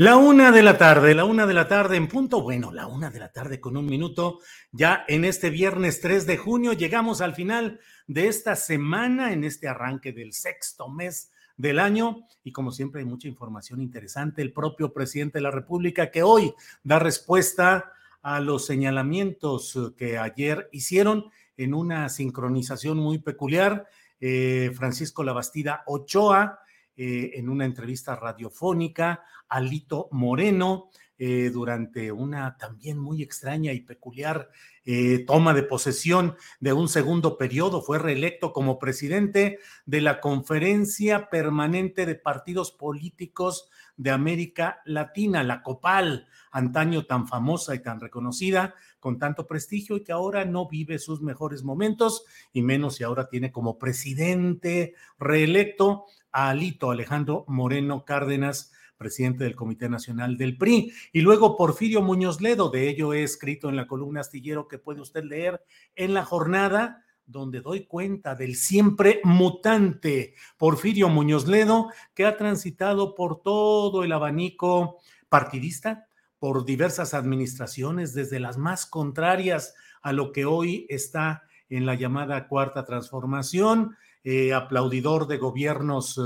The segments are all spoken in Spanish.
La una de la tarde, la una de la tarde en punto. Bueno, la una de la tarde con un minuto. Ya en este viernes 3 de junio llegamos al final de esta semana, en este arranque del sexto mes del año. Y como siempre hay mucha información interesante. El propio presidente de la República que hoy da respuesta a los señalamientos que ayer hicieron en una sincronización muy peculiar. Eh, Francisco Labastida Ochoa eh, en una entrevista radiofónica, Alito Moreno, eh, durante una también muy extraña y peculiar eh, toma de posesión de un segundo periodo. Fue reelecto como presidente de la Conferencia Permanente de Partidos Políticos de América Latina, la COPAL, antaño tan famosa y tan reconocida, con tanto prestigio y que ahora no vive sus mejores momentos, y menos si ahora tiene como presidente reelecto a Alito Alejandro Moreno Cárdenas, presidente del Comité Nacional del PRI, y luego Porfirio Muñoz Ledo, de ello he escrito en la columna astillero que puede usted leer en la jornada, donde doy cuenta del siempre mutante Porfirio Muñoz Ledo, que ha transitado por todo el abanico partidista, por diversas administraciones, desde las más contrarias a lo que hoy está en la llamada cuarta transformación, eh, aplaudidor de gobiernos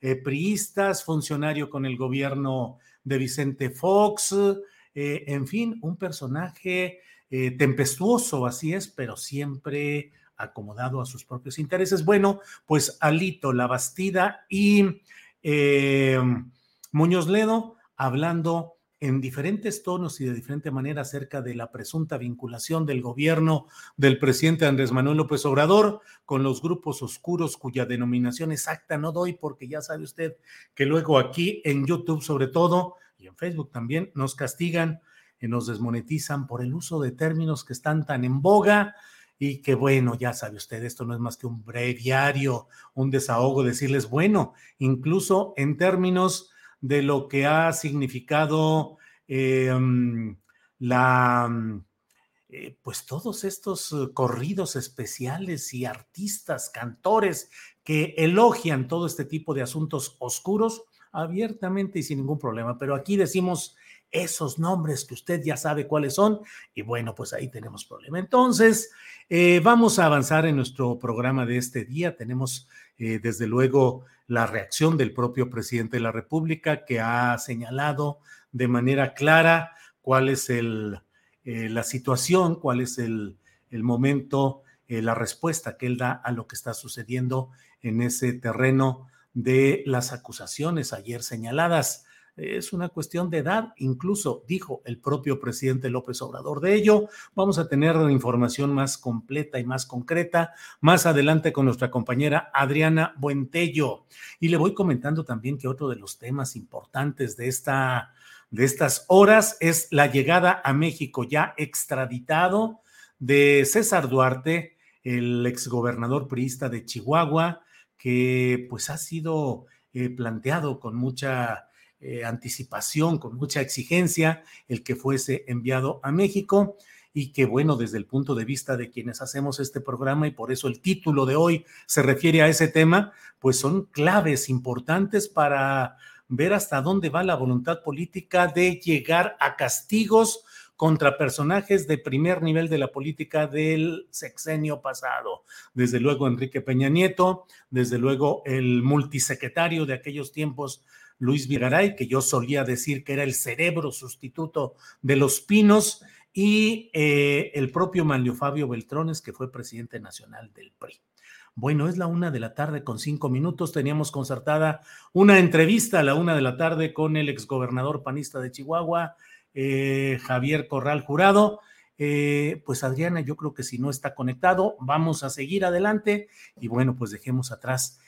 eh, priistas, funcionario con el gobierno de Vicente Fox, eh, en fin, un personaje tempestuoso, así es, pero siempre acomodado a sus propios intereses. Bueno, pues Alito, La Bastida y Muñoz Ledo hablando en diferentes tonos y de diferente manera acerca de la presunta vinculación del gobierno del presidente Andrés Manuel López Obrador con los grupos oscuros cuya denominación exacta no doy porque ya sabe usted que luego aquí en YouTube sobre todo y en Facebook también nos castigan y nos desmonetizan por el uso de términos que están tan en boga y que bueno, ya sabe usted, esto no es más que un breviario, un desahogo, decirles, bueno, incluso en términos de lo que ha significado em, la, mm, eh, pues todos estos eh, corridos especiales y artistas, cantores que elogian todo este tipo de asuntos oscuros abiertamente y sin ningún problema. Pero aquí decimos esos nombres que usted ya sabe cuáles son y bueno, pues ahí tenemos problema. Entonces, eh, vamos a avanzar en nuestro programa de este día. Tenemos desde luego la reacción del propio presidente de la República, que ha señalado de manera clara cuál es el, eh, la situación, cuál es el, momento, eh, la respuesta que él da a lo que está sucediendo en ese terreno de las acusaciones ayer señaladas es una cuestión de edad, incluso dijo el propio presidente López Obrador de ello. Vamos a tener información más completa y más concreta más adelante con nuestra compañera Adriana Buentello. Y le voy comentando también que otro de los temas importantes de esta de estas horas es la llegada a México ya extraditado de César Duarte, el exgobernador priista de Chihuahua, que pues ha sido eh, planteado con mucha eh, anticipación, con mucha exigencia, el que fuese enviado a México y que bueno, desde el punto de vista de quienes hacemos este programa y por eso el título de hoy se refiere a ese tema, pues son claves importantes para ver hasta dónde va la voluntad política de llegar a castigos contra personajes de primer nivel de la política del sexenio pasado. Desde luego Enrique Peña Nieto, desde luego el multisecretario de aquellos tiempos, Luis Vigaray, que yo solía decir que era el cerebro sustituto de los pinos, y eh, el propio Manlio Fabio Beltrones, que fue presidente nacional del PRI. Bueno, es la una de la tarde con cinco minutos. Teníamos concertada una entrevista a la una de la tarde con el exgobernador panista de Chihuahua, eh, Javier Corral Jurado. Eh, pues Adriana, yo creo que si no está conectado, vamos a seguir adelante y bueno, pues dejemos atrás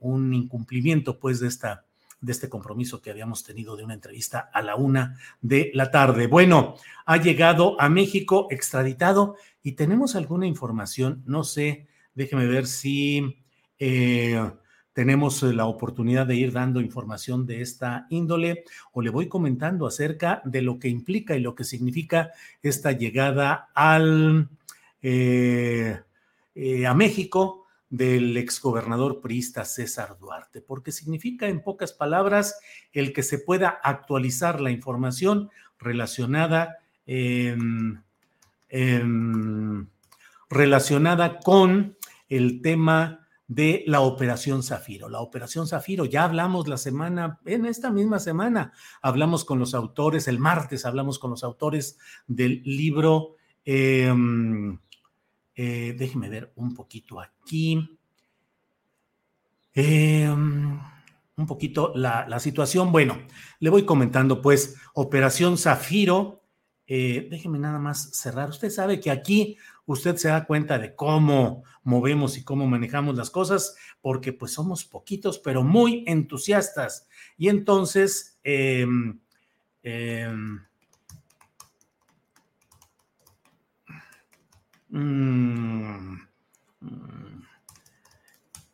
un incumplimiento pues de esta de este compromiso que habíamos tenido de una entrevista a la una de la tarde. Bueno, ha llegado a México extraditado y tenemos alguna información, no sé, Déjeme ver si eh, tenemos la oportunidad de ir dando información de esta índole o le voy comentando acerca de lo que implica y lo que significa esta llegada al, eh, eh, a México del exgobernador priista César Duarte, porque significa en pocas palabras el que se pueda actualizar la información relacionada, relacionada con el tema de la Operación Zafiro. La Operación Zafiro, ya hablamos la semana, en esta misma semana, hablamos con los autores, el martes hablamos con los autores del libro, em, eh, déjeme ver un poquito aquí, em, un poquito la, situación. Bueno, le voy comentando pues, Operación Zafiro, eh, déjeme nada más cerrar. Usted sabe que aquí usted se da cuenta de cómo movemos y cómo manejamos las cosas, porque pues somos poquitos, pero muy entusiastas. Y entonces, em, mm, mm,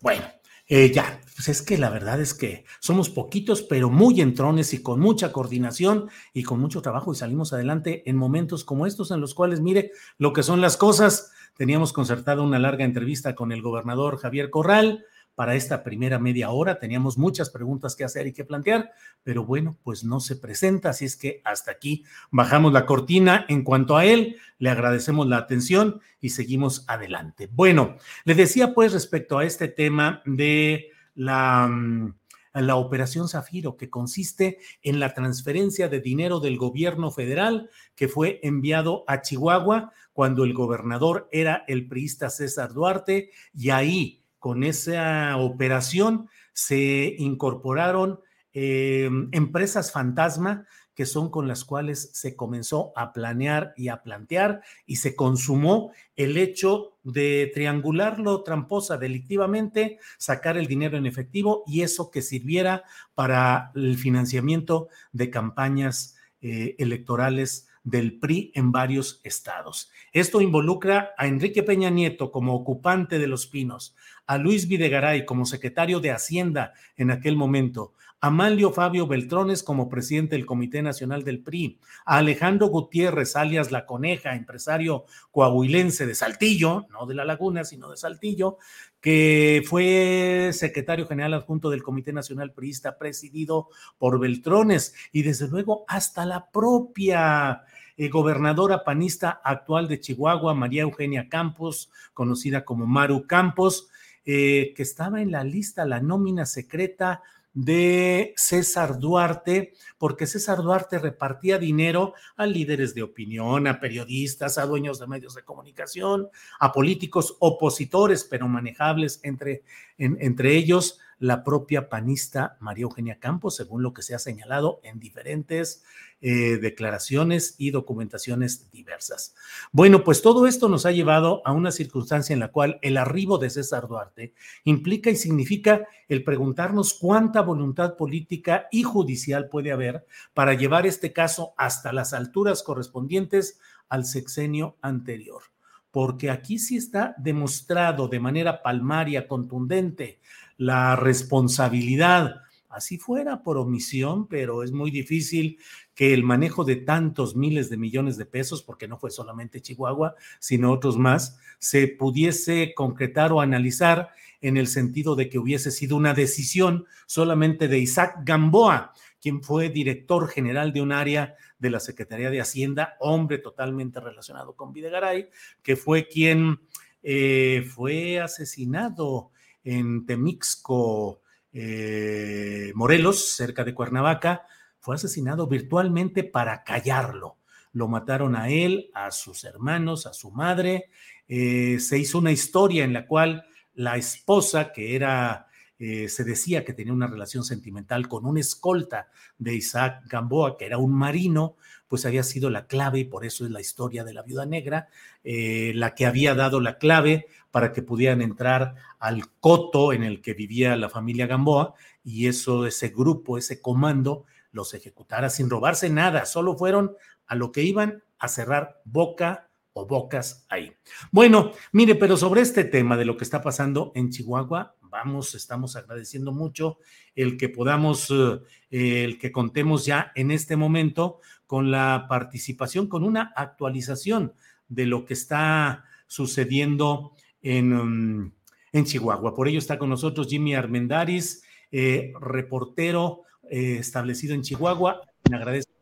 bueno, eh, ya, pues es que la verdad es que somos poquitos, pero muy entrones y con mucha coordinación y con mucho trabajo y salimos adelante en momentos como estos en los cuales, mire, lo que son las cosas. Teníamos concertada una larga entrevista con el gobernador Javier Corral, para esta primera media hora. Teníamos muchas preguntas que hacer y que plantear, pero bueno, pues no se presenta, así es que hasta aquí bajamos la cortina. En cuanto a él, le agradecemos la atención y seguimos adelante. Bueno, le decía pues respecto a este tema de la... Mm, la operación Zafiro, que consiste en la transferencia de dinero del gobierno federal que fue enviado a Chihuahua cuando el gobernador era el priista César Duarte y ahí con esa operación se incorporaron eh, empresas fantasma que son con las cuales se comenzó a planear y a plantear y se consumó el hecho de triangularlo tramposa delictivamente, sacar el dinero en efectivo y eso que sirviera para el financiamiento de campañas eh, electorales del PRI en varios estados. Esto involucra a Enrique Peña Nieto como ocupante de Los Pinos, a Luis Videgaray como secretario de Hacienda en aquel momento, a Manlio Fabio Beltrones como presidente del Comité Nacional del PRI, a Alejandro Gutiérrez, alias La Coneja, empresario coahuilense de Saltillo, no de La Laguna, sino de Saltillo, que fue secretario general adjunto del Comité Nacional Priista, presidido por Beltrones, y desde luego hasta la propia eh, gobernadora panista actual de Chihuahua, María Eugenia Campos, conocida como Maru Campos, eh, que estaba en la lista, la nómina secreta de César Duarte, porque César Duarte repartía dinero a líderes de opinión, a periodistas, a dueños de medios de comunicación, a políticos opositores, pero manejables entre, entre ellos la propia panista María Eugenia Campos, según lo que se ha señalado en diferentes eh, declaraciones y documentaciones diversas. Bueno, pues todo esto nos ha llevado a una circunstancia en la cual el arribo de César Duarte implica y significa el preguntarnos cuánta voluntad política y judicial puede haber para llevar este caso hasta las alturas correspondientes al sexenio anterior. Porque aquí sí está demostrado de manera palmaria, contundente, la responsabilidad. Así fuera por omisión, pero es muy difícil que el manejo de tantos miles de millones de pesos, porque no fue solamente Chihuahua, sino otros más, se pudiese concretar o analizar en el sentido de que hubiese sido una decisión solamente de Isaac Gamboa, quien fue director general de un área de la Secretaría de Hacienda, hombre totalmente relacionado con Videgaray, que fue quien eh, fue asesinado en Temixco, eh, Morelos, cerca de Cuernavaca, fue asesinado virtualmente para callarlo. Lo mataron a él, a sus hermanos, a su madre. Eh, se hizo una historia en la cual la esposa, que era, eh, se decía que tenía una relación sentimental con un escolta de Isaac Gamboa, que era un marino, pues había sido la clave y por eso es la historia de la viuda negra, la que había dado la clave para que pudieran entrar al coto en el que vivía la familia Gamboa y eso, ese grupo, ese comando, los ejecutara sin robarse nada, solo fueron a lo que iban a cerrar boca o bocas ahí. Bueno, mire, pero sobre este tema de lo que está pasando en Chihuahua, vamos, estamos agradeciendo mucho el que podamos, eh, el que contemos ya en este momento con la participación, con una actualización de lo que está sucediendo Um, en, Chihuahua. Por ello está con nosotros Jimmy Armendaris, eh, reportero eh, establecido en Chihuahua. Me agradezco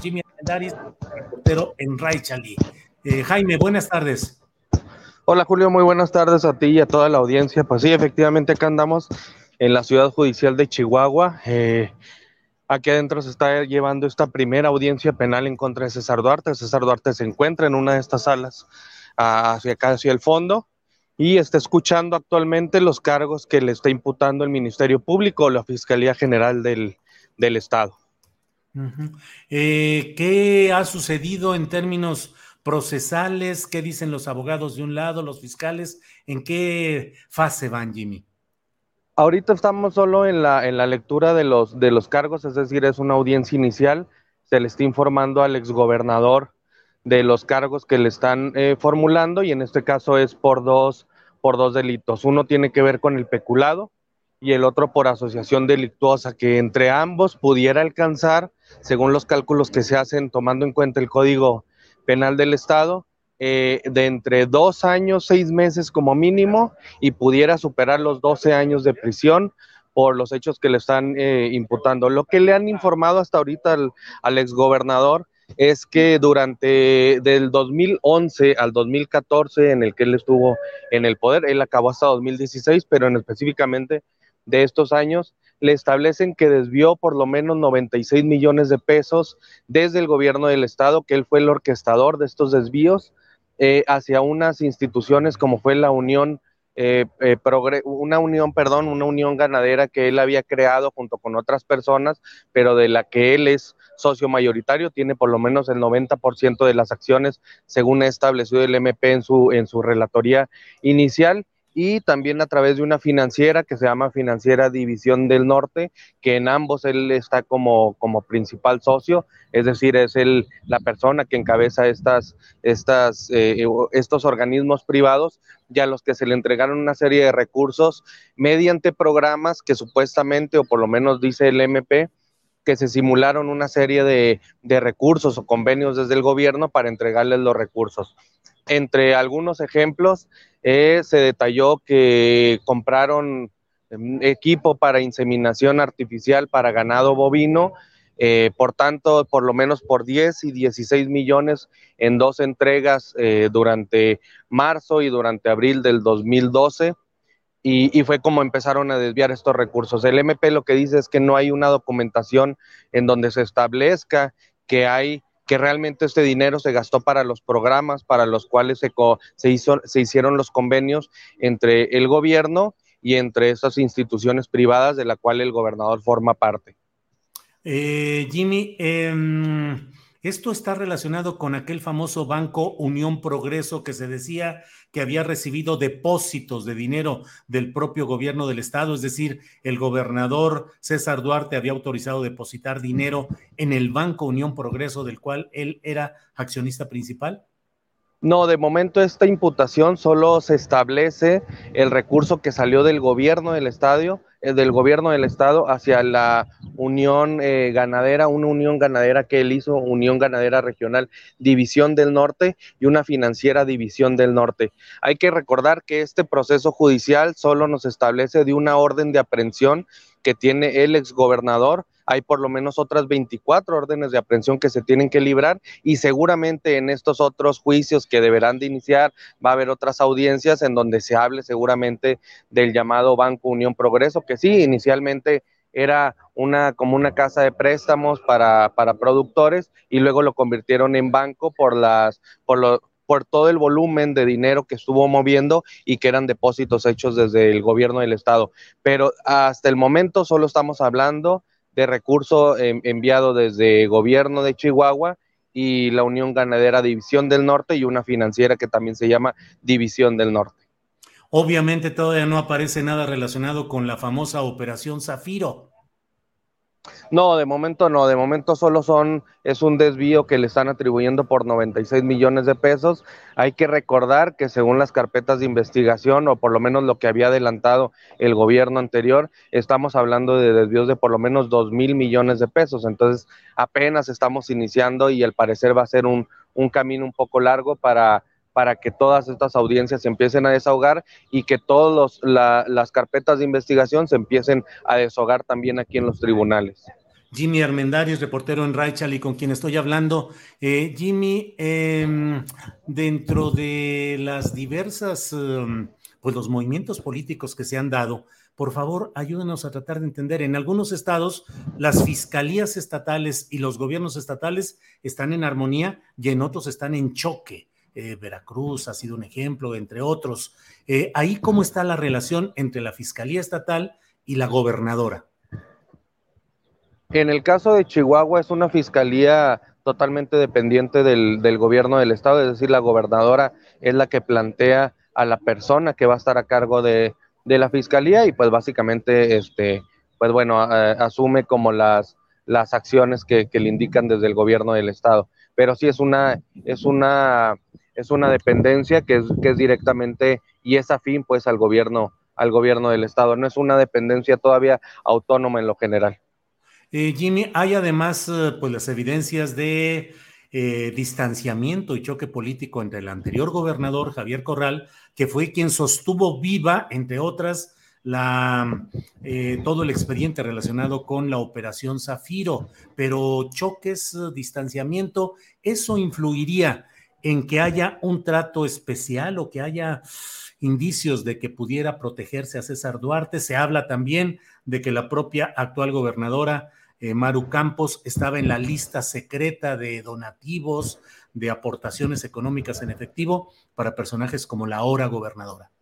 Jimmy Armendaris, reportero en Raichali. Eh, Jaime, buenas tardes. Hola Julio, muy buenas tardes a ti y a toda la audiencia. Pues sí, efectivamente acá andamos en la ciudad judicial de Chihuahua. aquí adentro se está llevando esta primera audiencia penal en contra de César Duarte. César Duarte se encuentra en una de estas salas hacia acá, hacia el fondo y está escuchando actualmente los cargos que le está imputando el Ministerio Público o la Fiscalía General del, Estado. Eh, ¿Qué ha sucedido en términos procesales? ¿Qué dicen los abogados de un lado, los fiscales? ¿En qué fase van, Jimmy? Ahorita estamos solo en la, en la lectura de los, de los cargos, es decir, es una audiencia inicial. Se le está informando al exgobernador de los cargos que le están eh, formulando y en este caso es por dos, por dos delitos. Uno tiene que ver con el peculado y el otro por asociación delictuosa, que entre ambos pudiera alcanzar, según los cálculos que se hacen tomando en cuenta el Código Penal del Estado, eh, de entre dos años, seis meses como mínimo y pudiera superar los 12 años de prisión por los hechos que le están eh, imputando. Lo que le han informado hasta ahorita al, al exgobernador es que durante del 2011 al 2014 en el que él estuvo en el poder, él acabó hasta 2016, pero en específicamente de estos años, le establecen que desvió por lo menos 96 millones de pesos desde el gobierno del estado, que él fue el orquestador de estos desvíos eh, hacia unas instituciones como fue la Unión eh, eh, una unión, perdón, una unión ganadera que él había creado junto con otras personas, pero de la que él es socio mayoritario, tiene por lo menos el 90% de las acciones, según ha establecido el MP en su, en su relatoría inicial y también a través de una financiera que se llama Financiera División del Norte, que en ambos él está como, como principal socio, es decir, es él la persona que encabeza estas, estas, eh, estos organismos privados y a los que se le entregaron una serie de recursos mediante programas que supuestamente, o por lo menos dice el MP, que se simularon una serie de, de recursos o convenios desde el gobierno para entregarles los recursos. Entre algunos ejemplos, eh, se detalló que compraron em, equipo para inseminación artificial para ganado bovino, eh, por tanto, por lo menos por 10 y 16 millones en dos entregas eh, durante marzo y durante abril del 2012. Y, fue como empezaron a desviar estos recursos. El MP lo que dice es que no hay una documentación en donde se establezca que hay que realmente este dinero se gastó para los programas para los cuales se, se, hizo, se hicieron los convenios entre el gobierno y entre esas instituciones privadas de la cual el gobernador forma parte. Eh, Jimmy, eh, esto está relacionado con aquel famoso banco Unión Progreso que se decía que había recibido depósitos de dinero del propio gobierno del estado, es decir, el gobernador César Duarte había autorizado depositar dinero en el Banco Unión Progreso del cual él era accionista principal. No, de momento esta imputación solo se establece el recurso que salió del gobierno del estadio, del gobierno del estado hacia la unión eh, ganadera, una unión ganadera que él hizo, Unión Ganadera Regional División del Norte y una financiera División del Norte. Hay que recordar que este proceso judicial solo nos establece de una orden de aprehensión que tiene el exgobernador hay por lo menos otras 24 órdenes de aprehensión que se tienen que librar y seguramente en estos otros juicios que deberán de iniciar va a haber otras audiencias en donde se hable seguramente del llamado Banco Unión Progreso, que sí, inicialmente era una como una casa de préstamos para, para productores y luego lo convirtieron en banco por las por lo, por todo el volumen de dinero que estuvo moviendo y que eran depósitos hechos desde el gobierno del estado. Pero hasta el momento solo estamos hablando de recurso enviado desde gobierno de Chihuahua y la Unión Ganadera División del Norte y una financiera que también se llama División del Norte. Obviamente todavía no aparece nada relacionado con la famosa Operación Zafiro. No, de momento no, de momento solo son, es un desvío que le están atribuyendo por 96 millones de pesos. Hay que recordar que según las carpetas de investigación, o por lo menos lo que había adelantado el gobierno anterior, estamos hablando de desvíos de por lo menos 2 mil millones de pesos. Entonces, apenas estamos iniciando y al parecer va a ser un, un camino un poco largo para para que todas estas audiencias se empiecen a desahogar y que todas las carpetas de investigación se empiecen a desahogar también aquí en los tribunales. Jimmy Armendariz, reportero en Raichal y con quien estoy hablando. Eh, Jimmy, em, dentro de las diversas, em, pues los movimientos políticos que se han dado, por favor, ayúdenos a tratar de entender. En algunos estados, las fiscalías estatales y los gobiernos estatales están en armonía y en otros están en choque. Eh, Veracruz ha sido un ejemplo, entre otros. Eh, ahí, ¿cómo está la relación entre la Fiscalía Estatal y la gobernadora? En el caso de Chihuahua es una fiscalía totalmente dependiente del, gobierno del estado, es decir, la gobernadora es la que plantea a la persona que va a estar a cargo de, la fiscalía y pues básicamente, este, pues bueno, asume como las, las acciones que, que, le indican desde el gobierno del estado. Pero sí es una, es una es una dependencia que es, que es directamente y es afín pues al gobierno, al gobierno del estado. No es una dependencia todavía autónoma en lo general. Eh, Jimmy, hay además eh, pues las evidencias de eh, distanciamiento y choque político entre el anterior gobernador Javier Corral, que fue quien sostuvo viva, entre otras, la, todo el expediente relacionado con la operación Zafiro, pero choques, distanciamiento, eso influiría en que haya un trato especial o que haya indicios de que pudiera protegerse a César Duarte. Se habla también de que la propia actual gobernadora eh, Maru Campos estaba en la lista secreta de donativos, de aportaciones económicas en efectivo para personajes como la ahora gobernadora.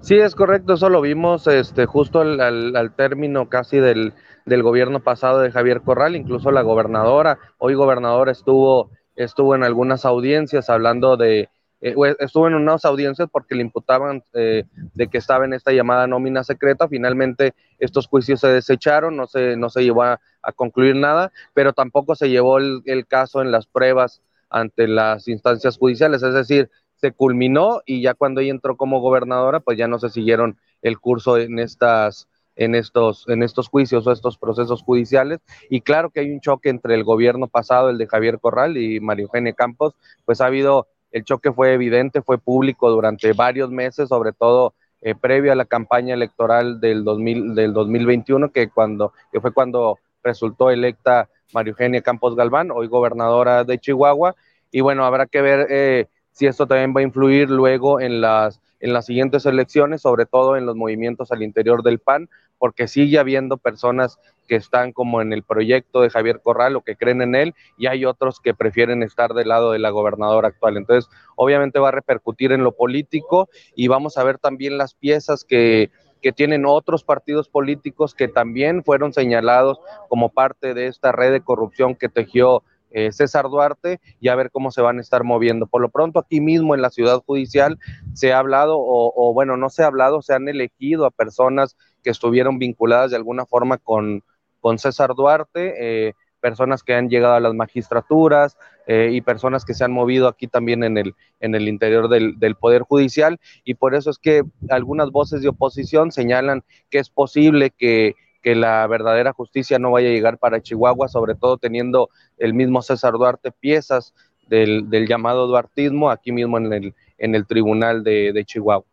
Sí, es correcto, eso lo vimos este, justo al, al, término casi del, del gobierno pasado de Javier Corral, incluso la gobernadora, hoy gobernadora estuvo estuvo en algunas audiencias hablando de, eh, estuvo en unas audiencias porque le imputaban eh, de que estaba en esta llamada nómina secreta. Finalmente estos juicios se desecharon, no se, no se llevó a, concluir nada, pero tampoco se llevó el, el, caso en las pruebas ante las instancias judiciales. Es decir, se culminó y ya cuando ella entró como gobernadora, pues ya no se siguieron el curso en estas en estos, en estos juicios o estos procesos judiciales. Y claro que hay un choque entre el gobierno pasado, el de Javier Corral y María Eugenia Campos, pues ha habido, el choque fue evidente, fue público durante varios meses, sobre todo eh, previo a la campaña electoral del, 2000, del 2021, que, cuando, que fue cuando resultó electa María Eugenia Campos Galván, hoy gobernadora de Chihuahua. Y bueno, habrá que ver eh, si esto también va a influir luego en las, en las siguientes elecciones, sobre todo en los movimientos al interior del PAN, porque sigue habiendo personas que están como en el proyecto de Javier Corral o que creen en él y hay otros que prefieren estar del lado de la gobernadora actual. Entonces, obviamente va a repercutir en lo político y vamos a ver también las piezas que, que tienen otros partidos políticos que también fueron señalados como parte de esta red de corrupción que tejió eh, César Duarte y a ver cómo se van a estar moviendo. Por lo pronto aquí mismo en la ciudad judicial se ha hablado, o, bueno, no se ha hablado, se han elegido a personas que estuvieron vinculadas de alguna forma con, con César Duarte. Eh, personas que han llegado a las magistraturas eh, y personas que se han movido aquí también en el, en el interior del, del, Poder Judicial. Y por eso es que algunas voces de oposición señalan que es posible que, que la verdadera justicia no vaya a llegar para Chihuahua, sobre todo teniendo el mismo César Duarte piezas del, del llamado duartismo aquí mismo en el, en el tribunal de, de Chihuahua.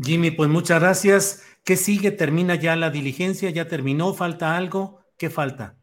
Jimmy, pues muchas gracias. ¿Qué sigue? ¿Termina ya la diligencia? ¿Ya terminó? ¿Falta algo? ¿Qué falta?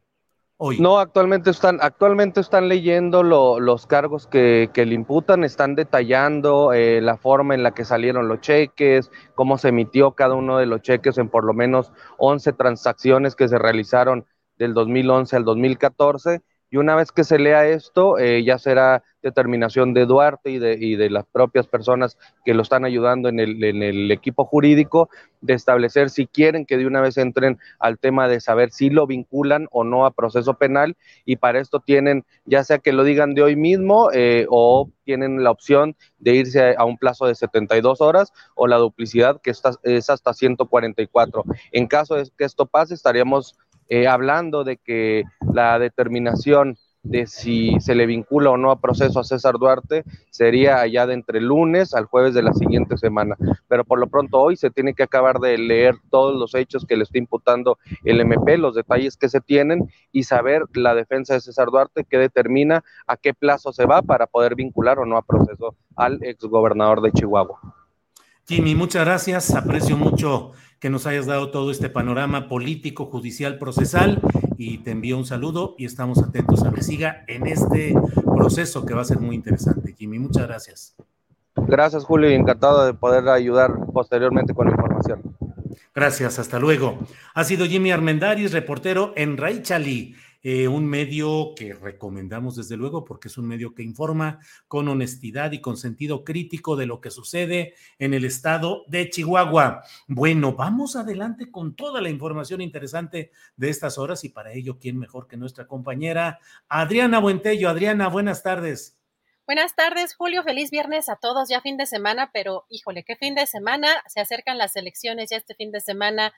No, actualmente están, actualmente están leyendo los cargos que, le imputan, están detallando eh, la forma en la que salieron los cheques, cómo se emitió cada uno de los cheques en por lo menos 11 transacciones que se realizaron del 2011 al 2014 y una vez que se lea esto, eh, ya será determinación de Duarte y de, y de, las propias personas que lo están ayudando en el, equipo jurídico de establecer si quieren que de una vez entren al tema de saber si lo vinculan o no a proceso penal y para esto tienen ya sea que lo digan de hoy mismo eh, o tienen la opción de irse a, a, un plazo de 72 horas o la duplicidad que está, es hasta 144. En caso de que esto pase, estaríamos eh, hablando de que la determinación de si se le vincula o no a proceso a César Duarte sería allá de entre lunes al jueves de la siguiente semana. Pero por lo pronto hoy se tiene que acabar de leer todos los hechos que le está imputando el MP, los detalles que se tienen y saber la defensa de César Duarte que determina a qué plazo se va para poder vincular o no a proceso al exgobernador de Chihuahua. Jimmy, muchas gracias. Aprecio mucho que nos hayas dado todo este panorama político, judicial, procesal y te envío un saludo y estamos atentos a que siga en este proceso que va a ser muy interesante. Jimmy, muchas gracias. Gracias, Julio, y encantado de poder ayudar posteriormente con la información. Gracias, hasta luego. Ha sido Jimmy Armendaris, reportero en Raichali eh, un medio que recomendamos desde luego porque es un medio que informa con honestidad y con sentido crítico de lo que sucede en el estado de Chihuahua. Bueno, vamos adelante con toda la información interesante de estas horas y para ello, ¿quién mejor que nuestra compañera Adriana Buentello? Adriana, buenas tardes. Buenas tardes, Julio. Feliz viernes a todos. Ya fin de semana, pero híjole, qué fin de semana. Se acercan las elecciones ya este fin de semana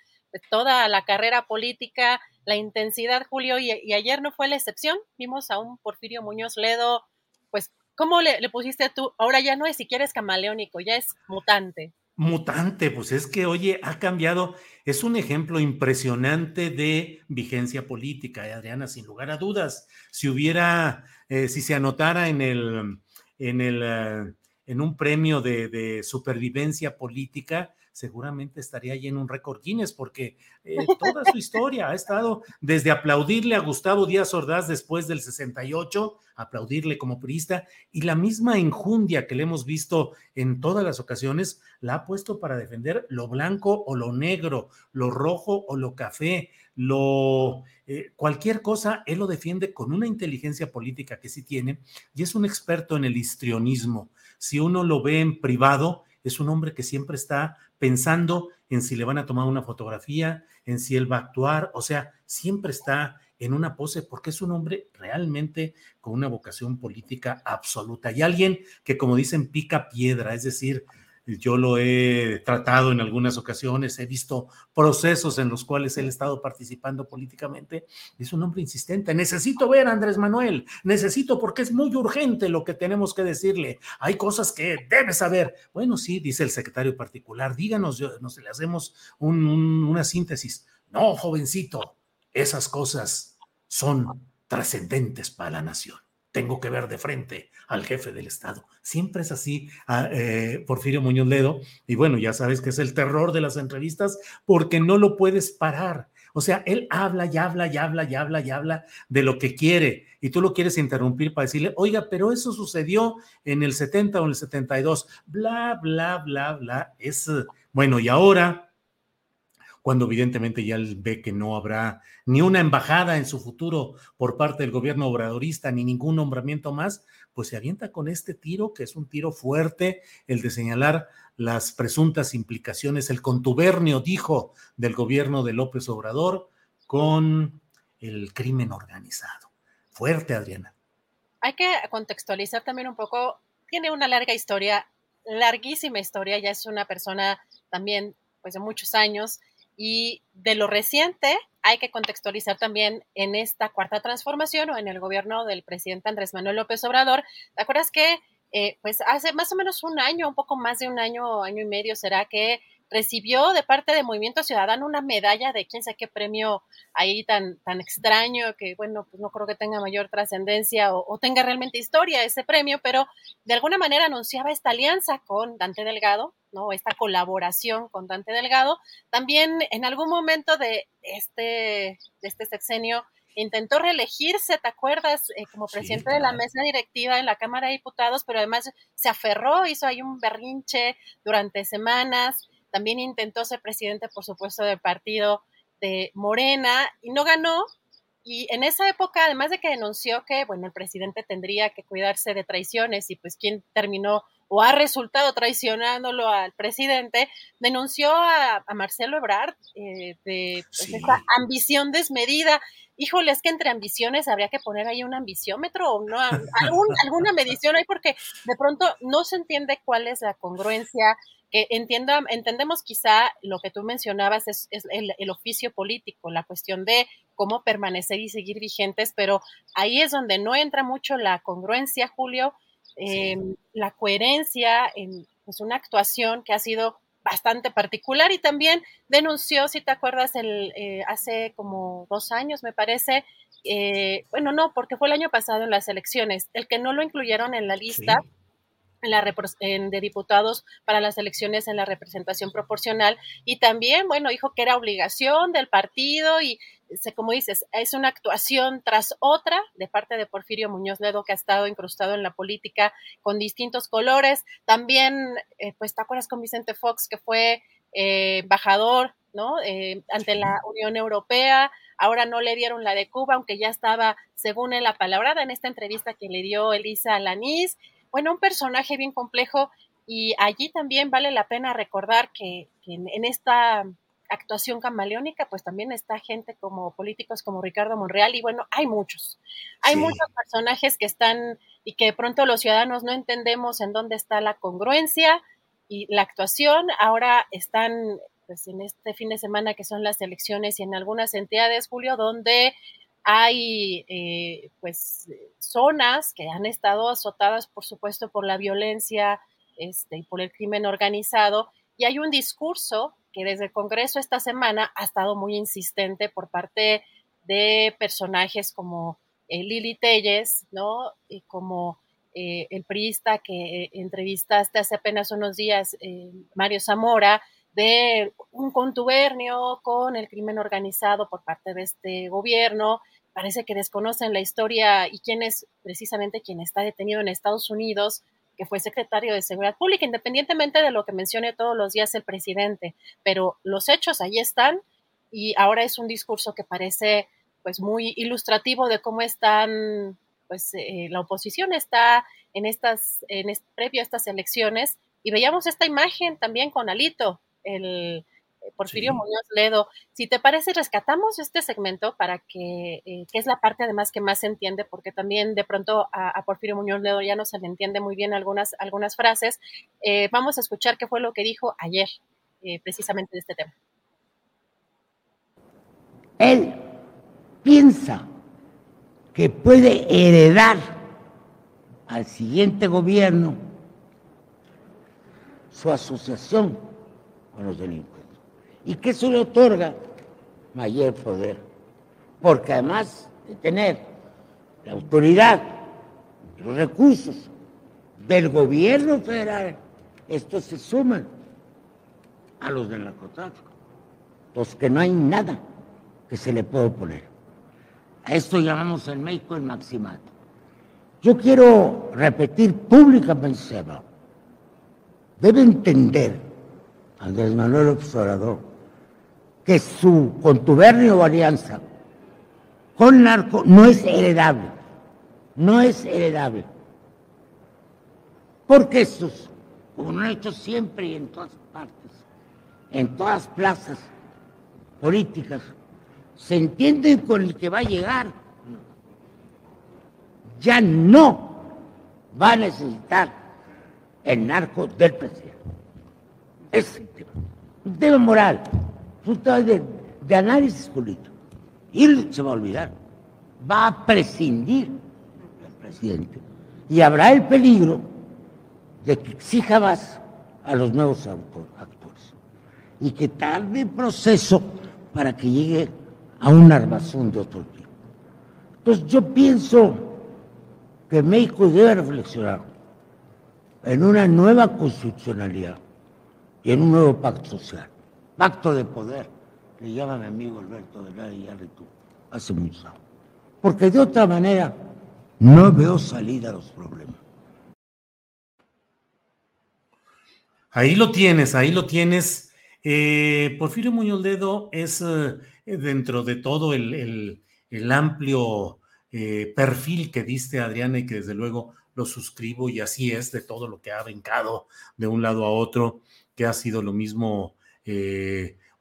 toda la carrera política, la intensidad, Julio, y, ayer no fue la excepción. Vimos a un Porfirio Muñoz Ledo, pues, ¿cómo le, pusiste tú? Ahora ya no es siquiera es camaleónico, ya es mutante. Mutante, pues es que, oye, ha cambiado, es un ejemplo impresionante de vigencia política, eh, Adriana, sin lugar a dudas. Si hubiera, eh, si se anotara en el, en el, uh, en un premio de supervivencia política, seguramente estaría ahí en un récord Guinness, porque eh, toda su historia ha estado desde aplaudirle a Gustavo Díaz Ordaz después del 68, aplaudirle como priista, y la misma enjundia que le hemos visto en todas las ocasiones, la ha puesto para defender lo blanco o lo negro, lo rojo o lo café, lo eh, cualquier cosa, él lo defiende con una inteligencia política que sí tiene, y es un experto en el histrionismo. Si uno lo ve en privado, es un hombre que siempre está pensando en si le van a tomar una fotografía, en si él va a actuar, o sea, siempre está en una pose porque es un hombre realmente con una vocación política absoluta. Y alguien que, como dicen, pica piedra, es decir, yo lo he tratado en algunas ocasiones, he visto procesos en los cuales él ha estado participando políticamente. Es un hombre insistente. Necesito ver a Andrés Manuel, necesito porque es muy urgente lo que tenemos que decirle. Hay cosas que debe saber. Bueno, sí, dice el secretario particular, díganos, nos le hacemos un, una síntesis. No, jovencito, esas cosas son trascendentes para la nación tengo que ver de frente al jefe del Estado. Siempre es así, ah, eh, Porfirio Muñoz Ledo. Y bueno, ya sabes que es el terror de las entrevistas porque no lo puedes parar. O sea, él habla y habla y habla y habla y habla de lo que quiere y tú lo quieres interrumpir para decirle, oiga, pero eso sucedió en el 70 o en el 72, bla, bla, bla, bla. Es bueno, y ahora cuando evidentemente ya él ve que no habrá ni una embajada en su futuro por parte del gobierno obradorista, ni ningún nombramiento más, pues se avienta con este tiro, que es un tiro fuerte, el de señalar las presuntas implicaciones, el contubernio, dijo, del gobierno de López Obrador con el crimen organizado. Fuerte, Adriana. Hay que contextualizar también un poco, tiene una larga historia, larguísima historia, ya es una persona también pues de muchos años, y de lo reciente, hay que contextualizar también en esta cuarta transformación o en el gobierno del presidente Andrés Manuel López Obrador. ¿Te acuerdas que, eh, pues hace más o menos un año, un poco más de un año, año y medio será que recibió de parte de Movimiento Ciudadano una medalla de quién sabe qué premio ahí tan, tan extraño que, bueno, pues no creo que tenga mayor trascendencia o, tenga realmente historia ese premio, pero de alguna manera anunciaba esta alianza con Dante Delgado, ¿no? Esta colaboración con Dante Delgado. También en algún momento de este, de este sexenio intentó reelegirse, ¿te acuerdas? Eh, como presidente de la mesa directiva en la Cámara de Diputados, pero además se aferró, hizo ahí un berrinche durante semanas también intentó ser presidente, por supuesto, del partido de Morena y no ganó. Y en esa época, además de que denunció que, bueno, el presidente tendría que cuidarse de traiciones y pues quien terminó o ha resultado traicionándolo al presidente, denunció a, Marcelo Ebrard eh, de pues, esa ambición desmedida. Híjole, es que entre ambiciones habría que poner ahí un ambiciómetro o no, alguna medición ahí porque de pronto no se entiende cuál es la congruencia que entienda, entendemos quizá lo que tú mencionabas es, el, oficio político, la cuestión de cómo permanecer y seguir vigentes, pero ahí es donde no entra mucho la congruencia, Julio, em, la coherencia en pues, una actuación que ha sido bastante particular y también denunció, si te acuerdas, el, eh, hace como dos años, me parece, eh, bueno, no, porque fue el año pasado en las elecciones, el que no lo incluyeron en la lista de diputados para las elecciones en la representación proporcional y también, bueno, dijo que era obligación del partido y, como dices, es una actuación tras otra de parte de Porfirio Muñoz Ledo que ha estado incrustado en la política con distintos colores. También, eh, pues, ¿te acuerdas con Vicente Fox que fue eh, embajador, ¿no? Eh, ante la Unión Europea. Ahora no le dieron la de Cuba, aunque ya estaba, según él, la palabrada en esta entrevista que le dio Elisa Lanís bueno, un personaje bien complejo y allí también vale la pena recordar que, en, esta actuación camaleónica, pues también está gente como políticos como Ricardo Monreal y bueno, hay muchos, hay muchos personajes que están y que de pronto los ciudadanos no entendemos en dónde está la congruencia y la actuación. Ahora están pues en este fin de semana que son las elecciones y en algunas entidades, Julio, donde hay eh, pues zonas que han estado azotadas, por supuesto, por la violencia este, y por el crimen organizado, y hay un discurso que desde el Congreso esta semana ha estado muy insistente por parte de personajes como eh, Lili Telles, ¿no? Y como eh, el priista que entrevistaste hace apenas unos días, Mario Zamora, de un contubernio con el crimen organizado por parte de este gobierno, parece que desconocen la historia y quién es precisamente quien está detenido en Estados Unidos, que fue secretario de Seguridad Pública, independientemente de lo que mencione todos los días el presidente. Pero los hechos ahí están y ahora es un discurso que parece pues muy ilustrativo de cómo están, pues eh, la oposición está en estas, previo a estas elecciones y veíamos esta imagen también con Alito, el Porfirio Muñoz Ledo. Si te parece, rescatamos este segmento para que, eh, que es la parte además que más se entiende, porque también de pronto a, Porfirio Muñoz Ledo ya no se le entiende muy bien algunas, algunas frases. Eh, vamos a escuchar qué fue lo que dijo ayer eh, precisamente de este tema. Él piensa que puede heredar al siguiente gobierno su asociación con los delincuentes. ¿Y qué eso le otorga? Mayor poder. Porque además de tener la autoridad, los recursos del gobierno federal, estos se suman a los del narcotráfico. Los que no hay nada que se le pueda oponer. A esto llamamos en México el maximato. Yo quiero repetir públicamente, debe entender Andrés Manuel Observador que su contubernio o alianza con narco no es heredable, no es heredable. Porque estos, como lo han hecho siempre y en todas partes, en todas plazas políticas, se entienden con el que va a llegar. Ya no va a necesitar el narco del presidente. Es un tema moral, tema de, de análisis político. Y se va a olvidar. Va a prescindir el presidente. Y habrá el peligro de que exija más a los nuevos actores. Y que tarde el proceso para que llegue a un armazón de otro tipo. Entonces yo pienso que México debe reflexionar en una nueva constitucionalidad y en un nuevo pacto social, pacto de poder, le llama mi amigo Alberto de la tú, hace muchos años. Porque de otra manera no veo salida a los problemas. Ahí lo tienes, ahí lo tienes. Eh, Porfirio Muñoz Ledo es eh, dentro de todo el, amplio eh, perfil que diste, Adriana, y que desde luego lo suscribo y así es de todo lo que ha brincado de un lado a otro, que ha sido lo mismo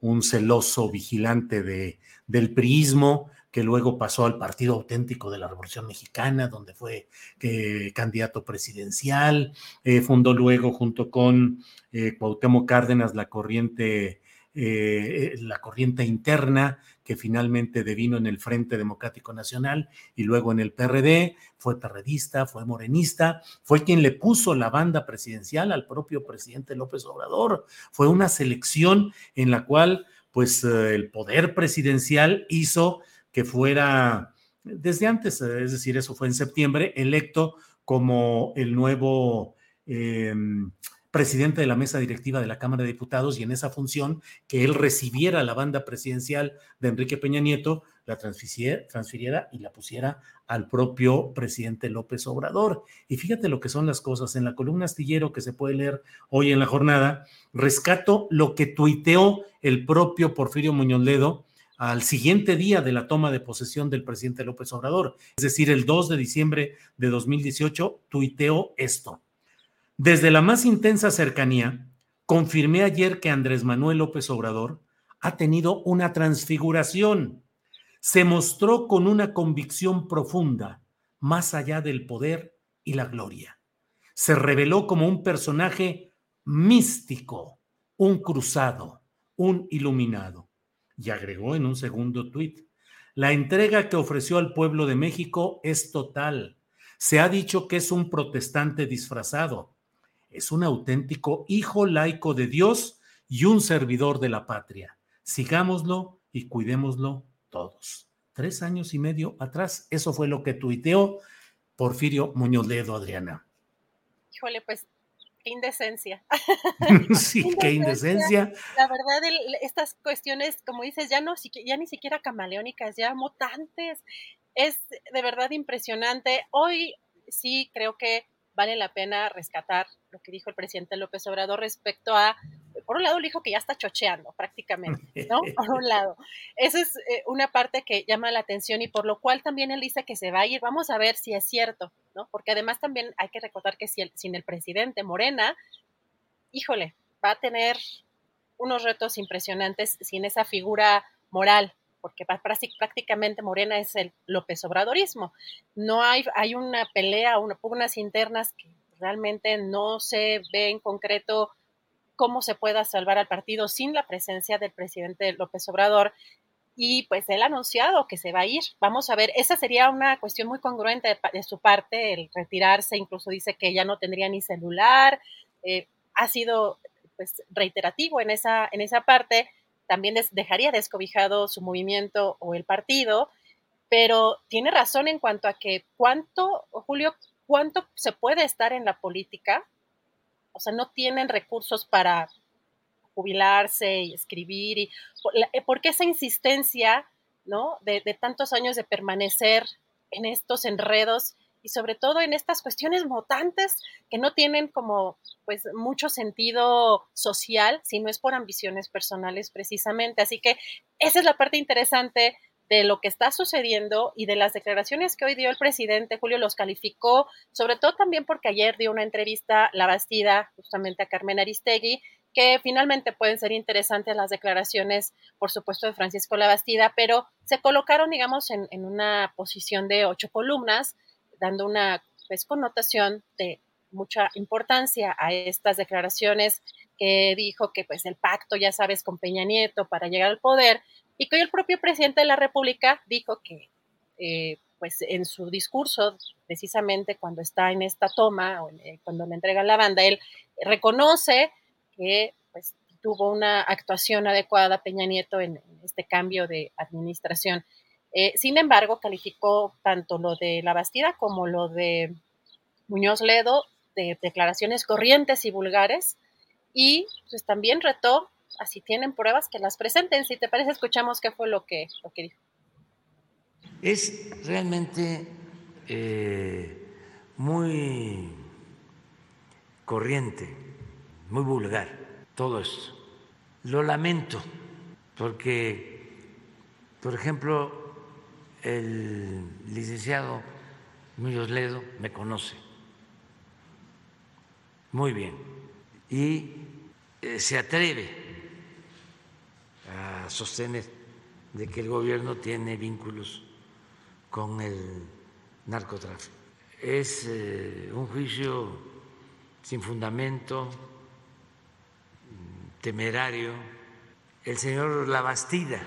un celoso vigilante de, del priismo, que luego pasó al Partido Auténtico de la Revolución Mexicana, donde fue eh, candidato presidencial, eh, fundó luego junto con eh, Cuauhtémoc Cárdenas la corriente, la corriente interna, que finalmente devino en el Frente Democrático Nacional y luego en el PRD, fue perredista, fue morenista, fue quien le puso la banda presidencial al propio presidente López Obrador. Fue una selección en la cual pues el poder presidencial hizo que fuera desde antes, es decir, eso fue en septiembre, electo como el nuevo em, presidente de la mesa directiva de la Cámara de Diputados y en esa función que él recibiera la banda presidencial de Enrique Peña Nieto, la transfiriera, y la pusiera al propio presidente López Obrador. Y fíjate lo que son las cosas. En la columna astillero que se puede leer hoy en la jornada, rescato lo que tuiteó el propio Porfirio Muñoz Ledo al siguiente día de la toma de posesión del presidente López Obrador, es decir, el 2 de diciembre de 2018, tuiteó esto. Desde la más intensa cercanía, confirmé ayer que Andrés Manuel López Obrador ha tenido una transfiguración. Se mostró con una convicción profunda, más allá del poder y la gloria. Se reveló como un personaje místico, un cruzado, un iluminado y agregó en un segundo tuit, la entrega que ofreció al pueblo de México es total. Se ha dicho que es un protestante disfrazado. Es un auténtico hijo laico de Dios y un servidor de la patria. Sigámoslo y cuidémoslo todos. Tres años y medio atrás, eso fue lo que tuiteó Porfirio Muñoz Ledo, Adriana. Híjole, pues qué indecencia. sí, qué indecencia. La verdad, estas cuestiones, como dices, ya, no, ya ni siquiera camaleónicas, ya mutantes. Es de verdad impresionante. Hoy sí creo que vale la pena rescatar lo que dijo el presidente López Obrador respecto a por un lado, le dijo que ya está chocheando prácticamente, ¿no? Por un lado. Esa es eh, una parte que llama la atención y por lo cual también él dice que se va a ir. Vamos a ver si es cierto, ¿no? Porque además también hay que recordar que si el, sin el presidente Morena, híjole, va a tener unos retos impresionantes sin esa figura moral, porque prácticamente Morena es el López Obradorismo. No hay, hay una pelea, una, unas internas que realmente no se ve en concreto cómo se pueda salvar al partido sin la presencia del presidente López Obrador. Y pues él ha anunciado que se va a ir. Vamos a ver, esa sería una cuestión muy congruente de, su parte, el retirarse, incluso dice que ya no tendría ni celular. Eh, ha sido pues reiterativo en esa, en esa parte. También dejaría descobijado su movimiento o el partido, pero tiene razón en cuanto a que cuánto, Julio, cuánto se puede estar en la política o sea, no tienen recursos para jubilarse y escribir. Y, eh, ¿Por qué esa insistencia, ¿no? De, tantos años de permanecer en estos enredos y sobre todo en estas cuestiones mutantes que no tienen como pues mucho sentido social, si no es por ambiciones personales precisamente. Así que esa es la parte interesante de lo que está sucediendo y de las declaraciones que hoy dio el presidente, Julio los calificó, sobre todo también porque ayer dio una entrevista La Bastida justamente a Carmen Aristegui, que finalmente pueden ser interesantes las declaraciones, por supuesto, de Francisco Labastida, pero se colocaron, digamos, en, en una posición de ocho columnas, dando una pues, connotación de mucha importancia a estas declaraciones que dijo que pues el pacto, ya sabes, con Peña Nieto para llegar al poder, y que hoy el propio presidente de la República dijo que eh, pues en su discurso, precisamente cuando está en esta toma, o eh, cuando le entrega la banda, él reconoce que pues, tuvo una actuación adecuada Peña Nieto en, este cambio de administración. Eh, sin embargo, calificó tanto lo de la Bastida como lo de Muñoz Ledo de declaraciones corrientes y vulgares y pues también retó, así tienen pruebas, que las presenten. Si te parece, escuchamos qué fue lo que, lo que dijo. Es realmente eh, muy corriente muy vulgar todo esto. Lo lamento porque, por ejemplo, el licenciado Muñoz Ledo me conoce muy bien y eh, se atreve a sostener de que el gobierno tiene vínculos con el narcotráfico. Es eh, un juicio sin fundamento, temerario, el señor Labastida,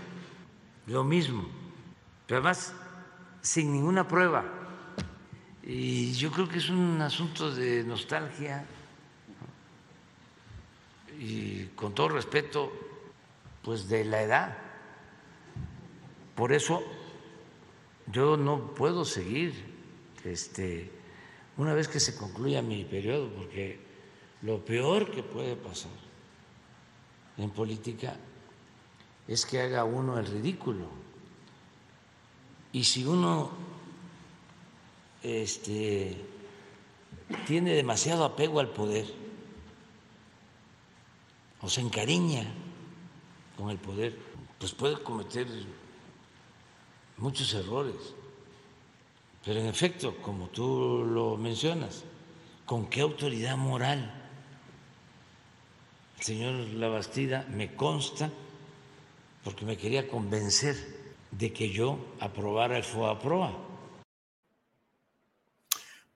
lo mismo, pero además sin ninguna prueba. Y yo creo que es un asunto de nostalgia y con todo respeto, pues de la edad. Por eso yo no puedo seguir este, una vez que se concluya mi periodo, porque lo peor que puede pasar en política es que haga uno el ridículo. Y si uno este, tiene demasiado apego al poder o se encariña con el poder, pues puede cometer muchos errores. Pero en efecto, como tú lo mencionas, ¿con qué autoridad moral señor Labastida me consta, porque me quería convencer de que yo aprobara el FOAPROA.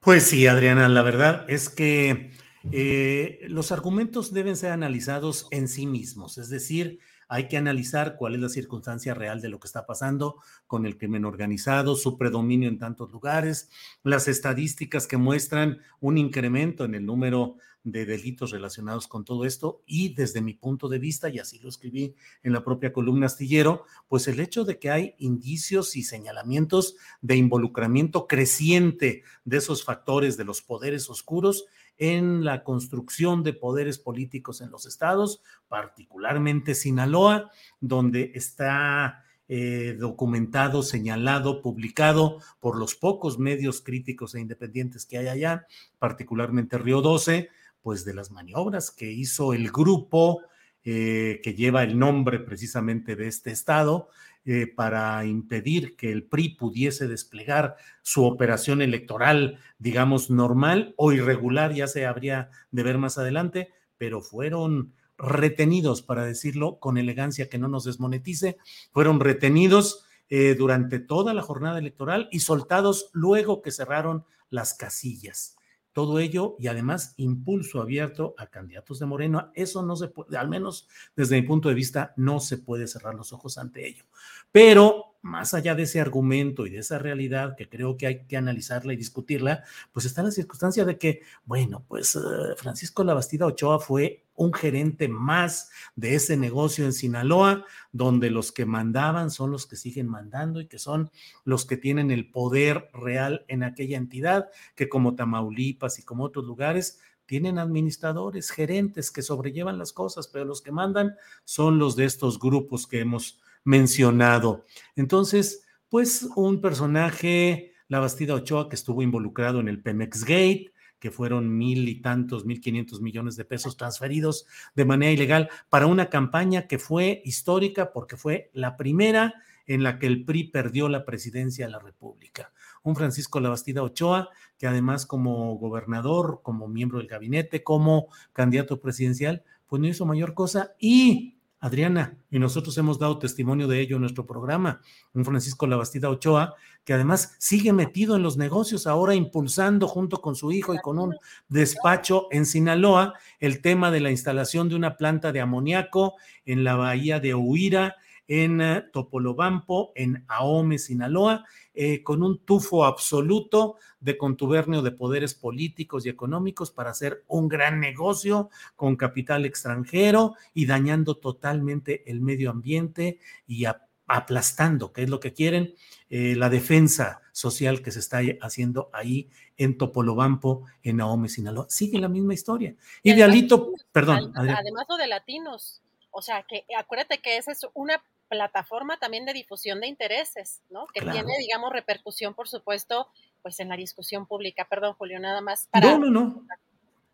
Pues sí, Adriana, la verdad es que eh, los argumentos deben ser analizados en sí mismos, es decir, hay que analizar cuál es la circunstancia real de lo que está pasando con el crimen organizado, su predominio en tantos lugares, las estadísticas que muestran un incremento en el número de delitos relacionados con todo esto y desde mi punto de vista, y así lo escribí en la propia columna astillero, pues el hecho de que hay indicios y señalamientos de involucramiento creciente de esos factores de los poderes oscuros en la construcción de poderes políticos en los estados, particularmente Sinaloa, donde está eh, documentado, señalado, publicado por los pocos medios críticos e independientes que hay allá, particularmente Río 12, pues de las maniobras que hizo el grupo eh, que lleva el nombre precisamente de este estado eh, para impedir que el PRI pudiese desplegar su operación electoral, digamos, normal o irregular, ya se habría de ver más adelante, pero fueron retenidos, para decirlo con elegancia que no nos desmonetice, fueron retenidos eh, durante toda la jornada electoral y soltados luego que cerraron las casillas. Todo ello y además impulso abierto a candidatos de Moreno. Eso no se puede, al menos desde mi punto de vista, no se puede cerrar los ojos ante ello. Pero más allá de ese argumento y de esa realidad que creo que hay que analizarla y discutirla, pues está la circunstancia de que, bueno, pues uh, Francisco Labastida Ochoa fue un gerente más de ese negocio en Sinaloa, donde los que mandaban son los que siguen mandando y que son los que tienen el poder real en aquella entidad, que como Tamaulipas y como otros lugares tienen administradores, gerentes que sobrellevan las cosas, pero los que mandan son los de estos grupos que hemos mencionado. Entonces, pues un personaje, la Bastida Ochoa, que estuvo involucrado en el Pemex Gate, que fueron mil y tantos, mil quinientos millones de pesos transferidos de manera ilegal para una campaña que fue histórica porque fue la primera en la que el PRI perdió la presidencia de la República. Un Francisco Labastida Ochoa, que además como gobernador, como miembro del gabinete, como candidato presidencial, pues no hizo mayor cosa y Adriana, y nosotros hemos dado testimonio de ello en nuestro programa, un Francisco Labastida Ochoa, que además sigue metido en los negocios, ahora impulsando junto con su hijo y con un despacho en Sinaloa el tema de la instalación de una planta de amoníaco en la bahía de Huira, en eh, Topolobampo, en Ahome, Sinaloa, eh, con un tufo absoluto de contubernio de poderes políticos y económicos para hacer un gran negocio con capital extranjero y dañando totalmente el medio ambiente y aplastando, que es lo que quieren, eh, la defensa social que se está haciendo ahí en Topolobampo, en Ahome, Sinaloa. Sigue la misma historia. Y, de Alito, perdón. Además, lo de latinos. O sea, que acuérdate que esa es una plataforma también de difusión de intereses, ¿no? Que tiene, digamos, repercusión, por supuesto, pues en la discusión pública. Perdón, Julio, nada más. Para... No, no, no.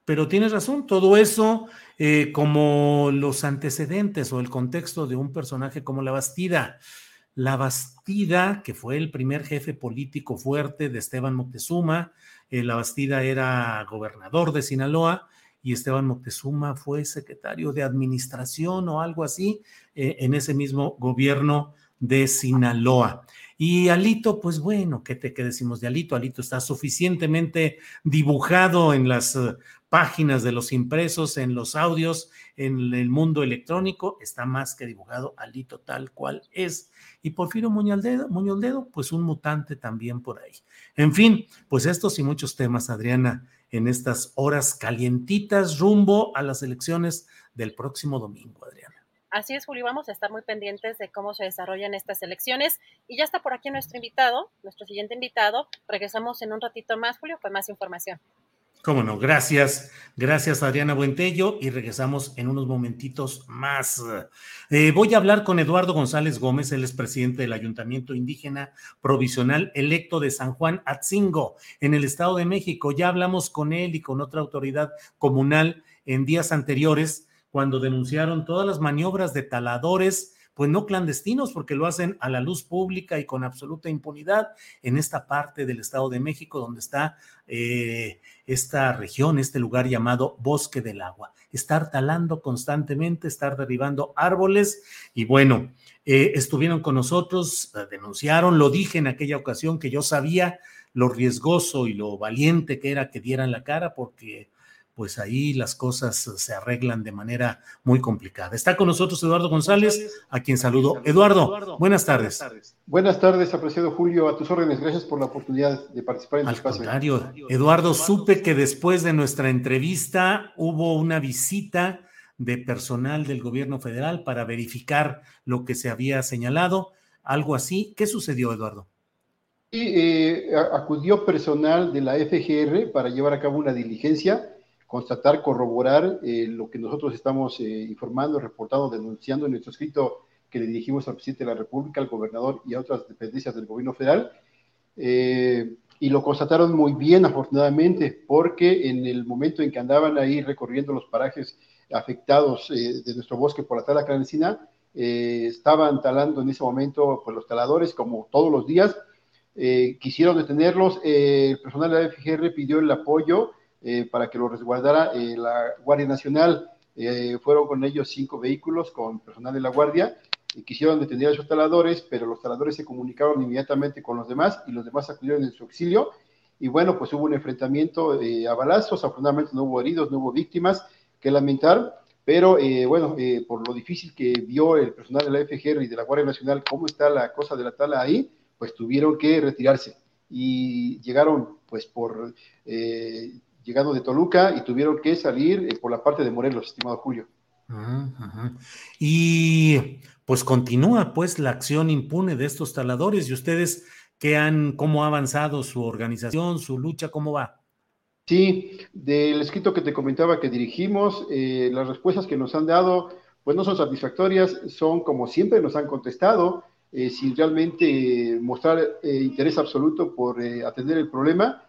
Pero tienes razón, todo eso eh, como los antecedentes o el contexto de un personaje como la Bastida. La Bastida, que fue el primer jefe político fuerte de Esteban Moctezuma, eh, la Bastida era gobernador de Sinaloa, y Esteban Moctezuma fue secretario de administración o algo así eh, en ese mismo gobierno de Sinaloa. Y Alito, pues bueno, ¿qué, te, decimos de Alito? Alito está suficientemente dibujado en las eh, páginas de los impresos, en los audios, en el mundo electrónico, está más que dibujado Alito tal cual es. Y Porfirio Muñoz Dedo, pues un mutante también por ahí. En fin, pues estos y muchos temas, Adriana, en estas horas calientitas rumbo a las elecciones del próximo domingo, Adriana. Así es, Julio, vamos a estar muy pendientes de cómo se desarrollan estas elecciones. Y ya está por aquí nuestro invitado, nuestro siguiente invitado. Regresamos en un ratito más, Julio, con más información. Cómo no, gracias. Gracias, Adriana Buentello. Y regresamos en unos momentitos más. Eh, voy a hablar con Eduardo González Gómez, él es presidente del Ayuntamiento Indígena Provisional electo de San Juan Atzingo, en el Estado de México. Ya hablamos con él y con otra autoridad comunal en días anteriores, cuando denunciaron todas las maniobras de taladores pues no clandestinos, porque lo hacen a la luz pública y con absoluta impunidad en esta parte del Estado de México, donde está eh, esta región, este lugar llamado Bosque del Agua. Estar talando constantemente, estar derribando árboles y bueno, eh, estuvieron con nosotros, eh, denunciaron, lo dije en aquella ocasión que yo sabía lo riesgoso y lo valiente que era que dieran la cara porque pues ahí las cosas se arreglan de manera muy complicada. Está con nosotros Eduardo González, a quien saludo. Eduardo, buenas tardes. Buenas tardes, apreciado Julio, a tus órdenes. Gracias por la oportunidad de participar en Al contrario, Eduardo, supe que después de nuestra entrevista hubo una visita de personal del gobierno federal para verificar lo que se había señalado, algo así. ¿Qué sucedió, Eduardo? Sí, eh, acudió personal de la FGR para llevar a cabo una diligencia constatar, corroborar eh, lo que nosotros estamos eh, informando, reportando, denunciando en nuestro escrito que le dirigimos al presidente de la República, al gobernador y a otras dependencias del gobierno federal. Eh, y lo constataron muy bien, afortunadamente, porque en el momento en que andaban ahí recorriendo los parajes afectados de nuestro bosque por la tala clandestina, estaban talando en ese momento pues, los taladores, como todos los días. quisieron detenerlos, el personal de la FGR pidió el apoyo eh, para que lo resguardara eh, la Guardia Nacional. Eh, fueron con ellos cinco vehículos con personal de la Guardia y quisieron detener a esos taladores, pero los taladores se comunicaron inmediatamente con los demás y los demás acudieron en su auxilio. Y bueno, pues hubo un enfrentamiento a balazos, afortunadamente no hubo heridos, no hubo víctimas que lamentar, pero bueno, por lo difícil que vio el personal de la FGR y de la Guardia Nacional cómo está la cosa de la tala ahí, pues tuvieron que retirarse y llegaron pues por llegando de Toluca y tuvieron que salir eh, por la parte de Morelos, estimado Julio. Y pues continúa pues la acción impune de estos taladores y ustedes qué han, cómo ha avanzado su organización, su lucha, cómo va. Sí, del escrito que te comentaba que dirigimos, eh, las respuestas que nos han dado, pues no son satisfactorias, son como siempre nos han contestado, eh, sin realmente mostrar interés absoluto por atender el problema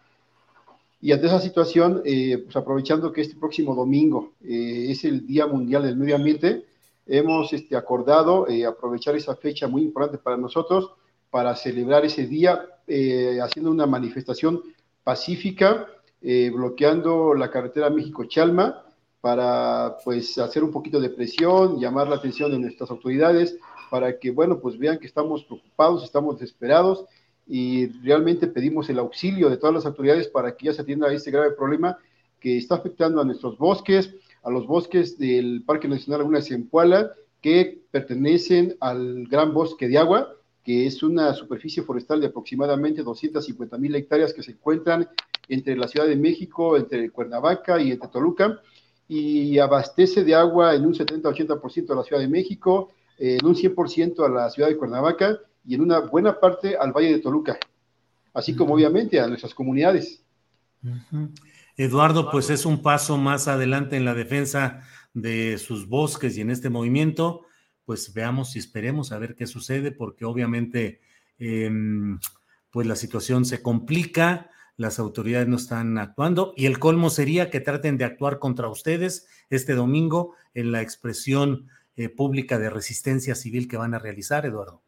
Y ante esa situación, eh, pues aprovechando que este próximo domingo eh, es el Día Mundial del Medio Ambiente, hemos este, acordado aprovechar esa fecha muy importante para nosotros para celebrar ese día haciendo una manifestación pacífica, bloqueando la carretera México-Chalma, para pues hacer un poquito de presión, llamar la atención de nuestras autoridades, para que, bueno, pues vean que estamos preocupados, estamos desesperados y realmente pedimos el auxilio de todas las autoridades para que ya se atienda a este grave problema que está afectando a nuestros bosques, a los bosques del Parque Nacional Laguna de Zempoala, que pertenecen al Gran Bosque de Agua, que es una superficie forestal de aproximadamente 250 mil hectáreas que se encuentran entre la Ciudad de México, entre Cuernavaca y entre Toluca y abastece de agua en un 70-80% a la Ciudad de México, en un 100% a la ciudad de Cuernavaca y en una buena parte al Valle de Toluca, así como obviamente a nuestras comunidades. Eduardo, pues es un paso más adelante en la defensa de sus bosques y en este movimiento, pues veamos y esperemos a ver qué sucede, porque obviamente em, pues la situación se complica las autoridades no están actuando y el colmo sería que traten de actuar contra ustedes este domingo en la expresión eh, pública de resistencia civil que van a realizar, Eduardo.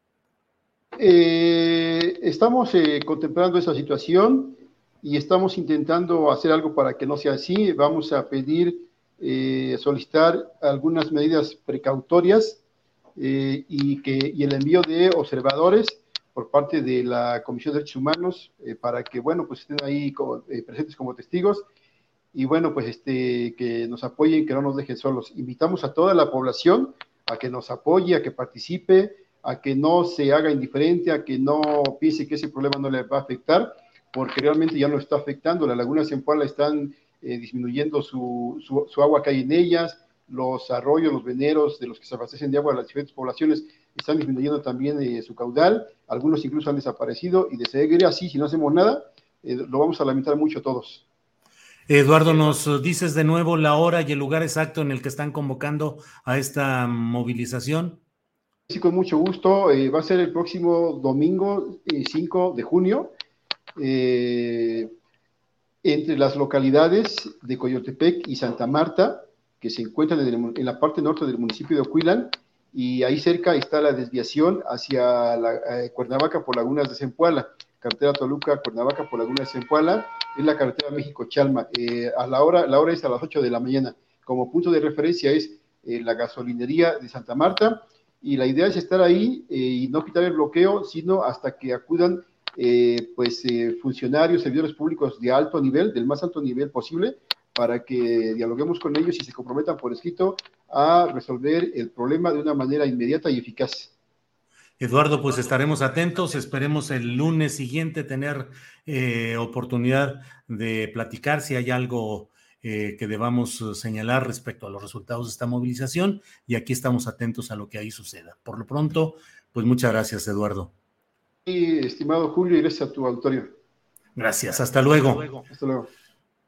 Eh, estamos eh, contemplando esa situación y estamos intentando hacer algo para que no sea así. Vamos a pedir, solicitar algunas medidas precautorias y, que, y el envío de observadores por parte de la Comisión de Derechos Humanos eh, para que, bueno, pues estén ahí eh, presentes como testigos y, bueno, pues este, que nos apoyen, que no nos dejen solos. Invitamos a toda la población a que nos apoye, a que participe, a que no se haga indiferente, a que no piense que ese problema no le va a afectar, porque realmente ya no está afectando. Las lagunas en Puebla están eh, disminuyendo su, su, agua que hay en ellas, los arroyos, los veneros de los que se abastecen de agua las diferentes poblaciones están disminuyendo también eh, su caudal, algunos incluso han desaparecido y de seguir así, si no hacemos nada, eh, lo vamos a lamentar mucho todos. Eduardo, ¿nos dices de nuevo la hora y el lugar exacto en el que están convocando a esta movilización? Sí, con mucho gusto. Eh, va a ser el próximo domingo 5 de junio entre las localidades de Coyotepec y Santa Marta, que se encuentran en, la parte norte del municipio de Ocuilan, y ahí cerca está la desviación hacia la, eh, Cuernavaca por Lagunas de Zempoala, carretera Toluca, Cuernavaca por Lagunas de Zempoala, es la carretera México-Chalma. Eh, a la hora, la hora es a las 8 de la mañana. Como punto de referencia es eh, la gasolinería de Santa Marta, y la idea es estar ahí y no quitar el bloqueo, sino hasta que acudan pues funcionarios, servidores públicos de alto nivel, del más alto nivel posible, para que dialoguemos con ellos y se comprometan por escrito a resolver el problema de una manera inmediata y eficaz. Eduardo, pues estaremos atentos, esperemos el lunes siguiente tener eh, oportunidad de platicar si hay algo eh, que debamos señalar respecto a los resultados de esta movilización y aquí estamos atentos a lo que ahí suceda. Por lo pronto, pues muchas gracias, Eduardo. Sí, estimado Julio, y gracias a tu auditorio. Gracias, hasta luego. Hasta luego.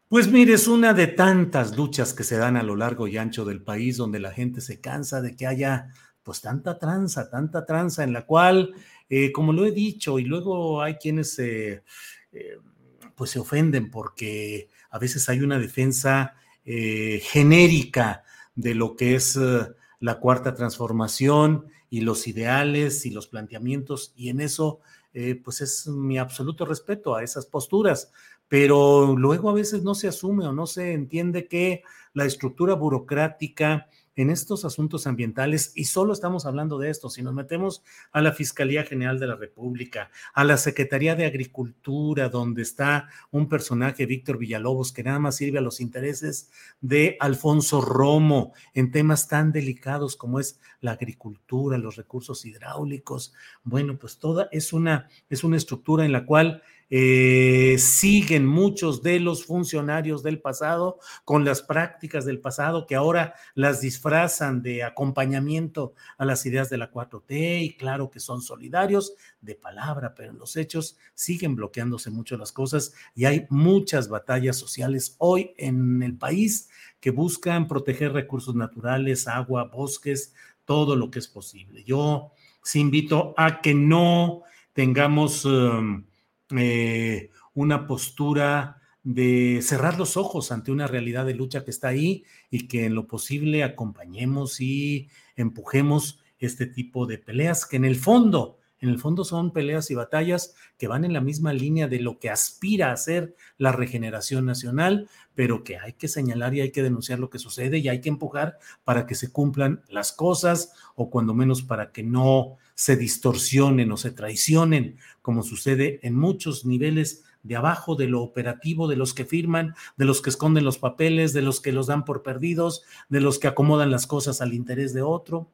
Pues mire, es una de tantas luchas que se dan a lo largo y ancho del país donde la gente se cansa de que haya pues tanta tranza, tanta tranza en la cual, eh, como lo he dicho, y luego hay quienes eh, pues se ofenden porque a veces hay una defensa eh, genérica de lo que es la cuarta transformación y los ideales y los planteamientos, y en eso pues es mi absoluto respeto a esas posturas pero luego a veces no se asume o no se entiende que la estructura burocrática en estos asuntos ambientales, y solo estamos hablando de esto, si nos metemos a la Fiscalía General de la República, a la Secretaría de Agricultura, donde está un personaje, Víctor Villalobos, que nada más sirve a los intereses de Alfonso Romo en temas tan delicados como es la agricultura, los recursos hidráulicos. Bueno, pues toda es una, es una estructura en la cual eh, siguen muchos de los funcionarios del pasado con las prácticas del pasado que ahora las disfrazan de acompañamiento a las ideas de la 4T y claro que son solidarios de palabra, pero en los hechos siguen bloqueándose mucho las cosas y hay muchas batallas sociales hoy en el país que buscan proteger recursos naturales, agua, bosques, todo lo que es posible. Yo sí invito a que no tengamos... Um, eh, una postura de cerrar los ojos ante una realidad de lucha que está ahí y que en lo posible acompañemos y empujemos este tipo de peleas que en el fondo en el fondo son peleas y batallas que van en la misma línea de lo que aspira a ser la regeneración nacional, pero que hay que señalar y hay que denunciar lo que sucede y hay que empujar para que se cumplan las cosas o cuando menos para que no se distorsionen o se traicionen, como sucede en muchos niveles de abajo, de lo operativo, de los que firman, de los que esconden los papeles, de los que los dan por perdidos, de los que acomodan las cosas al interés de otro,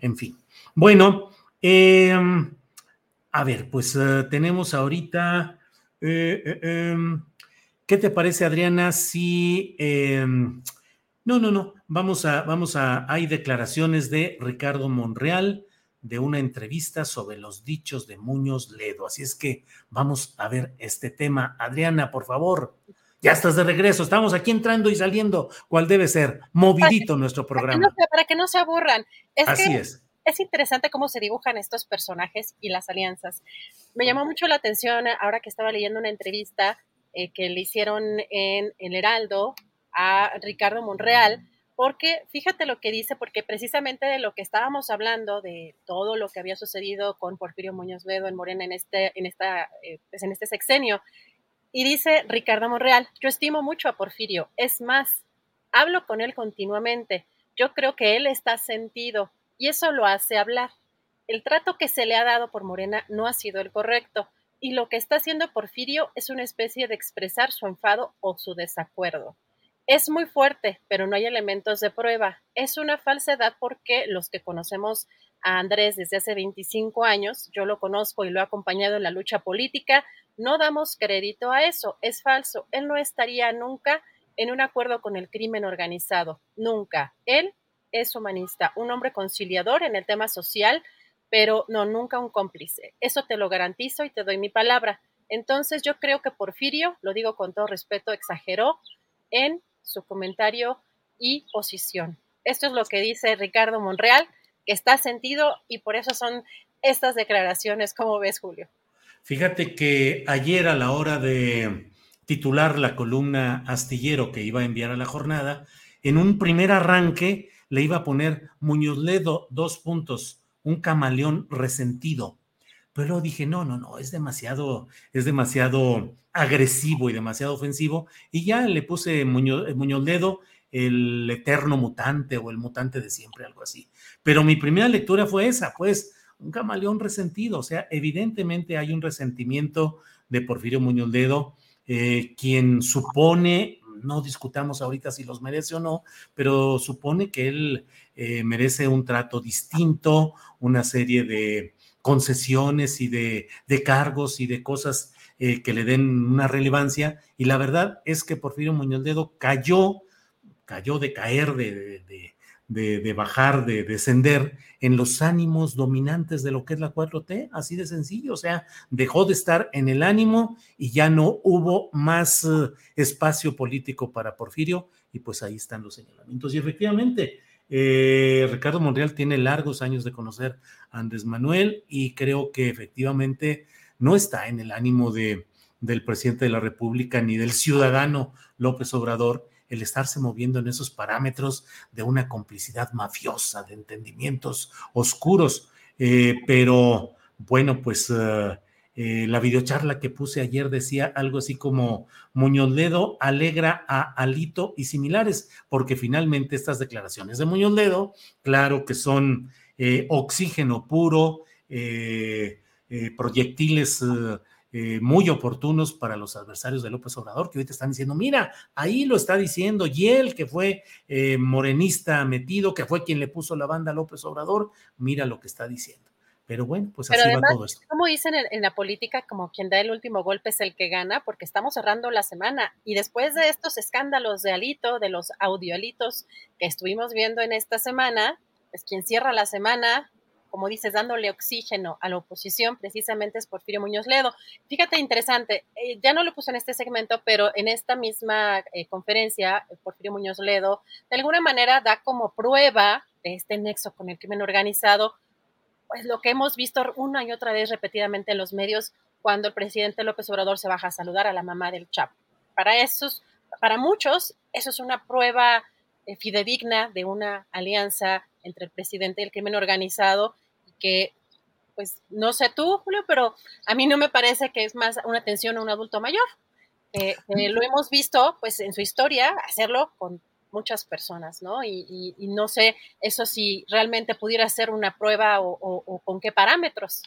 en fin. Bueno, eh, a ver, pues eh, tenemos ahorita, eh, eh, em, ¿qué te parece, Adriana? Si, em, no, no, no, vamos a, vamos a, hay declaraciones de Ricardo Monreal de una entrevista sobre los dichos de Muñoz Ledo. Así es que vamos a ver este tema. Adriana, por favor. Ya estás de regreso, estamos aquí entrando y saliendo, ¿Cuál debe ser, movidito nuestro programa. Para que no, se aburran. Así es es interesante cómo se dibujan estos personajes y las alianzas. Me llamó mucho la atención ahora que estaba leyendo una entrevista eh, que le hicieron en El Heraldo a Ricardo Monreal, porque fíjate lo que dice, porque precisamente de lo que estábamos hablando, de todo lo que había sucedido con Porfirio Muñoz Ledo en Morena en este, en esta, eh, pues en este sexenio, y dice Ricardo Monreal, yo estimo mucho a Porfirio, es más, hablo con él continuamente, yo creo que él está sentido, y eso lo hace hablar. El trato que se le ha dado por Morena no ha sido el correcto y lo que está haciendo Porfirio es una especie de expresar su enfado o su desacuerdo. Es muy fuerte, pero no hay elementos de prueba. Es una falsedad porque los que conocemos a Andrés desde hace 25 años, yo lo conozco y lo he acompañado en la lucha política, no damos crédito a eso, es falso. Él no estaría nunca en un acuerdo con el crimen organizado, nunca. Él es humanista, un hombre conciliador en el tema social, pero no, nunca un cómplice. Eso te lo garantizo y te doy mi palabra. Entonces yo creo que Porfirio, lo digo con todo respeto, exageró en su comentario y posición. Esto es lo que dice Ricardo Monreal, que está sentido y por eso son estas declaraciones. ¿Cómo ves, Julio? Fíjate que ayer a la hora de titular la columna astillero que iba a enviar a la jornada, en un primer arranque le iba a poner Muñoz Ledo, dos puntos, un camaleón resentido. Pero dije, no, no, no, es demasiado, es demasiado agresivo y demasiado ofensivo. Y ya le puse Muñoz, Muñoz Ledo, el eterno mutante o el mutante de siempre, algo así. Pero mi primera lectura fue esa, pues, un camaleón resentido. O sea, evidentemente hay un resentimiento de Porfirio Muñoz Ledo, eh, quien supone no discutamos ahorita si los merece o no, pero supone que él eh, merece un trato distinto, una serie de concesiones y de, cargos y de cosas eh, que le den una relevancia. Y la verdad es que Porfirio Muñoz Dedo cayó, cayó de caer, de de, bajar, de descender en los ánimos dominantes de lo que es la 4T, así de sencillo, o sea, dejó de estar en el ánimo y ya no hubo más eh, espacio político para Porfirio y pues ahí están los señalamientos. Y efectivamente, eh, Ricardo Monreal tiene largos años de conocer a Andrés Manuel y creo que efectivamente no está en el ánimo de, del presidente de la República ni del ciudadano López Obrador el estarse moviendo en esos parámetros de una complicidad mafiosa, de entendimientos oscuros. Eh, pero bueno, pues eh, eh, la videocharla que puse ayer decía algo así como Muñoz Ledo alegra a Alito y similares, porque finalmente estas declaraciones de Muñoz Ledo, claro que son oxígeno puro, proyectiles eh, muy oportunos para los adversarios de López Obrador, que te están diciendo, mira, ahí lo está diciendo y él que fue eh, morenista metido, que fue quien le puso la banda a López Obrador, mira lo que está diciendo. Pero bueno, pues así va todo esto. Como dicen en, la política, como quien da el último golpe es el que gana, porque estamos cerrando la semana y después de estos escándalos de Alito, de los audioalitos que estuvimos viendo en esta semana, pues quien cierra la semana como dices, dándole oxígeno a la oposición, precisamente es Porfirio Muñoz Ledo. Fíjate, interesante, eh, ya no lo puse en este segmento, pero en esta misma eh, conferencia, Porfirio Muñoz Ledo, de alguna manera da como prueba de este nexo con el crimen organizado, pues lo que hemos visto una y otra vez repetidamente en los medios cuando el presidente López Obrador se baja a saludar a la mamá del Chapo. para esos, para muchos, eso es una prueba eh, fidedigna de una alianza entre el presidente y el crimen organizado, que pues no sé tú, Julio, pero a mí no me parece que es más una atención a un adulto mayor. Lo hemos visto, pues, en su historia, hacerlo con muchas personas, ¿no? Y, no sé eso si realmente pudiera ser una prueba o con qué parámetros.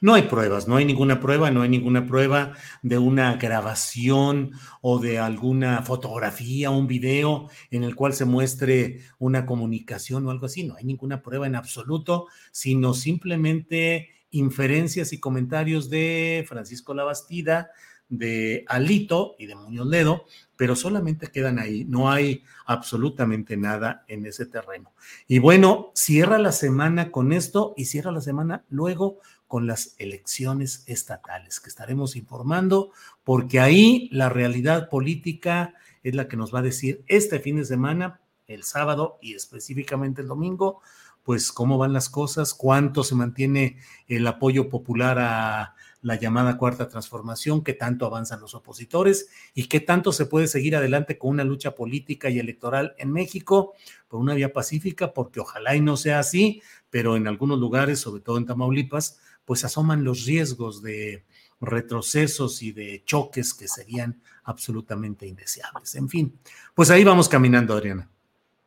No hay pruebas, no hay ninguna prueba, no hay ninguna prueba de una grabación o de alguna fotografía, un video en el cual se muestre una comunicación o algo así. No hay ninguna prueba en absoluto, sino simplemente inferencias y comentarios de Francisco Labastida, de Alito y de Muñoz Ledo, pero solamente quedan ahí, no hay absolutamente nada en ese terreno. Y bueno, cierra la semana con esto y cierra la semana luego con las elecciones estatales, que estaremos informando, porque ahí la realidad política es la que nos va a decir este fin de semana, el sábado y específicamente el domingo, pues cómo van las cosas, cuánto se mantiene el apoyo popular a la llamada cuarta transformación, qué tanto avanzan los opositores y qué tanto se puede seguir adelante con una lucha política y electoral en México por una vía pacífica, porque ojalá y no sea así, pero en algunos lugares, sobre todo en Tamaulipas, pues asoman los riesgos de retrocesos y de choques que serían absolutamente indeseables. En fin, pues ahí vamos caminando, Adriana.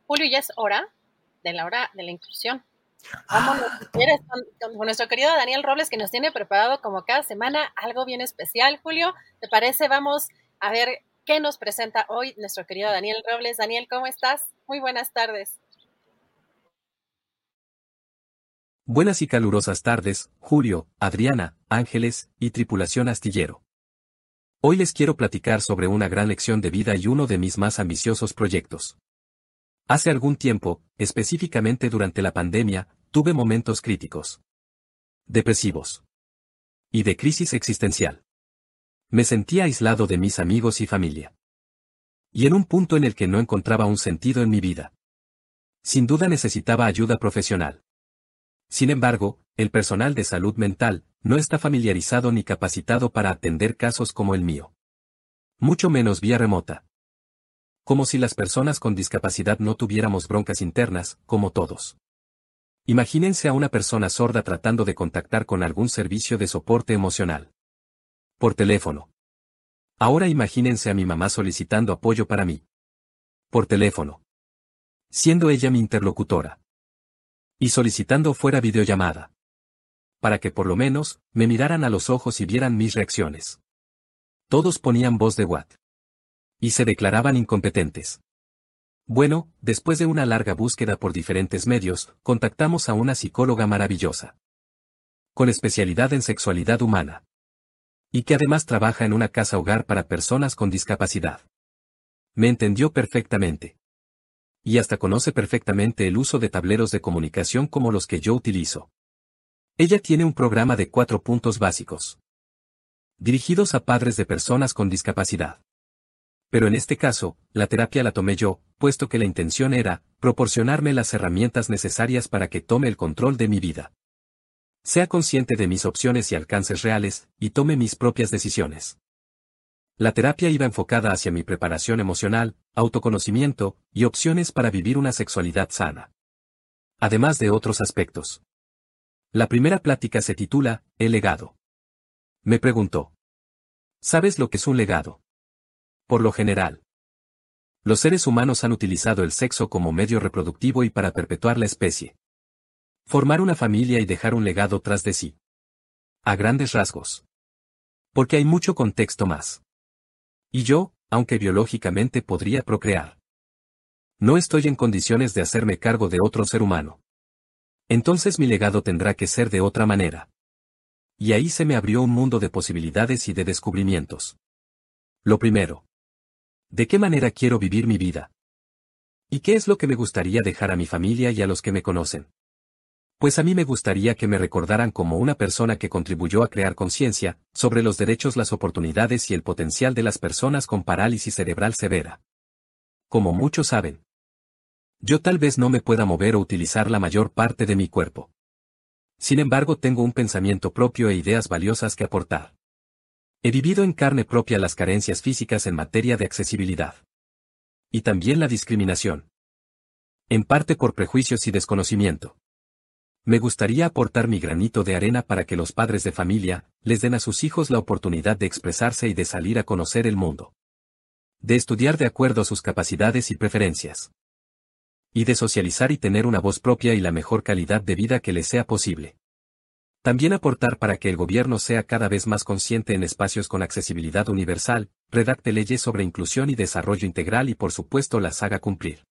Julio, ya es hora de la hora de la inclusión. Vámonos, si quieres, con, nuestro querido Daniel Robles, que nos tiene preparado como cada semana algo bien especial. Julio, ¿te parece? Vamos a ver qué nos presenta hoy nuestro querido Daniel Robles. Daniel, ¿cómo estás? Muy buenas tardes. Buenas y calurosas tardes, Julio, Adriana, Ángeles y tripulación astillero. Hoy les quiero platicar sobre una gran lección de vida y uno de mis más ambiciosos proyectos. Hace algún tiempo, específicamente durante la pandemia, tuve momentos críticos. Depresivos. Y de crisis existencial. Me sentía aislado de mis amigos y familia. Y en un punto en el que no encontraba un sentido en mi vida. Sin duda necesitaba ayuda profesional. Sin embargo, el personal de salud mental no está familiarizado ni capacitado para atender casos como el mío. Mucho menos vía remota. Como si las personas con discapacidad no tuviéramos broncas internas, como todos. Imagínense a una persona sorda tratando de contactar con algún servicio de soporte emocional. Por teléfono. Ahora imagínense a mi mamá solicitando apoyo para mí. Por teléfono. Siendo ella mi interlocutora y solicitando fuera videollamada. Para que por lo menos, me miraran a los ojos y vieran mis reacciones. Todos ponían voz de Watt. Y se declaraban incompetentes. Bueno, después de una larga búsqueda por diferentes medios, contactamos a una psicóloga maravillosa. Con especialidad en sexualidad humana. Y que además trabaja en una casa hogar para personas con discapacidad. Me entendió perfectamente y hasta conoce perfectamente el uso de tableros de comunicación como los que yo utilizo. Ella tiene un programa de cuatro puntos básicos. Dirigidos a padres de personas con discapacidad. Pero en este caso, la terapia la tomé yo, puesto que la intención era, proporcionarme las herramientas necesarias para que tome el control de mi vida. Sea consciente de mis opciones y alcances reales, y tome mis propias decisiones. La terapia iba enfocada hacia mi preparación emocional, autoconocimiento y opciones para vivir una sexualidad sana. Además de otros aspectos. La primera plática se titula, El legado. Me preguntó. ¿Sabes lo que es un legado? Por lo general. Los seres humanos han utilizado el sexo como medio reproductivo y para perpetuar la especie. Formar una familia y dejar un legado tras de sí. A grandes rasgos. Porque hay mucho contexto más. Y yo, aunque biológicamente podría procrear. No estoy en condiciones de hacerme cargo de otro ser humano. Entonces mi legado tendrá que ser de otra manera. Y ahí se me abrió un mundo de posibilidades y de descubrimientos. Lo primero. ¿De qué manera quiero vivir mi vida? ¿Y qué es lo que me gustaría dejar a mi familia y a los que me conocen? Pues a mí me gustaría que me recordaran como una persona que contribuyó a crear conciencia sobre los derechos, las oportunidades y el potencial de las personas con parálisis cerebral severa. Como muchos saben, yo tal vez no me pueda mover o utilizar la mayor parte de mi cuerpo. Sin embargo, tengo un pensamiento propio e ideas valiosas que aportar. He vivido en carne propia las carencias físicas en materia de accesibilidad. Y también la discriminación. En parte por prejuicios y desconocimiento. Me gustaría aportar mi granito de arena para que los padres de familia les den a sus hijos la oportunidad de expresarse y de salir a conocer el mundo. De estudiar de acuerdo a sus capacidades y preferencias. Y de socializar y tener una voz propia y la mejor calidad de vida que les sea posible. También aportar para que el gobierno sea cada vez más consciente en espacios con accesibilidad universal, redacte leyes sobre inclusión y desarrollo integral y por supuesto las haga cumplir.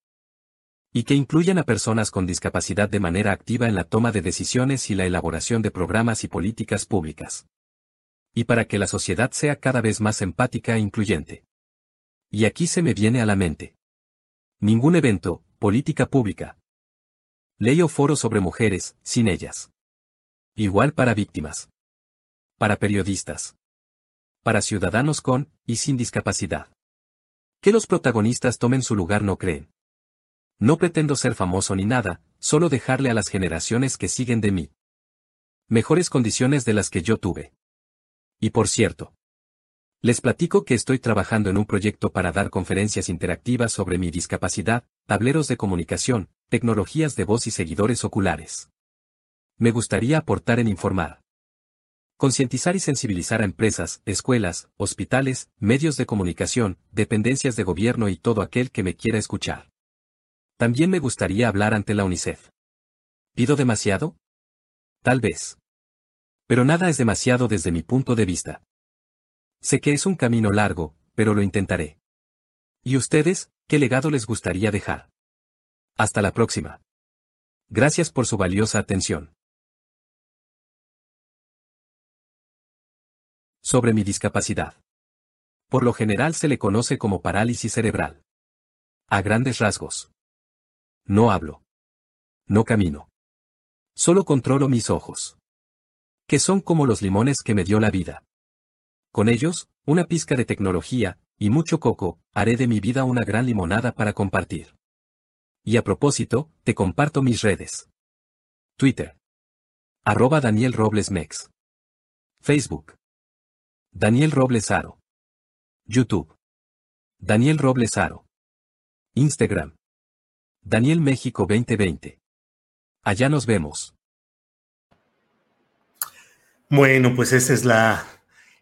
Y que incluyan a personas con discapacidad de manera activa en la toma de decisiones y la elaboración de programas y políticas públicas. Y para que la sociedad sea cada vez más empática e incluyente. Y aquí se me viene a la mente. Ningún evento, política pública. Ley o foro sobre mujeres, sin ellas. Igual para víctimas. Para periodistas. Para ciudadanos con y sin discapacidad. Que los protagonistas tomen su lugar no creen. No pretendo ser famoso ni nada, solo dejarle a las generaciones que siguen de mí. Mejores condiciones de las que yo tuve. Y por cierto. Les platico que estoy trabajando en un proyecto para dar conferencias interactivas sobre mi discapacidad, tableros de comunicación, tecnologías de voz y seguidores oculares. Me gustaría aportar en informar. Concientizar y sensibilizar a empresas, escuelas, hospitales, medios de comunicación, dependencias de gobierno y todo aquel que me quiera escuchar. También me gustaría hablar ante la UNICEF. ¿Pido demasiado? Tal vez. Pero nada es demasiado desde mi punto de vista. Sé que es un camino largo, pero lo intentaré. ¿Y ustedes, qué legado les gustaría dejar? Hasta la próxima. Gracias por su valiosa atención. Sobre mi discapacidad. Por lo general se le conoce como parálisis cerebral. A grandes rasgos. No hablo. No camino. Solo controlo mis ojos. Que son como los limones que me dio la vida. Con ellos, una pizca de tecnología, y mucho coco, haré de mi vida una gran limonada para compartir. Y a propósito, te comparto mis redes. Twitter. Arroba Daniel Robles Mex. Facebook. Daniel Robles Aro. YouTube. Daniel Robles Aro. Instagram. Daniel México 2020. Allá nos vemos. Bueno, pues ese es la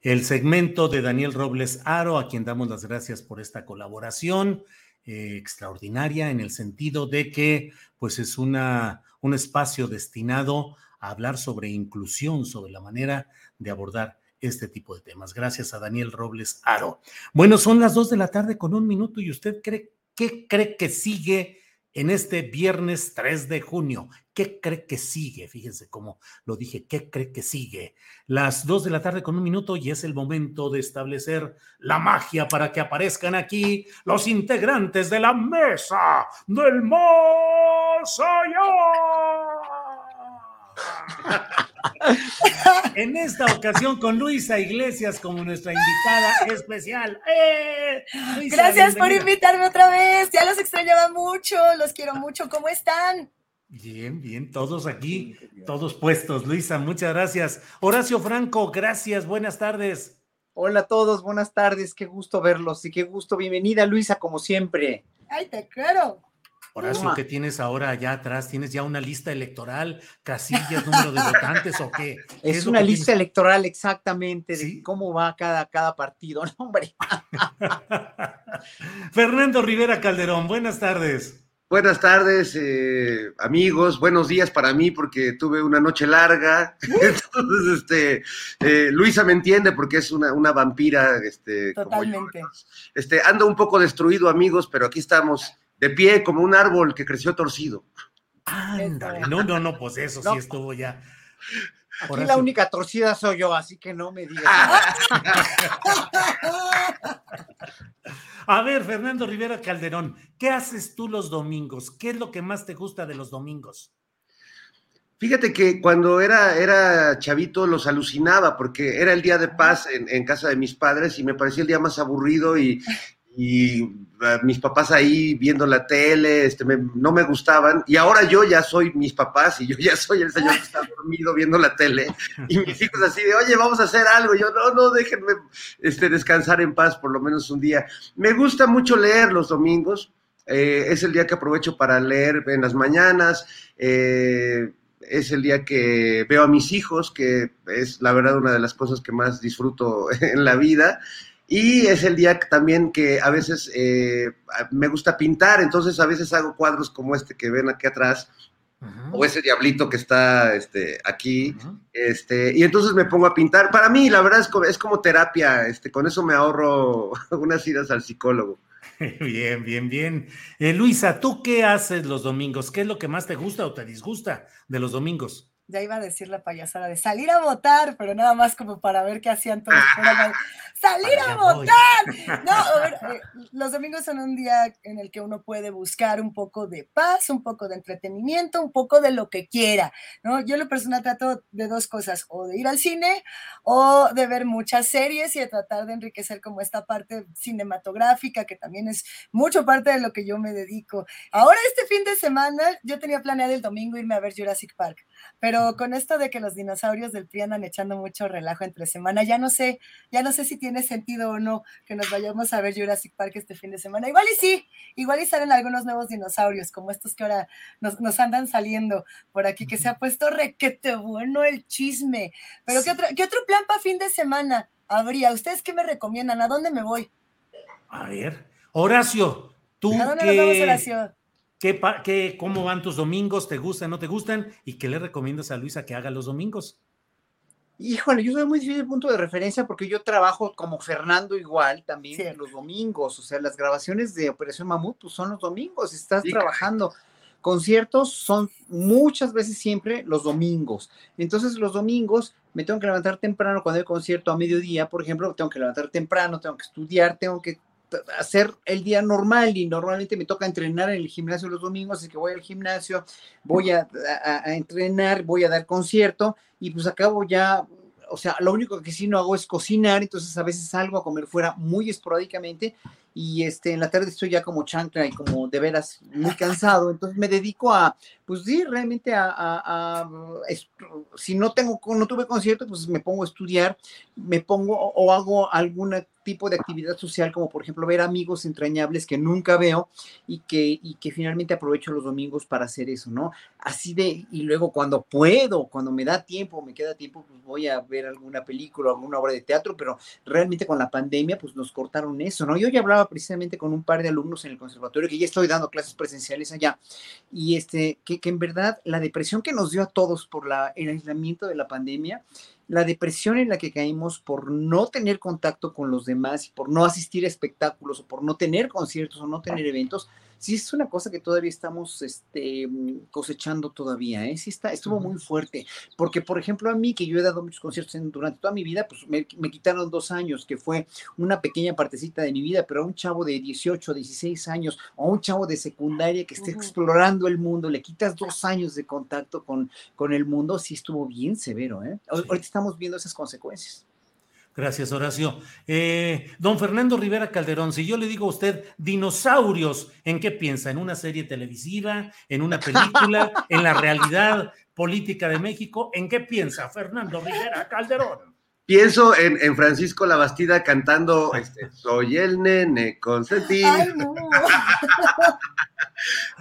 el segmento de Daniel Robles Aro, a quien damos las gracias por esta colaboración eh, extraordinaria en el sentido de que pues es una, un espacio destinado a hablar sobre inclusión, sobre la manera de abordar este tipo de temas. Gracias a Daniel Robles Aro. Bueno, son las dos de la tarde con un minuto y usted cree, ¿qué cree que sigue en este viernes 3 de junio? ¿Qué cree que sigue? Fíjense cómo lo dije, ¿qué cree que sigue? Las dos de la tarde con un minuto y es el momento de establecer la magia para que aparezcan aquí los integrantes de la mesa del más en esta ocasión con Luisa Iglesias como nuestra invitada especial. ¡Eh! Gracias por invitarme otra vez. Ya los extrañaba mucho, los quiero mucho. ¿Cómo están? Bien, bien, todos aquí, todos puestos. Luisa, muchas gracias. Horacio Franco, gracias, buenas tardes. Hola a todos, buenas tardes, qué gusto verlos y qué gusto. Bienvenida Luisa, como siempre. Ay, te quiero. Horacio, ¿qué tienes ahora allá atrás? ¿Tienes ya una lista electoral, casillas, número de votantes o qué? es, una lista electoral exactamente de cómo va cada, cada partido, ¿no, hombre? Fernando Rivera Calderón, buenas tardes. Buenas tardes, eh, amigos. Buenos días para mí porque tuve una noche larga. Entonces, este, eh, Luisa me entiende porque es una, una vampira, este, Totalmente. Como Este, ando un poco destruido, amigos, pero aquí estamos de pie como un árbol que creció torcido. Ándale, no, no, no, pues eso sí estuvo ya. Aquí la única torcida soy yo, así que no me digas. A ver, Fernando Rivera Calderón, ¿qué haces tú los domingos? ¿Qué es lo que más te gusta de los domingos? Fíjate que cuando era, era chavito los alucinaba porque era el día de paz en, en casa de mis padres y me parecía el día más aburrido y, y uh, mis papás ahí viendo la tele, este, me- no me gustaban, y ahora yo ya soy mis papás y yo ya soy el señor que está dormido viendo la tele, y mis hijos así de, oye, vamos a hacer algo, yo, no, no, déjenme este, descansar en paz por lo menos un día. Me gusta mucho leer los domingos, eh, es el día que aprovecho para leer en las mañanas, eh, es el día que veo a mis hijos, que es la verdad una de las cosas que más disfruto en la vida. Y es el día también que a veces eh, me gusta pintar, entonces a veces hago cuadros como este que ven aquí atrás, o ese diablito que está este, aquí, este, y entonces me pongo a pintar. Para mí, la verdad, es como, es como terapia, este, con eso me ahorro unas idas al psicólogo. Bien, bien, bien. Eh, Luisa, ¿tú qué haces los domingos? ¿Qué es lo que más te gusta o te disgusta de los domingos? Ya iba a decir la payasada de salir a votar, pero nada más como para ver qué hacían todos. de- ¡Salir a votar! No, a ver, eh, los domingos son un día en el que uno puede buscar un poco de paz, un poco de entretenimiento, un poco de lo que quiera, ¿no? Yo en lo personal trato de dos cosas, o de ir al cine o de ver muchas series y de tratar de enriquecer como esta parte cinematográfica, que también es mucho parte de lo que yo me dedico. Ahora este fin de semana yo tenía planeado el domingo irme a ver Jurassic Park, pero con esto de que los dinosaurios del PRI andan echando mucho relajo entre semana, ya no sé, ya no sé si tiene sentido o no que nos vayamos a ver Jurassic Park este fin de semana. Igual y sí, igual y salen algunos nuevos dinosaurios, como estos que ahora nos, nos andan saliendo por aquí, que se ha puesto requete bueno el chisme. Pero ¿qué otro, ¿qué otro plan para fin de semana habría? ¿Ustedes qué me recomiendan? ¿A dónde me voy? A ver, Horacio, ¿tú ¿A dónde nos vamos, Horacio? Qué, qué- cómo van tus domingos? ¿Te gustan, no te gustan? ¿Y qué le recomiendas a Luisa que haga los domingos? Híjole, yo soy muy difícil punto de referencia porque yo trabajo como Fernando igual también los domingos, o sea, las grabaciones de Operación Mamut pues son los domingos, estás Sí, trabajando. Conciertos son muchas veces siempre los domingos. Entonces los domingos me tengo que levantar temprano cuando hay concierto a mediodía, por ejemplo, tengo que levantar temprano, tengo que estudiar, tengo que hacer el día normal y normalmente me toca entrenar en el gimnasio los domingos, así que voy al gimnasio, voy a, entrenar, voy a dar concierto y pues acabo ya, o sea, lo único que sí no hago es cocinar, entonces a veces salgo a comer fuera muy esporádicamente y este, en la tarde estoy ya como chancla y como de veras muy cansado, entonces me dedico a, pues sí, realmente a, a- si no tengo, no tuve concierto, pues me pongo a estudiar, me pongo o hago algún tipo de actividad social, como por ejemplo ver amigos entrañables que nunca veo y que, y que finalmente aprovecho los domingos para hacer eso, ¿no? Así de, y luego cuando puedo, cuando me da tiempo, me queda tiempo, pues voy a ver alguna película, alguna obra de teatro, pero realmente con la pandemia, pues nos cortaron eso, ¿no? Yo ya hablaba precisamente con un par de alumnos en el conservatorio, que ya estoy dando clases presenciales allá, y este, que, que en verdad la depresión que nos dio a todos por la, el aislamiento de la pandemia, la depresión en la que caímos por no tener contacto con los demás por no asistir a espectáculos o por no tener conciertos o no tener eventos, sí es una cosa que todavía estamos este, mm, cosechando todavía, ¿eh? Sí está, estuvo muy fuerte, porque por ejemplo a mí, que yo he dado muchos conciertos en- durante toda mi vida, pues me, me quitaron dos años, que fue una pequeña partecita de mi vida, pero a un chavo de 18, 16 años, o a un chavo de secundaria que esté explorando el mundo, le quitas dos años de contacto con, con el mundo, sí estuvo bien severo, ¿eh? Ahor- Ahorita estamos viendo esas consecuencias. Gracias, Horacio. Eh, don Fernando Rivera Calderón, si yo le digo a usted dinosaurios, ¿en qué piensa? ¿En una serie televisiva? ¿En una película? ¿En la realidad política de México? ¿En qué piensa Fernando Rivera Calderón? Pienso en, en Francisco Labastida cantando este, Soy el nene consentido. Ay, no.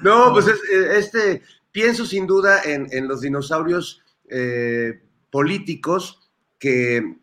No, pues es- eh, este, pienso sin duda en, en los dinosaurios eh, políticos que,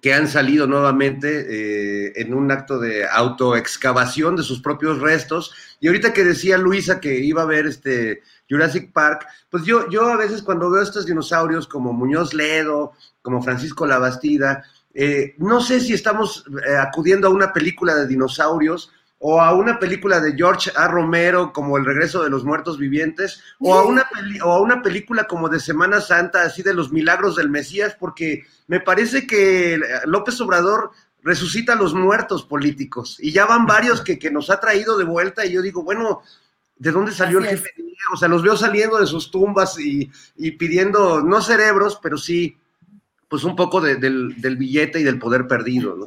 que han salido nuevamente eh, en un acto de autoexcavación de sus propios restos. Y ahorita que decía Luisa que iba a ver este Jurassic Park, pues yo, yo a veces cuando veo estos dinosaurios como Muñoz Ledo, como Francisco Labastida, eh, no sé si estamos eh, acudiendo a una película de dinosaurios o a una película de George A. Romero como El regreso de los muertos vivientes, o a una, peli- o a una película como de Semana Santa, así de los milagros del Mesías, porque me parece que López Obrador resucita a los muertos políticos, y ya van varios que, que nos ha traído de vuelta, y yo digo, bueno, ¿de dónde salió Así el es. jefe Diego? O sea, los veo saliendo de sus tumbas y, y pidiendo, no cerebros, pero sí, pues un poco de- del, del billete y del poder perdido, ¿no?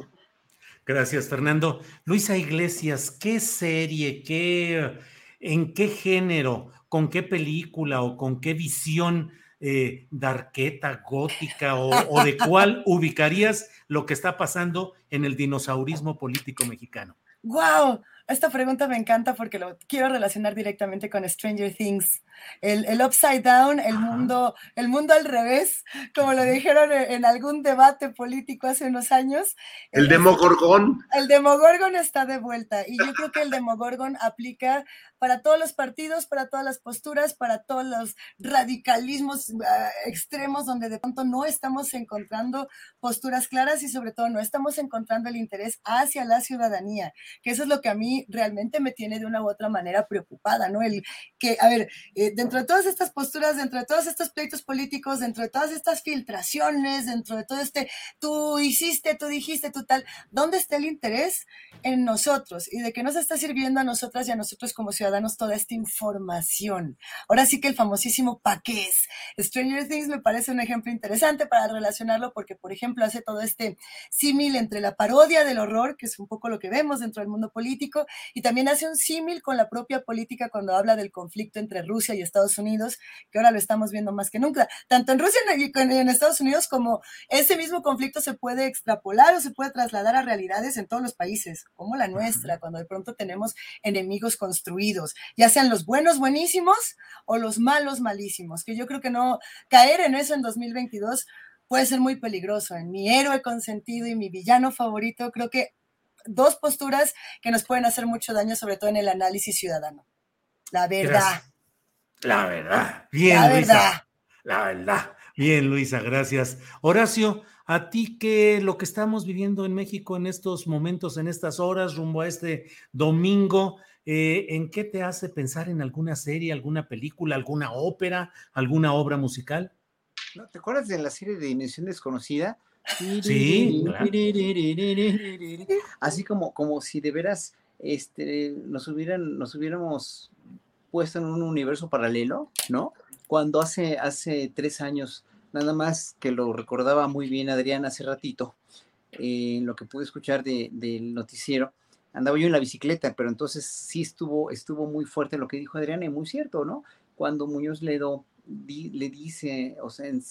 Gracias, Fernando. Luisa Iglesias, ¿qué serie, qué, en qué género, con qué película o con qué visión eh, darqueta, gótica o, o de cuál ubicarías lo que está pasando en el dinosaurismo político mexicano? ¡Wow! Esta pregunta me encanta porque lo quiero relacionar directamente con Stranger Things. El, el upside down, el mundo, el mundo al revés, como lo dijeron en, en algún debate político hace unos años. El Demogorgón. El Demogorgon está de vuelta y yo creo que el Demogorgon aplica para todos los partidos, para todas las posturas, para todos los radicalismos uh, extremos donde de pronto no estamos encontrando posturas claras y sobre todo no estamos encontrando el interés hacia la ciudadanía, que eso es lo que a mí realmente me tiene de una u otra manera preocupada, ¿no? El que, a ver, eh, dentro de todas estas posturas, dentro de todos estos pleitos políticos, dentro de todas estas filtraciones, dentro de todo este, tú hiciste, tú dijiste, tú tal, ¿dónde está el interés en nosotros y de que nos está sirviendo a nosotras y a nosotros como ciudadanos toda esta información? Ahora sí que el famosísimo paqués. Stranger Things me parece un ejemplo interesante para relacionarlo porque, por ejemplo, hace todo este símil entre la parodia del horror, que es un poco lo que vemos dentro del mundo político, y también hace un símil con la propia política cuando habla del conflicto entre Rusia y Estados Unidos, que ahora lo estamos viendo más que nunca. Tanto en Rusia y en Estados Unidos como ese mismo conflicto se puede extrapolar o se puede trasladar a realidades en todos los países, como la nuestra, cuando de pronto tenemos enemigos construidos, ya sean los buenos buenísimos o los malos malísimos, que yo creo que no caer en eso en 2022 puede ser muy peligroso. En mi héroe consentido y mi villano favorito, creo que dos posturas que nos pueden hacer mucho daño, sobre todo en el análisis ciudadano. La verdad. Gracias. La verdad. Bien, La Luisa. verdad. La verdad. Bien, Luisa, gracias. Horacio, a ti que lo que estamos viviendo en México en estos momentos, en estas horas, rumbo a este domingo, eh, ¿en qué te hace pensar en alguna serie, alguna película, alguna ópera, alguna obra musical? ¿No? ¿Te acuerdas de la serie de Dimensión Desconocida? Sí, claro. Así como, como si de veras este, nos, hubieran, nos hubiéramos puesto en un universo paralelo, ¿no? Cuando hace, hace tres años, nada más que lo recordaba muy bien Adrián hace ratito, eh, en lo que pude escuchar de- del noticiero, andaba yo en la bicicleta, pero entonces sí estuvo, estuvo muy fuerte lo que dijo Adrián y muy cierto, ¿no? Cuando Muñoz Ledo di- le dice, o sea, en,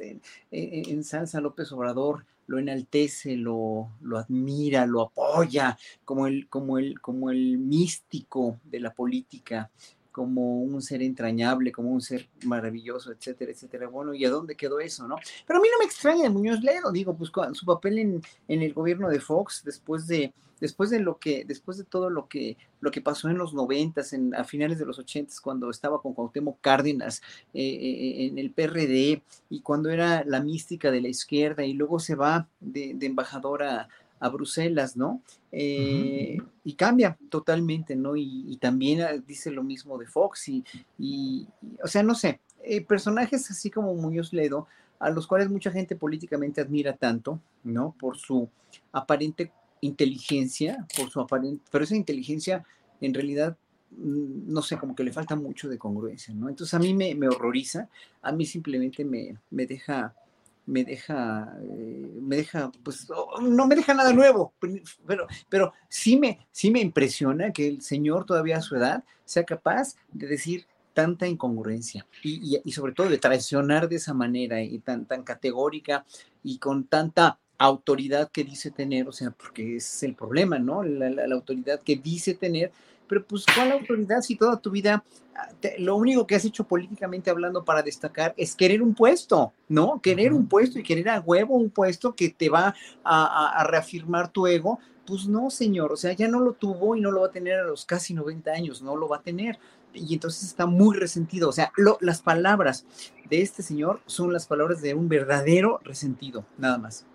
en, en- ensalza a López Obrador, lo enaltece, lo, lo admira, lo apoya, como el, como, el, como el místico de la política, como un ser entrañable, como un ser maravilloso, etcétera, etcétera. Bueno, ¿y a dónde quedó eso, no? Pero a mí no me extraña de Muñoz Ledo, digo, pues su papel en, en el gobierno de Fox, después de, después de lo que, después de todo lo que, lo que pasó en los noventas, en, a finales de los ochentas, cuando estaba con Cuauhtémoc Cárdenas eh, eh, en el PRD, y cuando era la mística de la izquierda, y luego se va de, de embajadora a Bruselas, ¿no? Eh, Y cambia totalmente, ¿no? Y, y también ah, dice lo mismo de Fox, y, y- y, o sea, no sé, eh, personajes así como Muñoz Ledo, a los cuales mucha gente políticamente admira tanto, ¿no? Por su aparente inteligencia, por su aparente, pero esa inteligencia en realidad, mm, no sé, como que le falta mucho de congruencia, ¿no? Entonces a mí me, me horroriza, a mí simplemente me, me deja, me deja, eh, me deja, pues, oh, no me deja nada nuevo, pero, pero sí me, sí me impresiona que el señor todavía a su edad sea capaz de decir tanta incongruencia y, y- sobre todo de traicionar de esa manera y tan, tan categórica y con tanta autoridad que dice tener, o sea, porque es el problema, ¿no? La- la autoridad que dice tener, pero pues ¿cuál autoridad si toda tu vida ah, te- lo único que has hecho políticamente hablando para destacar es querer un puesto, ¿no? Querer un puesto y querer a huevo un puesto que te va a, a- a reafirmar tu ego. Pues no, señor, o sea, ya no lo tuvo y no lo va a tener a los casi 90 años, no lo va a tener. Y entonces está muy resentido. O sea, lo- las palabras de este señor son las palabras de un verdadero resentido, nada más.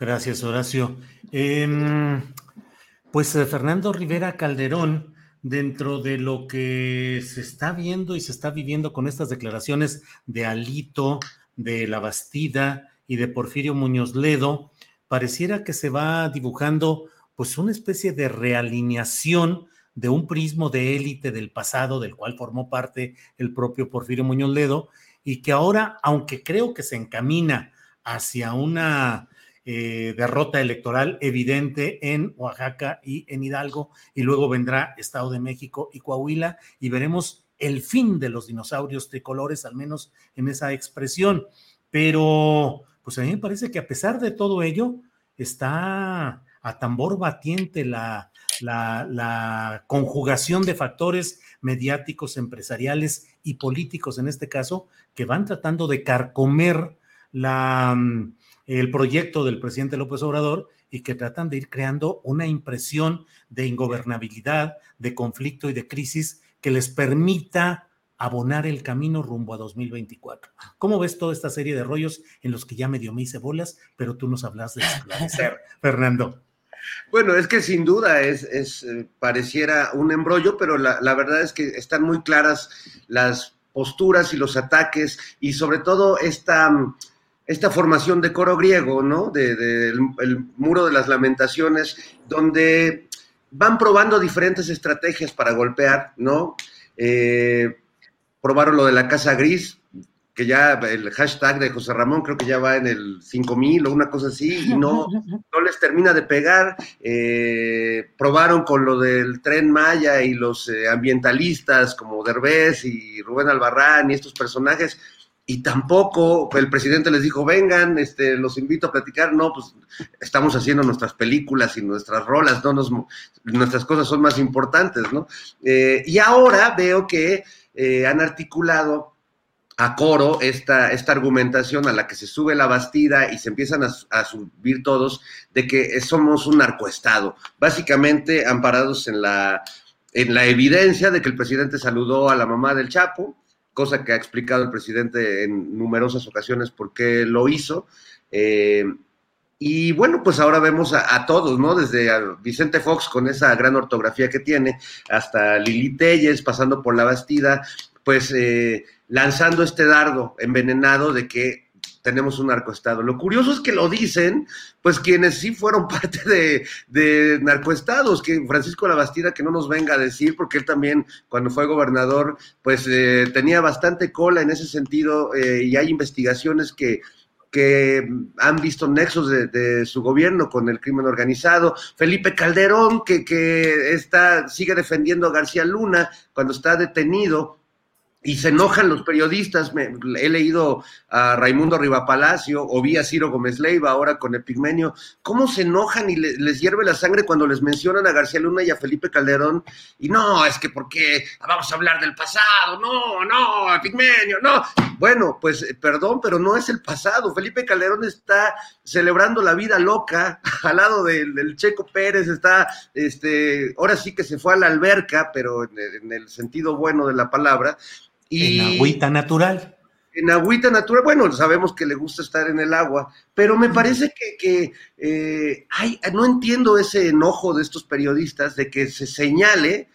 Gracias, Horacio. Em, pues eh, Fernando Rivera Calderón, dentro de lo que se está viendo y se está viviendo con estas declaraciones de Alito, de La Bastida y de Porfirio Muñoz Ledo, pareciera que se va dibujando pues una especie de realineación de un prismo de élite del pasado, del cual formó parte el propio Porfirio Muñoz Ledo, y que ahora, aunque creo que se encamina hacia una eh, derrota electoral evidente en Oaxaca y en Hidalgo, y luego vendrá Estado de México y Coahuila, y veremos el fin de los dinosaurios tricolores, al menos en esa expresión. Pero, pues a mí me parece que a pesar de todo ello, está a tambor batiente la, la, la, conjugación de factores mediáticos, empresariales y políticos en este caso, que van tratando de carcomer la, el proyecto del presidente López Obrador y que tratan de ir creando una impresión de ingobernabilidad, de conflicto y de crisis que les permita abonar el camino rumbo a 2024. ¿Cómo ves toda esta serie de rollos en los que ya medio me hice bolas, pero tú nos hablas de esclarecer, Fernando? Bueno, es que sin duda es, es eh, pareciera un embrollo, pero la, la, verdad es que están muy claras las posturas y los ataques y sobre todo esta, esta formación de coro griego, ¿no? De, de el, muro de las lamentaciones, donde van probando diferentes estrategias para golpear, ¿no? Eh, probaron lo de la casa gris, que ya el hashtag de José Ramón creo que ya va en el 5000 o una cosa así, y no, no les termina de pegar. Eh, probaron con lo del tren Maya y los eh, ambientalistas como Derbez y Rubén Albarrán y estos personajes, y tampoco el presidente les dijo, vengan, este, los invito a platicar. No, pues estamos haciendo nuestras películas y nuestras rolas, no nos, nuestras cosas son más importantes, ¿no? Eh, y ahora veo que han articulado a coro esta, esta argumentación a la que se sube la bastida y se empiezan a, a, subir todos de que somos un narcoestado, básicamente amparados en la, en la evidencia de que el presidente saludó a la mamá del Chapo, cosa que ha explicado el presidente en numerosas ocasiones por qué lo hizo. Eh, y bueno, pues ahora vemos a, todos, ¿no? Desde Vicente Fox con esa gran ortografía que tiene, hasta Lili Telles pasando por la Bastida, pues eh, lanzando este dardo envenenado de que tenemos un narcoestado. Lo curioso es que lo dicen, pues quienes sí fueron parte de, de narcoestados, que Francisco Labastida que no nos venga a decir, porque él también cuando fue gobernador, pues eh, tenía bastante cola en ese sentido eh, y hay investigaciones que que han visto nexos de, de, su gobierno con el crimen organizado. Felipe Calderón, que, que está, sigue defendiendo a García Luna cuando está detenido y se enojan los periodistas. Me, he leído a Raimundo Rivapalacio o vi a Ciro Gómez Leiva ahora con Epigmenio. ¿Cómo se enojan y le, les hierve la sangre cuando les mencionan a García Luna y a Felipe Calderón? Y no, es que porque vamos a hablar del pasado. No, no, Epigmenio, no. Bueno, pues eh, perdón, pero no es el pasado. Felipe Calderón está celebrando la vida loca al lado del, Checo Pérez. Está, este, ahora sí que se fue a la alberca, pero en el sentido bueno de la palabra y en agüita natural. En agüita natural, bueno, sabemos que le gusta estar en el agua, pero me parece que, que eh, hay, no entiendo ese enojo de estos periodistas de que se señale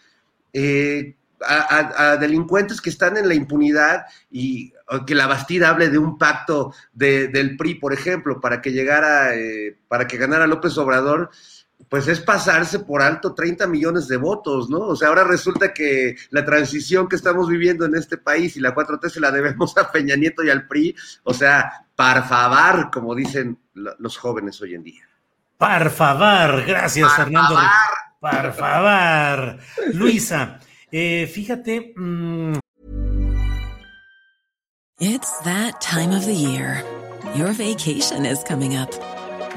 eh, a, a, a, delincuentes que están en la impunidad y que la Bastida hable de un pacto de, del PRI, por ejemplo, para que llegara, eh, para que ganara López Obrador pues es pasarse por alto 30 millones de votos, ¿no? O sea, ahora resulta que la transición que estamos viviendo en este país y la 4T se la debemos a Peña Nieto y al PRI, o sea, parfavar, como dicen los jóvenes hoy en día. Parfavar, gracias Fernando. Parfavar. Luisa, eh, fíjate. Mmm... It's that time of the year. Your vacation is coming up.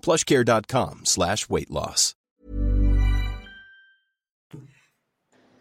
plushcare.com slash weight loss.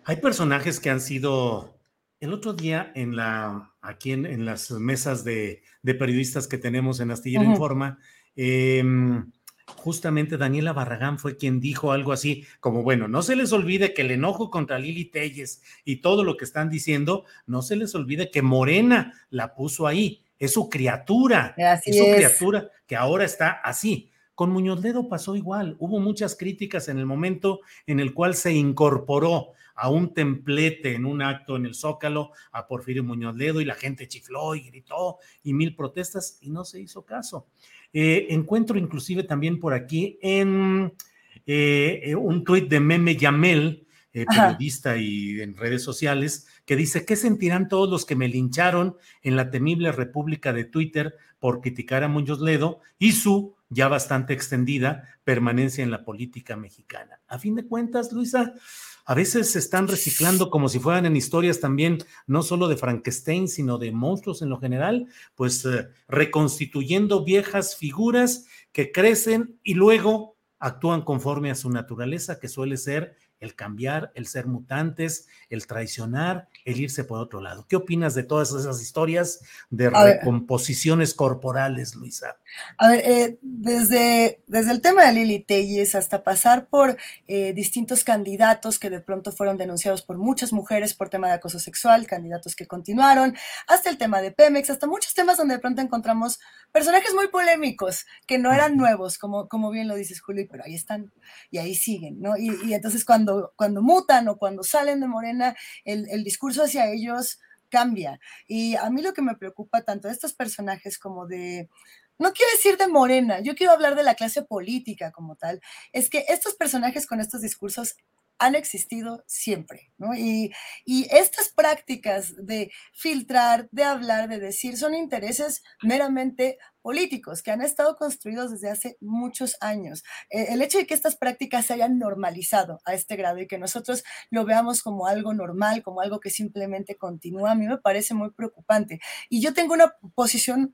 Hay personajes que han sido el otro día en la aquí en, las mesas de, periodistas que tenemos en Astillero Informa, em, justamente Daniela Barragán fue quien dijo algo así, como bueno, no se les olvide que el enojo contra Lili Telles y todo lo que están diciendo, no se les olvide que Morena la puso ahí, es su criatura, es su criatura que ahora está así. Con Muñoz Ledo pasó igual, hubo muchas críticas en el momento en el cual se incorporó a un templete en un acto en el Zócalo a Porfirio Muñoz Ledo y la gente chifló y gritó y mil protestas y no se hizo caso. Eh, encuentro inclusive también por aquí en eh, un tuit de Meme Yamel, eh, periodista y en redes sociales, que dice, ¿qué sentirán todos los que me lincharon en la temible república de Twitter por criticar a Muñoz Ledo y su ya bastante extendida permanencia en la política mexicana? A fin de cuentas, Luisa, a veces se están reciclando como si fueran en historias también, no solo de Frankenstein, sino de monstruos en lo general, pues eh, reconstituyendo viejas figuras que crecen y luego actúan conforme a su naturaleza, que suele ser el cambiar, el ser mutantes, el traicionar, el irse por otro lado. ¿Qué opinas de todas esas historias de recomposiciones corporales, Luisa? A ver, eh, desde, desde el tema de Lili Telles hasta pasar por eh, distintos candidatos que de pronto fueron denunciados por muchas mujeres por tema de acoso sexual, candidatos que continuaron, hasta el tema de Pemex, hasta muchos temas donde de pronto encontramos personajes muy polémicos que no eran nuevos, como, como bien lo dices, Julio, pero ahí están y ahí siguen, ¿no? Y, y entonces cuando cuando, mutan o cuando salen de Morena, el, discurso hacia ellos cambia. Y a mí lo que me preocupa tanto de estos personajes como de, no quiero decir de Morena, yo quiero hablar de la clase política como tal, es que estos personajes con estos discursos han existido siempre, ¿no? Y, y, estas prácticas de filtrar, de hablar, de decir, son intereses meramente políticos que han estado construidos desde hace muchos años. Eh, el hecho de que estas prácticas se hayan normalizado a este grado y que nosotros lo veamos como algo normal, como algo que simplemente continúa, a mí me parece muy preocupante. Y yo tengo una posición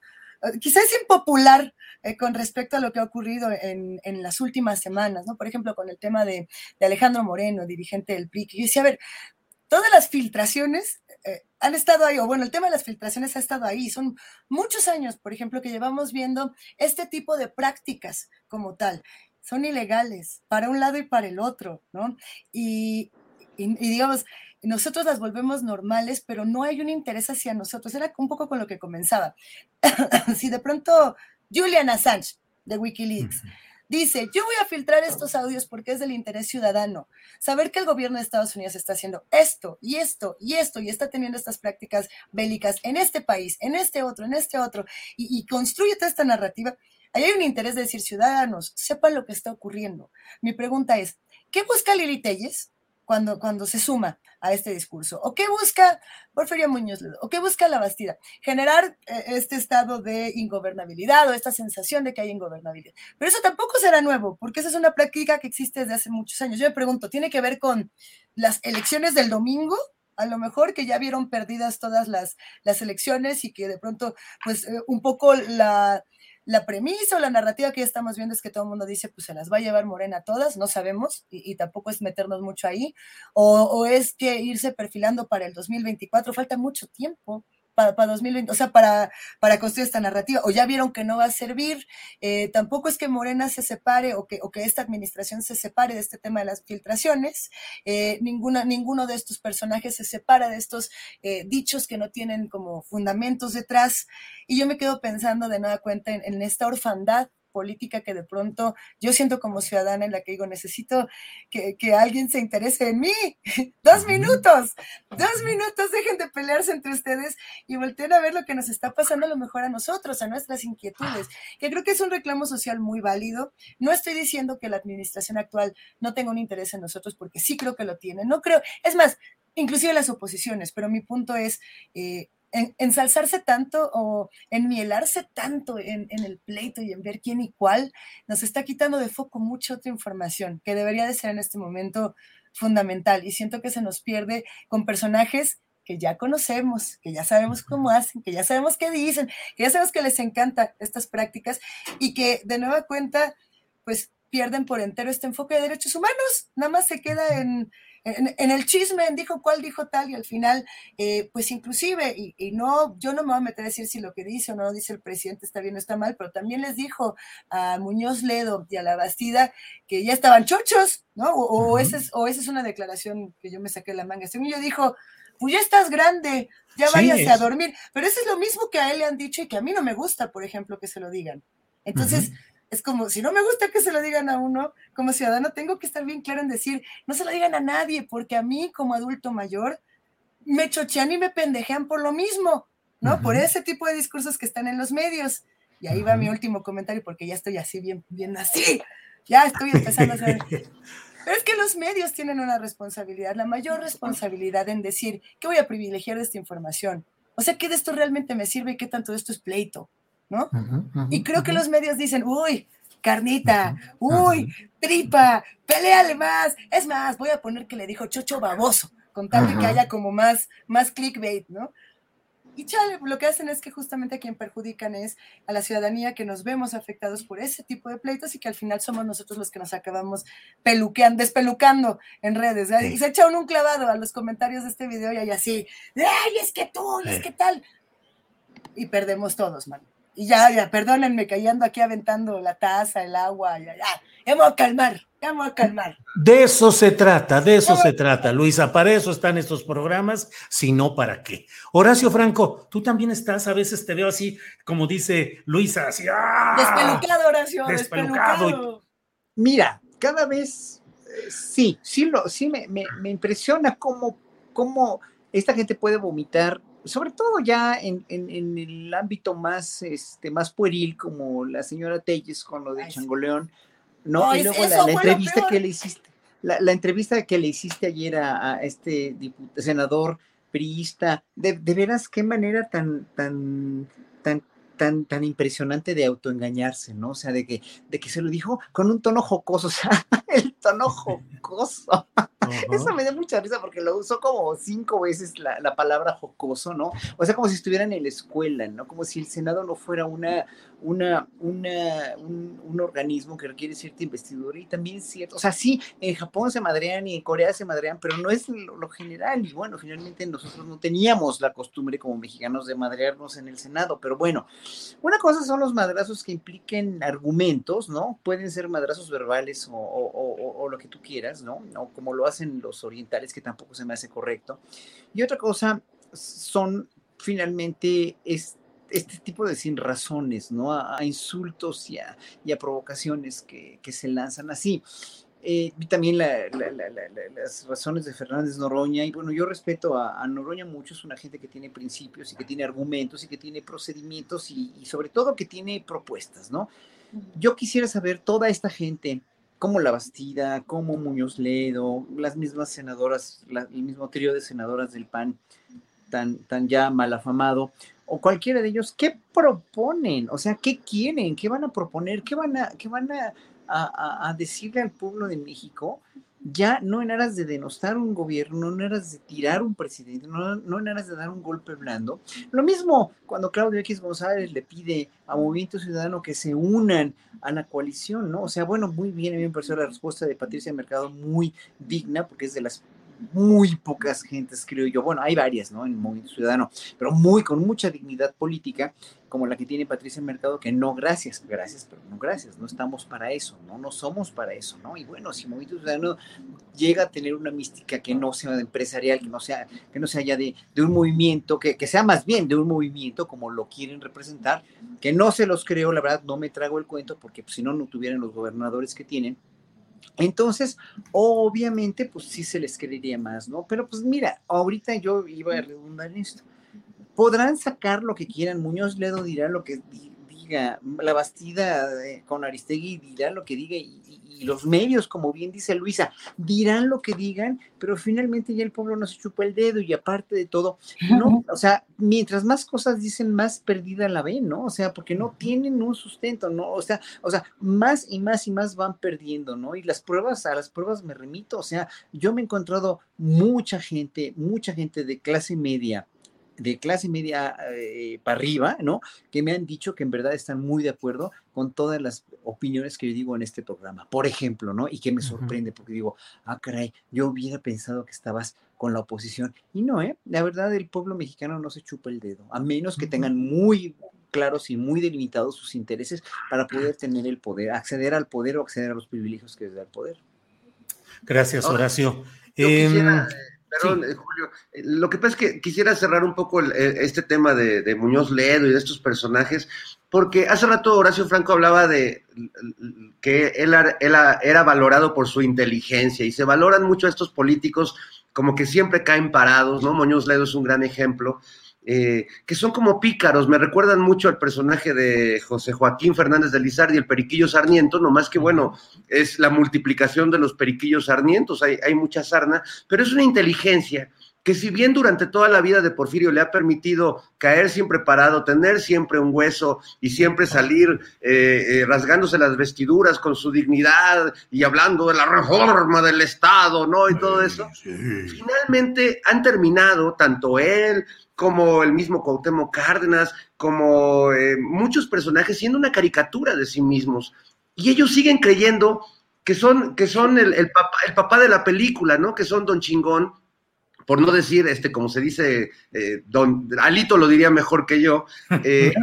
quizás impopular eh, con respecto a lo que ha ocurrido en, las últimas semanas, ¿no? Por ejemplo, con el tema de, Alejandro Moreno, dirigente del PRI, que yo decía, a ver, todas las filtraciones eh, han estado ahí, o bueno, el tema de las filtraciones ha estado ahí. Son muchos años, por ejemplo, que llevamos viendo este tipo de prácticas como tal. Son ilegales para un lado y para el otro, ¿no? y digamos, nosotros las volvemos normales, pero no hay un interés hacia nosotros. Era un poco con lo que comenzaba. si de pronto Julian Assange de Wikileaks dice, yo voy a filtrar estos audios porque es del interés ciudadano, saber que el gobierno de Estados Unidos está haciendo esto y esto y esto y está teniendo estas prácticas bélicas en este país, en este otro, en este otro, y, construye toda esta narrativa. Ahí hay un interés de decir, ciudadanos, sepan lo que está ocurriendo. Mi pregunta es, ¿qué busca Lili Telles? Cuando, cuando se suma a este discurso. ¿O qué busca Porfirio Muñoz ¿O qué busca la Bastida? Generar eh, este estado de ingobernabilidad o esta sensación de que hay ingobernabilidad. Pero eso tampoco será nuevo, porque esa es una práctica que existe desde hace muchos años. Yo me pregunto, ¿tiene que ver con las elecciones del domingo? a lo mejor que ya vieron perdidas todas las, las elecciones y que de pronto, pues eh, un poco la, la premisa o la narrativa que ya estamos viendo es que todo el mundo dice, pues se las va a llevar Morena todas, no sabemos, y, tampoco es meternos mucho ahí, o, o, es que irse perfilando para el 2024, falta mucho tiempo para, para 2020, o sea, para, para construir esta narrativa, o ya vieron que no va a servir, eh, tampoco es que Morena se separe o que, o que esta administración se separe de este tema de las filtraciones, eh, ninguna, ninguno de estos personajes se separa de estos eh, dichos que no tienen como fundamentos detrás, y yo me quedo pensando de nada cuenta en esta orfandad política que de pronto yo siento como ciudadana en la que digo, necesito que, alguien se interese en mí. dos minutos, dos minutos, dejen de pelearse entre ustedes y volteen a ver lo que nos está pasando a lo mejor a nosotros, a nuestras inquietudes, que creo que es un reclamo social muy válido. No estoy diciendo que la administración actual no tenga un interés en nosotros, porque sí creo que lo tiene. No creo, es más, inclusive las oposiciones, pero mi punto es, eh, ensalzarse tanto o enmielarse tanto en, el pleito y en ver quién y cuál, nos está quitando de foco mucha otra información que debería de ser en este momento fundamental. Y siento que se nos pierde con personajes que ya conocemos, que ya sabemos cómo hacen, que ya sabemos qué dicen, que ya sabemos que les encantan estas prácticas y que de nueva cuenta, pues pierden por entero este enfoque de derechos humanos, nada más se queda en, en, el chisme dijo cuál dijo tal y al final, eh, pues inclusive, y, no, yo no me voy a meter a decir si lo que dice o no dice el presidente está bien o está mal, pero también les dijo a Muñoz Ledo y a la Bastida que ya estaban chochos, ¿no? O, esa, es, o esa es una declaración que yo me saqué de la manga. Según yo dijo, pues ya estás grande, ya váyase a dormir. Pero eso es lo mismo que a él le han dicho y que a mí no me gusta, por ejemplo, que se lo digan. Entonces, es como, si no me gusta que se lo digan a uno, como ciudadano, tengo que estar bien claro en decir, no se lo digan a nadie, porque a mí como adulto mayor me chochean y me pendejean por lo mismo, ¿no? Por ese tipo de discursos que están en los medios. Y ahí va mi último comentario, porque ya estoy así, bien, bien así. Ya estoy empezando a hacer... Pero es que los medios tienen una responsabilidad, la mayor responsabilidad en decir, ¿qué voy a privilegiar de esta información? O sea, ¿qué de esto realmente me sirve y qué tanto de esto es pleito? ¿No? y creo que los medios dicen, uy, carnita, uy, tripa, peleale más. Es más, voy a poner que le dijo chocho baboso, con tal de que haya como más, más clickbait, ¿no? Y chale, lo que hacen es que justamente a quien perjudican es a la ciudadanía que nos vemos afectados por ese tipo de pleitos y que al final somos nosotros los que nos acabamos peluqueando, despelucando en redes. Y se echa un clavado a los comentarios de este video y hay así, ¡ay, es que tú, y es que tal! Y perdemos todos, man. Y ya, ya, perdónenme que ando aquí aventando la taza, el agua, ya, ya, ya me voy a calmar, ya me voy a calmar. De eso se trata, de eso se trata, Luisa. Para eso están estos programas, si no, ¿para qué? Horacio Franco, tú también estás, a veces te veo así, como dice Luisa, así. ¡ah! Despelucado, Horacio, despelucado. Mira, cada vez, eh, sí, sí, lo, sí me, me, me impresiona cómo, cómo esta gente puede vomitar sobre todo ya en, el ámbito más, este, más pueril, como la señora Telles con lo de Changoleón, ¿no? y luego la, entrevista que le hiciste, la, entrevista que le hiciste ayer a, este senador priista, de, de, veras qué manera tan, tan, tan tan, tan impresionante de autoengañarse, ¿no? O sea, de que, de que se lo dijo con un tono jocoso, o sea, el tono jocoso. Eso me da mucha risa porque lo usó como cinco veces la, la, palabra jocoso, ¿no? O sea, como si estuvieran en la escuela, ¿no? Como si el Senado no fuera una, una, una, un, un, organismo que requiere cierta investidura y también es cierto, o sea, sí, en Japón se madrean y en Corea se madrean, pero no es lo, lo general y bueno, finalmente nosotros no teníamos la costumbre como mexicanos de madrearnos en el Senado, pero bueno, una cosa son los madrazos que impliquen argumentos, ¿no? Pueden ser madrazos verbales o, lo que tú quieras, ¿no? O como lo hacen los orientales, que tampoco se me hace correcto. Y otra cosa son finalmente este tipo de sin razones, ¿no? A, insultos y a, provocaciones que, que, se lanzan así. Eh, vi también las razones de Fernández Noroña, y bueno, yo respeto a, Noroña mucho, es una gente que tiene principios y que tiene argumentos y que tiene procedimientos y, sobre todo que tiene propuestas, ¿no? Yo quisiera saber toda esta gente, como La Bastida, como Muñoz Ledo, las mismas senadoras, el mismo trío de senadoras del PAN, tan, tan ya mal afamado, o cualquiera de ellos, ¿qué proponen? O sea, ¿qué quieren? ¿Qué van a proponer? ¿Qué van a, qué van a a, decirle al pueblo de México, ya no en aras de denostar un gobierno, no en aras de tirar un presidente, no, no en aras de dar un golpe blando. Lo mismo cuando Claudio X González le pide a Movimiento Ciudadano que se unan a la coalición, ¿no? O sea, bueno, muy bien, a mí me pareció la respuesta de Patricia Mercado muy digna, porque es de las muy pocas gentes, creo yo. Bueno, hay varias, ¿no? En el Movimiento Ciudadano, pero muy con mucha dignidad política, como la que tiene Patricia Mercado, que no, gracias, gracias, pero no gracias, no estamos para eso, no, no somos para eso, ¿no? Y bueno, si Movimiento Ciudadano llega a tener una mística que no sea empresarial, que no sea, que no sea ya de, de un movimiento, que, que sea más bien de un movimiento como lo quieren representar, que no se los creo, la verdad, no me trago el cuento, porque pues, si no, no tuvieran los gobernadores que tienen, entonces, obviamente, pues sí se les querería más, ¿no? Pero pues mira, ahorita yo iba a redundar en esto. Podrán sacar lo que quieran, Muñoz Ledo dirá lo que diga, la Bastida eh, con Aristegui dirá lo que diga y, y los medios, como bien dice Luisa, dirán lo que digan, pero finalmente ya el pueblo no se chupa el dedo y aparte de todo, no, o sea, mientras más cosas dicen, más perdida la ven, ¿no? O sea, porque no tienen un sustento, ¿no? O sea, o sea, más y más y más van perdiendo, ¿no? Y las pruebas, a las pruebas me remito, o sea, yo me he encontrado mucha gente, mucha gente de clase media, de clase media eh, para arriba, ¿no? Que me han dicho que en verdad están muy de acuerdo con todas las, opiniones que yo digo en este programa, por ejemplo, ¿no? Y que me sorprende porque digo, ah, caray, yo hubiera pensado que estabas con la oposición. Y no, ¿eh? La verdad, el pueblo mexicano no se chupa el dedo, a menos que tengan muy claros y muy delimitados sus intereses para poder tener el poder, acceder al poder o acceder a los privilegios que les da el poder. Gracias, Horacio. Em, Perdón, eh, Julio. Eh, lo que pasa es que quisiera cerrar un poco eh, este tema de, Muñoz Ledo y de estos personajes, porque hace rato Horacio Franco hablaba de que él, era valorado por su inteligencia y se valoran mucho a estos políticos como que siempre caen parados, ¿no? Muñoz Ledo es un gran ejemplo. Eh, que son como pícaros, me recuerdan mucho al personaje de José Joaquín Fernández de Lizardi, el periquillo sarniento, nomás que bueno, es la multiplicación de los periquillos sarnientos, hay, hay mucha sarna, pero es una inteligencia que si bien durante toda la vida de Porfirio le ha permitido caer siempre parado, tener siempre un hueso y siempre salir eh, eh, rasgándose las vestiduras con su dignidad y hablando de la reforma del Estado, ¿no? Y todo eso, finalmente han terminado, tanto él como el mismo Cuauhtémoc Cárdenas, como eh, muchos personajes siendo una caricatura de sí mismos. Y ellos siguen creyendo que son, que son el, el, papá, el papá de la película, ¿no? Que son Don Chingón, por no decir, este, como se dice, eh, don Alito lo diría mejor que yo, eh,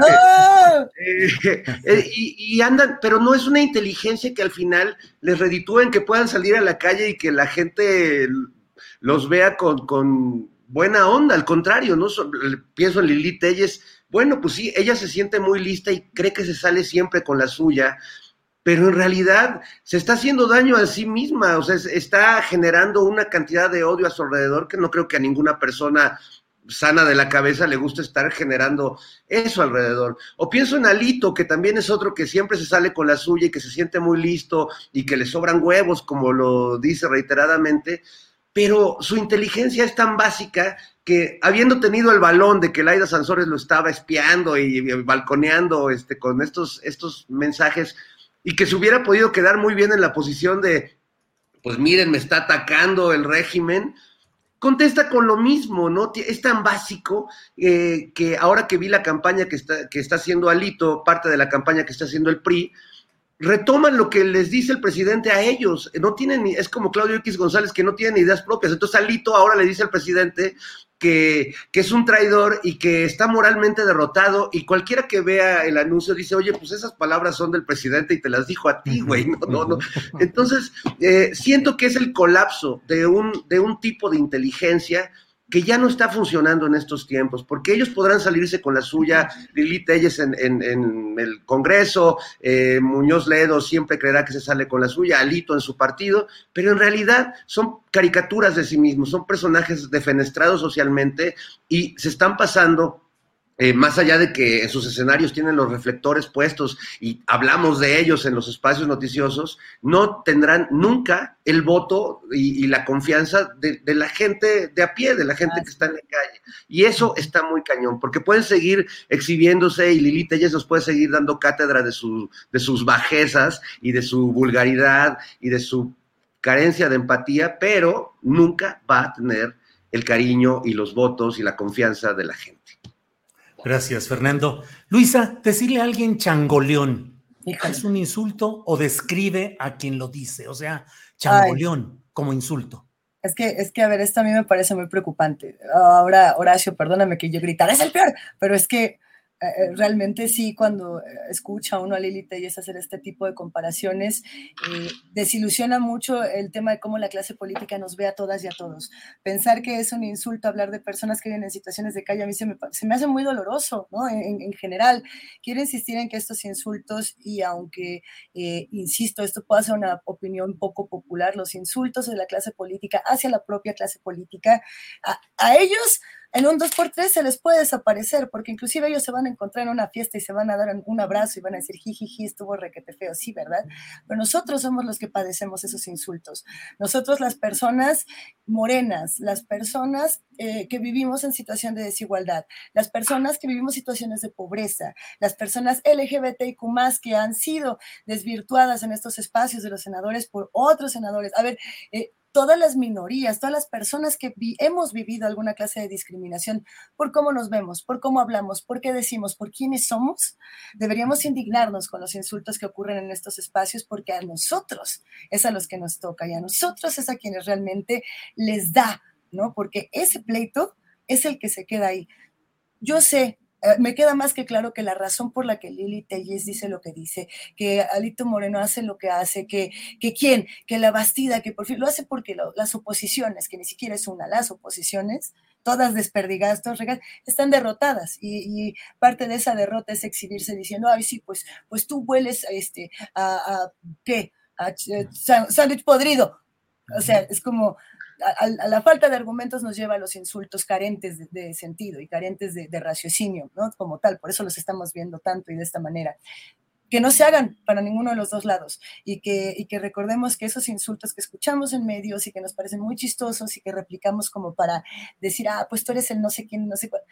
y, y, andan, pero no es una inteligencia que al final les reditúen que puedan salir a la calle y que la gente los vea con, con buena onda, al contrario, ¿no? Pienso en Lili Telles, bueno, pues sí, ella se siente muy lista y cree que se sale siempre con la suya, pero en realidad se está haciendo daño a sí misma, o sea, está generando una cantidad de odio a su alrededor que no creo que a ninguna persona sana de la cabeza le guste estar generando eso alrededor. O pienso en Alito, que también es otro que siempre se sale con la suya y que se siente muy listo y que le sobran huevos, como lo dice reiteradamente, pero su inteligencia es tan básica que habiendo tenido el balón de que Laida Sansores lo estaba espiando y, balconeando este, con estos, estos mensajes y que se hubiera podido quedar muy bien en la posición de, pues miren, me está atacando el régimen, contesta con lo mismo, ¿no? Es tan básico eh, que ahora que vi la campaña que está, que está haciendo Alito, parte de la campaña que está haciendo el PRI, retoman lo que les dice el presidente a ellos. No tienen, es como Claudio X González que no tienen ideas propias. Entonces Alito ahora le dice al presidente que, que, es un traidor y que está moralmente derrotado y cualquiera que vea el anuncio dice, oye, pues esas palabras son del presidente y te las dijo a ti, güey. No, no, no. Entonces, eh, siento que es el colapso de un, de un tipo de inteligencia que ya no está funcionando en estos tiempos, porque ellos podrán salirse con la suya, Lili Telles en, el Congreso, eh, Muñoz Ledo siempre creerá que se sale con la suya, Alito en su partido, pero en realidad son caricaturas de sí mismos, son personajes defenestrados socialmente y se están pasando eh, más allá de que en sus escenarios tienen los reflectores puestos y hablamos de ellos en los espacios noticiosos, no tendrán nunca el voto y, la confianza de, la gente de a pie, de la gente que está en la calle. Y eso está muy cañón, porque pueden seguir exhibiéndose y Lilita ellos nos puede seguir dando cátedra de, de sus bajezas y de su vulgaridad y de su carencia de empatía, pero nunca va a tener el cariño y los votos y la confianza de la gente. Gracias, Fernando. Luisa, decirle a alguien changoleón, ¿es un insulto o describe a quien lo dice? O sea, changoleón como insulto. Es que, es que, a ver, esto a mí me parece muy preocupante. Ahora, Horacio, perdóname que yo gritara, es el peor, pero es que eh, eh, realmente sí, cuando eh, escucha uno a Lili Telles hacer este tipo de comparaciones, desilusiona mucho el tema de cómo la clase política nos ve a todas y a todos. Pensar que es un insulto hablar de personas que viven en situaciones de calle a mí se me, se me hace muy doloroso, ¿no? En, en, general, quiero insistir en que estos insultos, y aunque, insisto, esto puede ser una opinión poco popular, los insultos de la clase política hacia la propia clase política, a, a ellos en un 2x3 se les puede desaparecer, porque inclusive ellos se van a encontrar en una fiesta y se van a dar un abrazo y van a decir, jijiji, estuvo requete feo, sí, ¿verdad? Pero nosotros somos los que padecemos esos insultos. Nosotros las personas morenas, las personas eh, que vivimos en situación de desigualdad, las personas que vivimos situaciones de pobreza, las personas LGBTIQ que han sido desvirtuadas en estos espacios de los senadores por otros senadores. A ver, eh, todas las minorías, todas las personas que hemos vivido alguna clase de discriminación por cómo nos vemos, por cómo hablamos, por qué decimos, por quiénes somos, deberíamos indignarnos con los insultos que ocurren en estos espacios porque a nosotros es a los que nos toca y a nosotros es a quienes realmente les da, ¿no? Porque ese pleito es el que se queda ahí. Yo sé eh, me queda más que claro que la razón por la que Lili Telles dice lo que dice, que Alito Moreno hace lo que hace, que, que quién, que la Bastida, que por fin lo hace porque las oposiciones, que ni siquiera es una, las oposiciones, todas desperdigadas, todas regadas, están derrotadas y, parte de esa derrota es exhibirse diciendo, ay, sí, pues, pues tú hueles este, a, a ¿qué? A eh, sándwich podrido. O sea, es como, a, la falta de argumentos nos lleva a los insultos carentes de, sentido y carentes de, raciocinio, ¿no? Como tal, por eso los estamos viendo tanto y de esta manera. Que no se hagan para ninguno de los dos lados y que, y que recordemos que esos insultos que escuchamos en medios y que nos parecen muy chistosos y que replicamos como para decir, ah, pues tú eres el no sé quién, no sé cuál,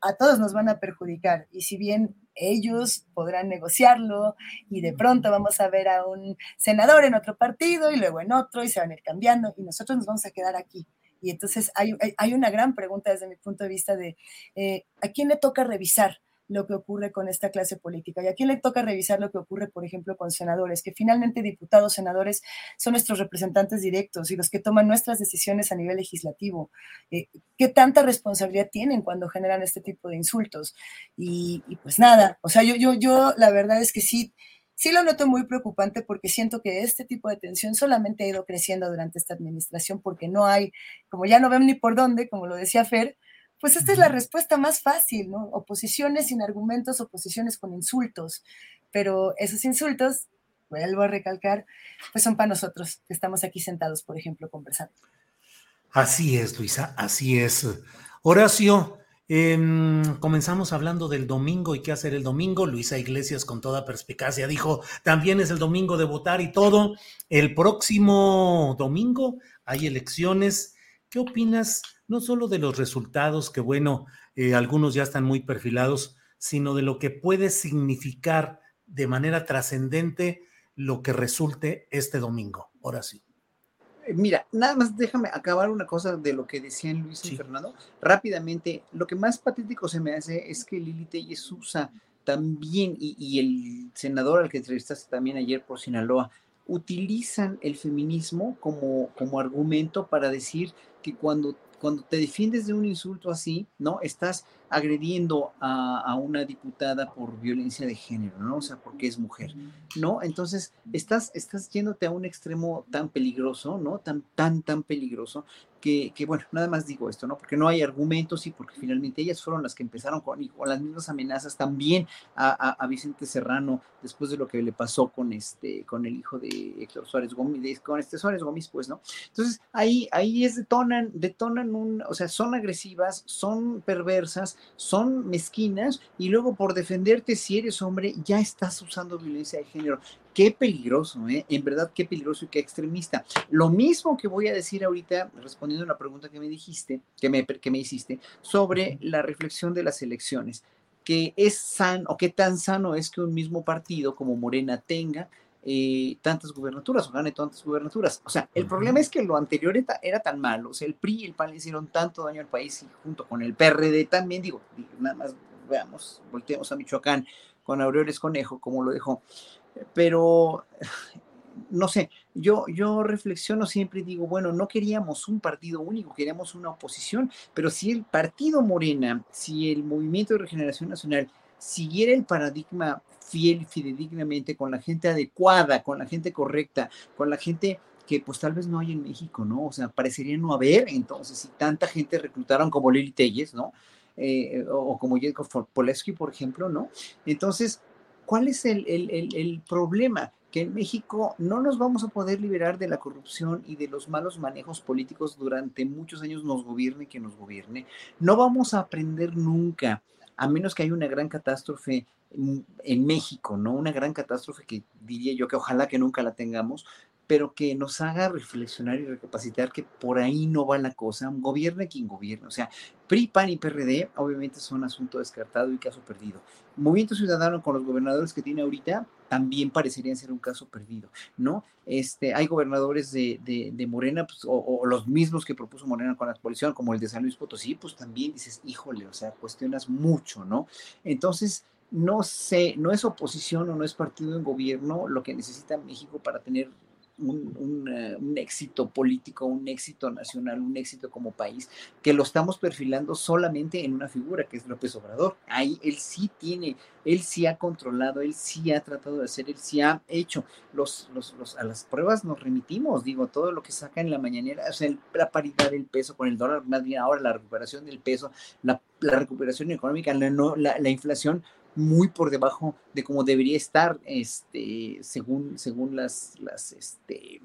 a todos nos van a perjudicar. Y si bien ellos podrán negociarlo y de pronto vamos a ver a un senador en otro partido y luego en otro y se van a ir cambiando y nosotros nos vamos a quedar aquí. Y entonces hay, hay una gran pregunta desde mi punto de vista de eh, a quién le toca revisar lo que ocurre con esta clase política. Y a quién le toca revisar lo que ocurre, por ejemplo, con senadores, que finalmente diputados, senadores son nuestros representantes directos y los que toman nuestras decisiones a nivel legislativo. Eh, ¿Qué tanta responsabilidad tienen cuando generan este tipo de insultos? Y, pues nada, o sea, yo, yo, yo la verdad es que sí, sí lo noto muy preocupante porque siento que este tipo de tensión solamente ha ido creciendo durante esta administración porque no hay, como ya no ven ni por dónde, como lo decía Fer, pues esta es la respuesta más fácil, ¿no? Oposiciones sin argumentos, oposiciones con insultos, pero esos insultos, vuelvo a recalcar, pues son para nosotros, que estamos aquí sentados, por ejemplo, conversando. Así es, Luisa, así es. Horacio, em, comenzamos hablando del domingo y qué hacer el domingo. Luisa Iglesias, con toda perspicacia, dijo, también es el domingo de votar y todo. El próximo domingo hay elecciones. ¿Qué opinas? no solo de los resultados, que bueno, eh, algunos ya están muy perfilados, sino de lo que puede significar de manera trascendente lo que resulte este domingo. Ahora sí. Eh, mira, nada más déjame acabar una cosa de lo que decían Luis y Fernando. Rápidamente, lo que más patético se me hace es que Lili Telles usa también, y, y el senador al que entrevistaste también ayer por Sinaloa, utilizan el feminismo como, como argumento para decir que cuando cuando te defiendes de un insulto así, ¿no? Estás agrediendo a, una diputada por violencia de género, ¿no? O sea, porque es mujer, ¿no? Entonces, estás, estás yéndote a un extremo tan peligroso, ¿no? Tan, tan, tan peligroso, que, bueno, nada más digo esto, ¿no? Porque no hay argumentos y porque finalmente ellas fueron las que empezaron con, con las mismas amenazas también a, Vicente Serrano después de lo que le pasó con este, con el hijo de Héctor Suárez Gómez, con este Suárez Gómez, pues, ¿no? Entonces, ahí, ahí es, detonan, detonan un, o sea, son agresivas, son perversas, son mezquinas y luego por defenderte si eres hombre ya estás usando violencia de género. Qué peligroso, ¿eh? En verdad, qué peligroso y qué extremista. Lo mismo que voy a decir ahorita, respondiendo a la pregunta que me dijiste, que me, que me hiciste, sobre la reflexión de las elecciones, que es sano, o qué tan sano es que un mismo partido como Morena tenga eh, tantas gubernaturas o gane tantas gubernaturas. O sea, el problema es que lo anterior era, tan malo, o sea, el PRI y el PAN le hicieron tanto daño al país y junto con el PRD también, digo, nada más veamos, volteemos a Michoacán con Aureoles Conejo, como lo dejó. Pero, no sé, yo, yo reflexiono siempre y digo, bueno, no queríamos un partido único, queríamos una oposición, pero si el partido Morena, si el Movimiento de Regeneración Nacional siguiera el paradigma fiel y fidedignamente con la gente adecuada, con la gente correcta, con la gente que pues tal vez no hay en México, ¿no? O sea, parecería no haber, entonces, si tanta gente reclutaron como Lili Telles, ¿no? Eh, o, como Jacob Poleski, por ejemplo, ¿no? Entonces, ¿cuál es el, el, el problema? que en México no nos vamos a poder liberar de la corrupción y de los malos manejos políticos durante muchos años nos gobierne que nos gobierne. No vamos a aprender nunca, a menos que haya una gran catástrofe en, México, ¿no? Una gran catástrofe que diría yo que ojalá que nunca la tengamos, pero que nos haga reflexionar y recapacitar que por ahí no va la cosa, gobierne quien gobierne, o sea, PRI, PAN y PRD obviamente son asunto descartado y caso perdido. Movimiento Ciudadano con los gobernadores que tiene ahorita también parecerían ser un caso perdido, ¿no? Este, hay gobernadores de, de, Morena, pues, o, o, los mismos que propuso Morena con la coalición, como el de San Luis Potosí, pues también dices, híjole, o sea, cuestionas mucho, ¿no? Entonces, no sé, no es oposición o no es partido en gobierno lo que necesita México para tener eh, un, éxito político, un éxito nacional, un éxito como país, que lo estamos perfilando solamente en una figura que es López Obrador. Ahí él sí tiene, él sí ha controlado, él sí ha tratado de hacer, él sí ha hecho. Los, los, a las pruebas nos remitimos, digo, todo lo que saca en la mañanera, o sea, la paridad del peso con el dólar, más bien ahora la recuperación del peso, la, recuperación económica, la, la, la inflación muy por debajo de cómo debería estar, este, según, según las, las, este,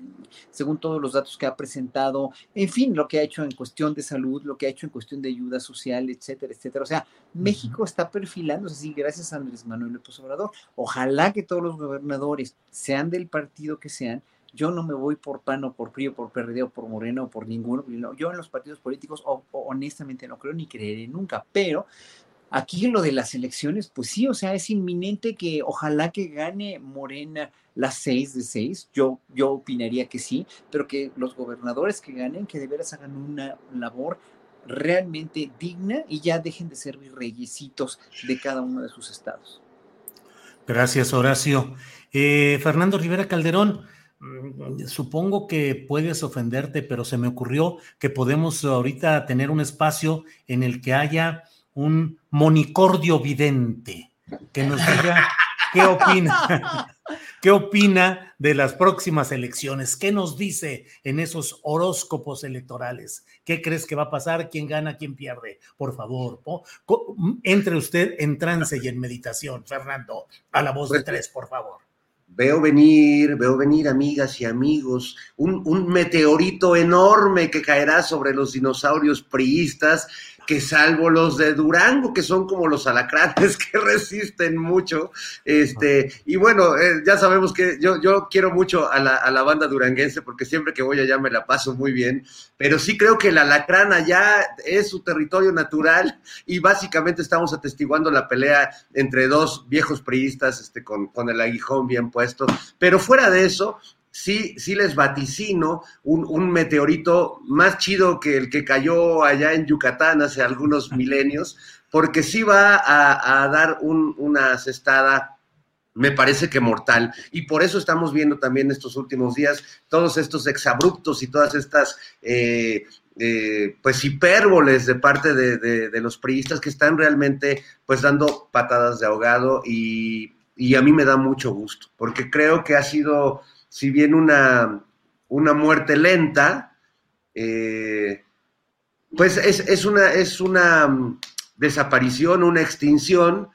según todos los datos que ha presentado, en fin, lo que ha hecho en cuestión de salud, lo que ha hecho en cuestión de ayuda social, etcétera, etcétera. O sea, México está perfilándose así gracias a Andrés Manuel López Obrador. Ojalá que todos los gobernadores, sean del partido que sean, yo no me voy por PAN o por PRI o por PRD o por Moreno o por ninguno. Yo en los partidos políticos honestamente no creo ni creeré nunca, pero Aquí lo de las elecciones, pues sí, o sea, es inminente que ojalá que gane Morena las seis de seis. Yo, yo opinaría que sí, pero que los gobernadores que ganen, que de veras hagan una labor realmente digna y ya dejen de ser virreyesitos de cada uno de sus estados. Gracias, Horacio. Eh, Fernando Rivera Calderón, mm, supongo que puedes ofenderte, pero se me ocurrió que podemos ahorita tener un espacio en el que haya un monicordio vidente que nos diga qué opina, qué opina de las próximas elecciones, qué nos dice en esos horóscopos electorales, qué crees que va a pasar, quién gana, quién pierde. Por favor, entre usted en trance y en meditación, Fernando, a la voz de pues, tres, por favor. Veo venir, veo venir, amigas y amigos, un, un meteorito enorme que caerá sobre los dinosaurios priistas que salvo los de Durango, que son como los alacranes que resisten mucho. Este, y bueno, eh, ya sabemos que yo, yo quiero mucho a la, a la, banda duranguense porque siempre que voy allá me la paso muy bien, pero sí creo que el alacrán allá es su territorio natural y básicamente estamos atestiguando la pelea entre dos viejos priistas este, con, con el aguijón bien puesto. Pero fuera de eso, sí, sí les vaticino un, meteorito más chido que el que cayó allá en Yucatán hace algunos milenios, porque sí va a, dar una cestada me parece que mortal. Y por eso estamos viendo también estos últimos días todos estos exabruptos y todas estas, eh, eh, pues, hipérboles de parte de, los priistas que están realmente, pues, dando patadas de ahogado y, y, a mí me da mucho gusto, porque creo que ha sido si bien una, una muerte lenta, eh, pues es, una, es una mm, desaparición, una extinción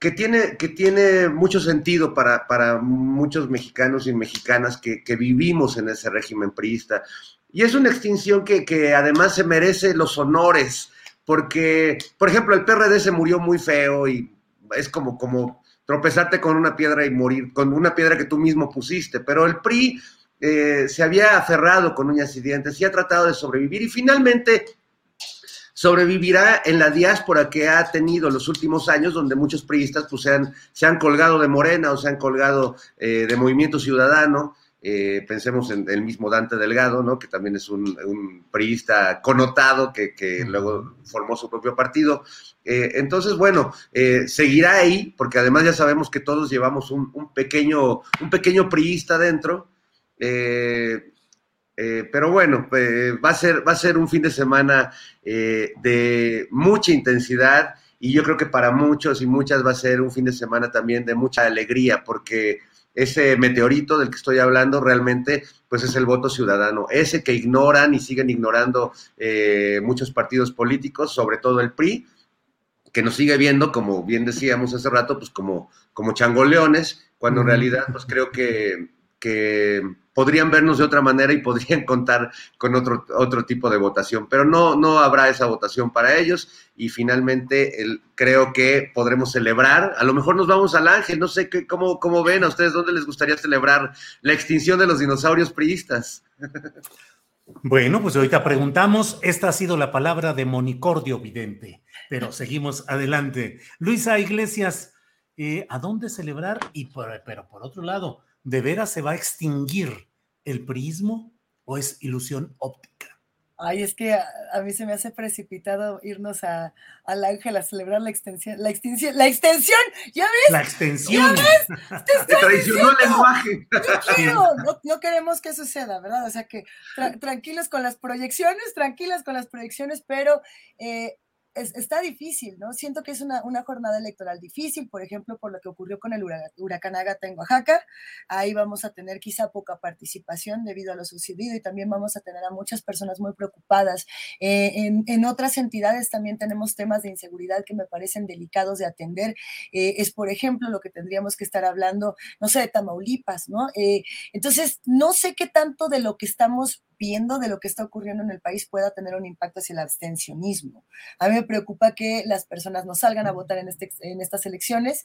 que tiene, que tiene mucho sentido para, para muchos mexicanos y mexicanas que, vivimos en ese régimen priista. Y es una extinción que, que, además se merece los honores, porque, por ejemplo, el PRD se murió muy feo y es como, como tropezarte con una piedra y morir, con una piedra que tú mismo pusiste, pero el PRI eh, se había aferrado con uñas y dientes y ha tratado de sobrevivir y finalmente sobrevivirá en la diáspora que ha tenido los últimos años, donde muchos priistas pues, se, han, se han colgado de Morena o se han colgado eh, de Movimiento Ciudadano. Eh, pensemos en el mismo Dante Delgado, ¿no? que también es un, un priista connotado que, que, luego formó su propio partido. Eh, entonces, bueno, eh, seguirá ahí, porque además ya sabemos que todos llevamos un, pequeño, un pequeño priista dentro. pero bueno, va, a ser, va a ser un fin de semana de mucha intensidad y yo creo que para muchos y muchas va a ser un fin de semana también de mucha alegría, porque ese meteorito del que estoy hablando realmente pues es el voto ciudadano, ese que ignoran y siguen ignorando eh, muchos partidos políticos, sobre todo el PRI, que nos sigue viendo, como bien decíamos hace rato, pues como, como changoleones, cuando en realidad pues creo que que podrían vernos de otra manera y podrían contar con otro, otro tipo de votación, pero no, no habrá esa votación para ellos y finalmente el, creo que podremos celebrar, a lo mejor nos vamos al ángel, no sé qué, cómo, cómo ven a ustedes, dónde les gustaría celebrar la extinción de los dinosaurios priistas. Bueno, pues ahorita preguntamos, esta ha sido la palabra de Monicordio Vidente, pero seguimos adelante. Luisa Iglesias, eh, ¿a dónde celebrar? Y pero por otro lado, ¿de veras se va a extinguir el prismo o es ilusión óptica? Ay, es que a, mí se me hace precipitado irnos a, al ángel a celebrar la extensión, la extinción, la extensión, ¿ya ves? La extensión. ¿Ya ves? Te traicionó el lenguaje. No, no, queremos que suceda, ¿verdad? O sea que tranquilos con las proyecciones, tranquilas con las proyecciones, pero eh, está difícil, ¿no? Siento que es una, jornada electoral difícil, por ejemplo, por lo que ocurrió con el huracán Ágata en Oaxaca. Ahí vamos a tener quizá poca participación debido a lo sucedido y también vamos a tener a muchas personas muy preocupadas. Eh, en, otras entidades también tenemos temas de inseguridad que me parecen delicados de atender. Eh, es, por ejemplo, lo que tendríamos que estar hablando, no sé, de Tamaulipas, ¿no? Eh, entonces, no sé qué tanto de lo que estamos viendo de lo que está ocurriendo en el país pueda tener un impacto hacia el abstencionismo. A mí me preocupa que las personas no salgan a votar en, este, en estas elecciones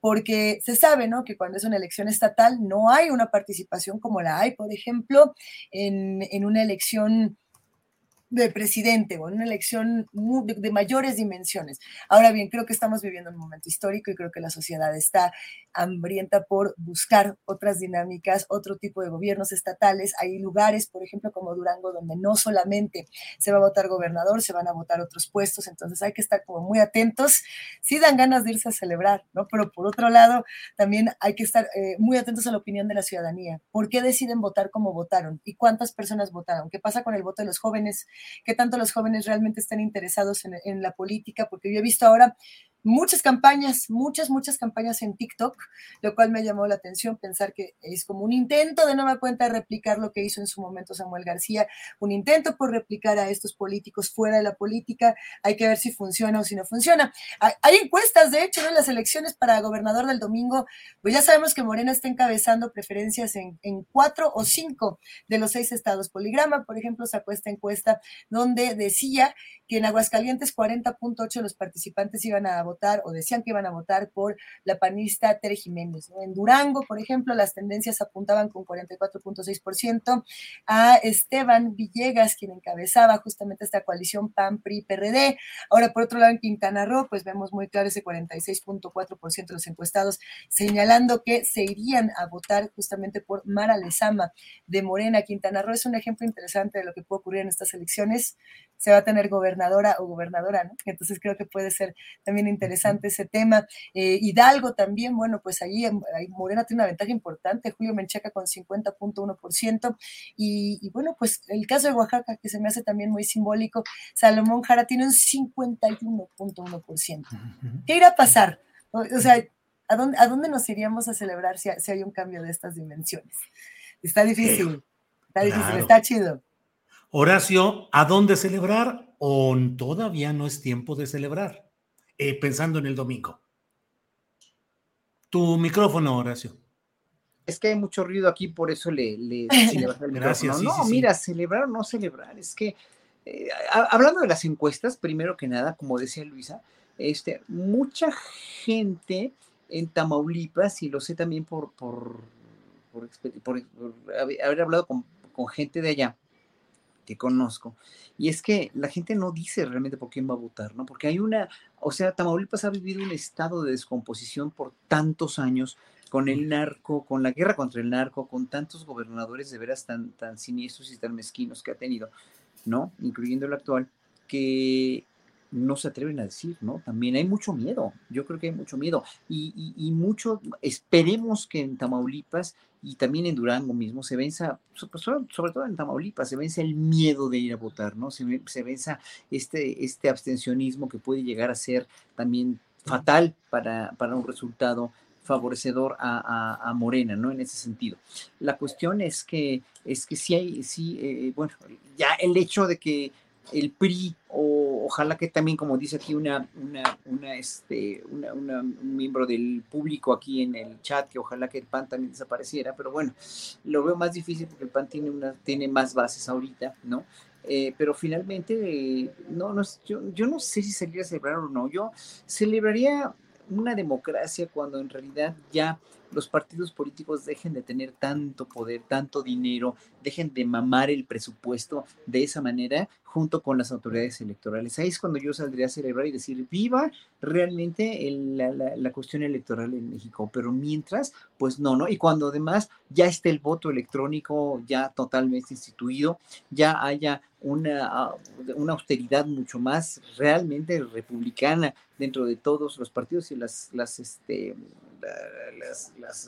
porque se sabe, ¿no? Que cuando es una elección estatal no hay una participación como la hay, por ejemplo, en, en una elección de presidente o en una elección de, mayores dimensiones. Ahora bien, creo que estamos viviendo un momento histórico y creo que la sociedad está hambrienta por buscar otras dinámicas, otro tipo de gobiernos estatales. Hay lugares, por ejemplo, como Durango, donde no solamente se va a votar gobernador, se van a votar otros puestos, entonces hay que estar como muy atentos. Sí dan ganas de irse a celebrar, ¿no? Pero por otro lado, también hay que estar eh, muy atentos a la opinión de la ciudadanía. ¿Por qué deciden votar como votaron? ¿Y cuántas personas votaron? ¿Qué pasa con el voto de los jóvenes? Qué tanto los jóvenes realmente están interesados en, en la política, porque yo he visto ahora muchas campañas, muchas, muchas campañas en TikTok, lo cual me llamó la atención pensar que es como un intento de nueva cuenta de replicar lo que hizo en su momento Samuel García, un intento por replicar a estos políticos fuera de la política, hay que ver si funciona o si no funciona. Hay, encuestas, de hecho, en las elecciones para gobernador del domingo, pues ya sabemos que Morena está encabezando preferencias en, en cuatro o cinco de los seis estados. Poligrama, por ejemplo, sacó esta encuesta donde decía que en Aguascalientes 40.8 de los participantes iban a votar o decían que iban a votar por la panista Tere Jiménez. En Durango, por ejemplo, las tendencias apuntaban con 44.6% a Esteban Villegas, quien encabezaba justamente esta coalición PAN-PRI-PRD. Ahora, por otro lado, en Quintana Roo, pues vemos muy claro ese 46.4% de los encuestados señalando que se irían a votar justamente por Mara Lezama de Morena. Quintana Roo es un ejemplo interesante de lo que puede ocurrir en estas elecciones. Se va a tener gobernadora o gobernadora, ¿no? Entonces creo que puede ser también interesante ese tema. Eh, Hidalgo también, bueno, pues ahí, ahí, Morena tiene una ventaja importante, Julio Menchaca con 50.1%, y, y bueno, pues el caso de Oaxaca, que se me hace también muy simbólico, Salomón Jara tiene un 51.1%. ¿Qué irá a pasar? O, sea, ¿a dónde, ¿a dónde nos iríamos a celebrar si, si hay un cambio de estas dimensiones? Está difícil, está difícil, está chido. Horacio, ¿a dónde celebrar o todavía no es tiempo de celebrar? Eh, pensando en el domingo. Tu micrófono, Horacio. Es que hay mucho ruido aquí, por eso le, le, Gracias. no, mira, celebrar o no celebrar, es que eh, hablando de las encuestas, primero que nada, como decía Luisa, este, mucha gente en Tamaulipas, y lo sé también por, por, por, haber hablado con, con gente de allá, que conozco, y es que la gente no dice realmente por quién va a votar, ¿no? Porque hay una, o sea, Tamaulipas ha vivido un estado de descomposición por tantos años con el narco, con la guerra contra el narco, con tantos gobernadores de veras tan, tan siniestros y tan mezquinos que ha tenido, ¿no? Incluyendo el actual, que no se atreven a decir, ¿no? También hay mucho miedo, yo creo que hay mucho miedo y, mucho, esperemos que en Tamaulipas y también en Durango mismo se venza, sobre, todo en Tamaulipas, se vence el miedo de ir a votar, ¿no? Se, se venza este, este abstencionismo que puede llegar a ser también fatal para, para un resultado favorecedor a, Morena, ¿no? En ese sentido. La cuestión es que, es que sí hay, sí, eh, bueno, ya el hecho de que el PRI o ojalá que también, como dice aquí una, una, una, este, una, un miembro del público aquí en el chat, que ojalá que el PAN también desapareciera, pero bueno, lo veo más difícil porque el PAN tiene, una, tiene más bases ahorita, ¿no? Eh, pero finalmente, no, no, yo, yo no sé si salir a celebrar o no. Yo celebraría una democracia cuando en realidad ya los partidos políticos dejen de tener tanto poder, tanto dinero, dejen de mamar el presupuesto de esa manera junto con las autoridades electorales. Ahí es cuando yo saldría a celebrar y decir, viva realmente la, cuestión electoral en México, pero mientras, pues no, ¿no? Y cuando además ya esté el voto electrónico ya totalmente instituido, ya haya una, ah, una austeridad mucho más realmente republicana dentro de todos los partidos y las, las, este,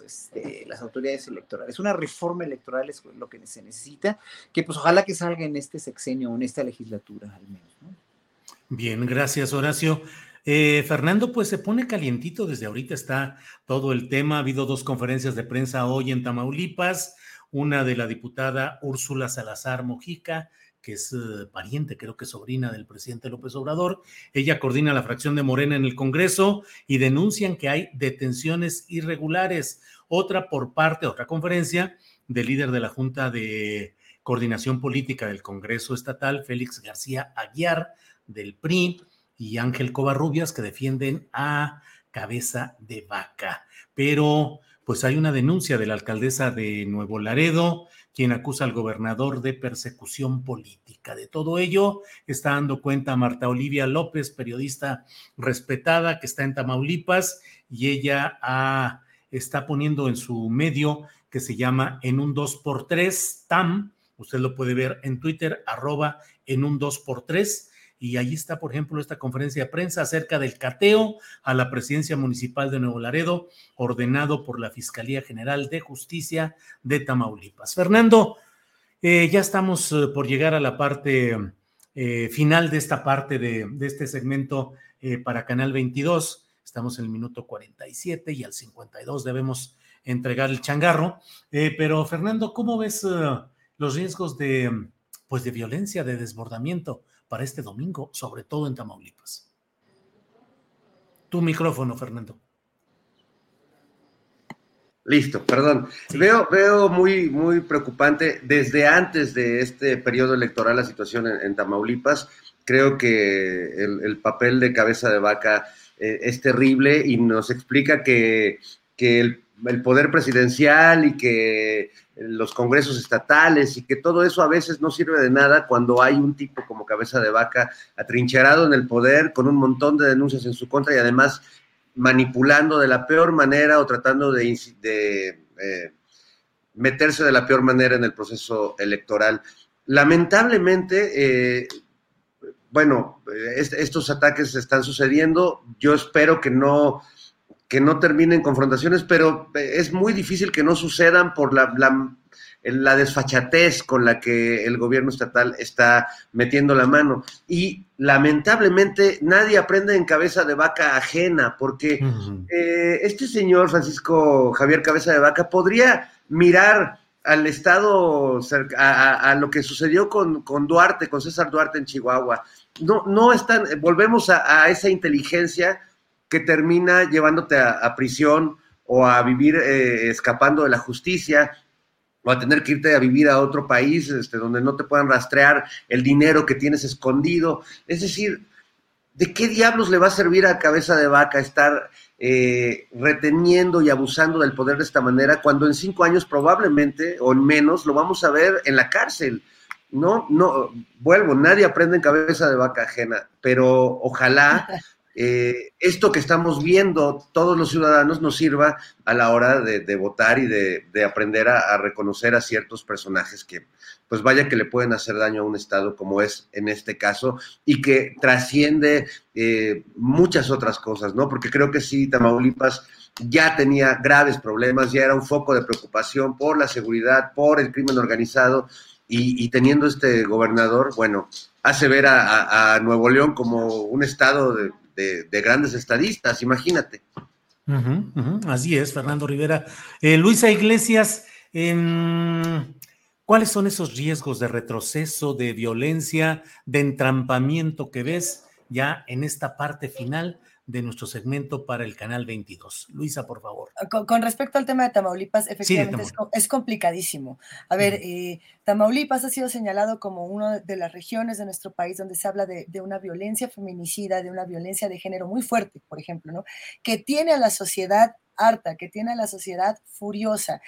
este, las, autoridades electorales. Una reforma electoral es lo que se necesita, que pues ojalá que salga en este sexenio o en esta legislatura al menos. Bien, gracias Horacio. Eh, Fernando, pues se pone calientito, desde ahorita está todo el tema. Ha habido dos conferencias de prensa hoy en Tamaulipas, una de la diputada Úrsula Salazar Mojica que es eh, pariente, creo que sobrina del presidente López Obrador. Ella coordina la fracción de Morena en el Congreso y denuncian que hay detenciones irregulares. Otra por parte, otra conferencia del líder de la Junta de Coordinación Política del Congreso Estatal, Félix García Aguiar, del PRI, y Ángel Covarrubias, que defienden a cabeza de vaca. Pero, pues hay una denuncia de la alcaldesa de Nuevo Laredo, quien acusa al gobernador de persecución política. De todo ello está dando cuenta Marta Olivia López, periodista respetada que está en Tamaulipas, y ella está poniendo en su medio que se llama En un 2x3 TAM. Usted lo puede ver en Twitter, arroba en un 2x3 y ahí está, por ejemplo, esta conferencia de prensa acerca del cateo a la presidencia municipal de Nuevo Laredo, ordenado por la Fiscalía General de Justicia de Tamaulipas. Fernando, eh, ya estamos eh, por llegar a la parte eh, final de esta parte de, este segmento para Canal 22. Estamos en el minuto 47 y al 52 debemos entregar el changarro. pero Fernando, ¿cómo ves los riesgos de, pues, de violencia, de desbordamiento? Para este domingo, sobre todo en Tamaulipas. Tu micrófono, Fernando. Listo, perdón. Veo, veo muy, muy preocupante desde antes de este periodo electoral la situación en, Tamaulipas. Creo que el, papel de cabeza de vaca eh, es terrible y nos explica que, que el, el, poder presidencial y que los congresos estatales y que todo eso a veces no sirve de nada cuando hay un tipo como cabeza de vaca atrincherado en el poder con un montón de denuncias en su contra y además manipulando de la peor manera o tratando de, eh, meterse de la peor manera en el proceso electoral. Lamentablemente, eh, bueno, estos ataques están sucediendo. Yo espero que no que no terminen confrontaciones, pero eh, es muy difícil que no sucedan por la, la, desfachatez con la que el gobierno estatal está metiendo la mano. Y lamentablemente nadie aprende en cabeza de vaca ajena, porque eh, este señor Francisco Javier Cabeza de Vaca podría mirar al estado, a, lo que sucedió con, con, Duarte, con César Duarte en Chihuahua. No, no están, volvemos a, a esa inteligencia que termina llevándote a, prisión o a vivir eh, escapando de la justicia o a tener que irte a vivir a otro país este, donde no te puedan rastrear el dinero que tienes escondido. Es decir, ¿de qué diablos le va a servir a cabeza de vaca estar eh, reteniendo y abusando del poder de esta manera cuando en cinco años probablemente o en menos lo vamos a ver en la cárcel? No, no, vuelvo, nadie aprende en cabeza de vaca ajena, pero ojalá eh, esto que estamos viendo todos los ciudadanos nos sirva a la hora de, votar y de, aprender a, reconocer a ciertos personajes que, pues vaya que le pueden hacer daño a un Estado como es en este caso y que trasciende eh, muchas otras cosas, ¿no? Porque creo que sí, Tamaulipas ya tenía graves problemas, ya era un foco de preocupación por la seguridad, por el crimen organizado y, teniendo este gobernador, bueno, hace ver a Nuevo León como un estado de de, grandes estadistas, imagínate. Así es, Fernando Rivera. Eh, Luisa Iglesias, ¿cuál ¿Cuáles son esos riesgos de retroceso, de violencia, de entrampamiento que ves ya en esta parte final de nuestro segmento para el canal 22. Luisa, por favor. Con, respecto al tema de Tamaulipas, efectivamente es, complicadísimo. A ver, eh, Tamaulipas ha sido señalado como una de las regiones de nuestro país donde se habla de, de, una violencia feminicida, de una violencia de género muy fuerte, por ejemplo, ¿no? Que tiene a la sociedad harta, que tiene a la sociedad furiosa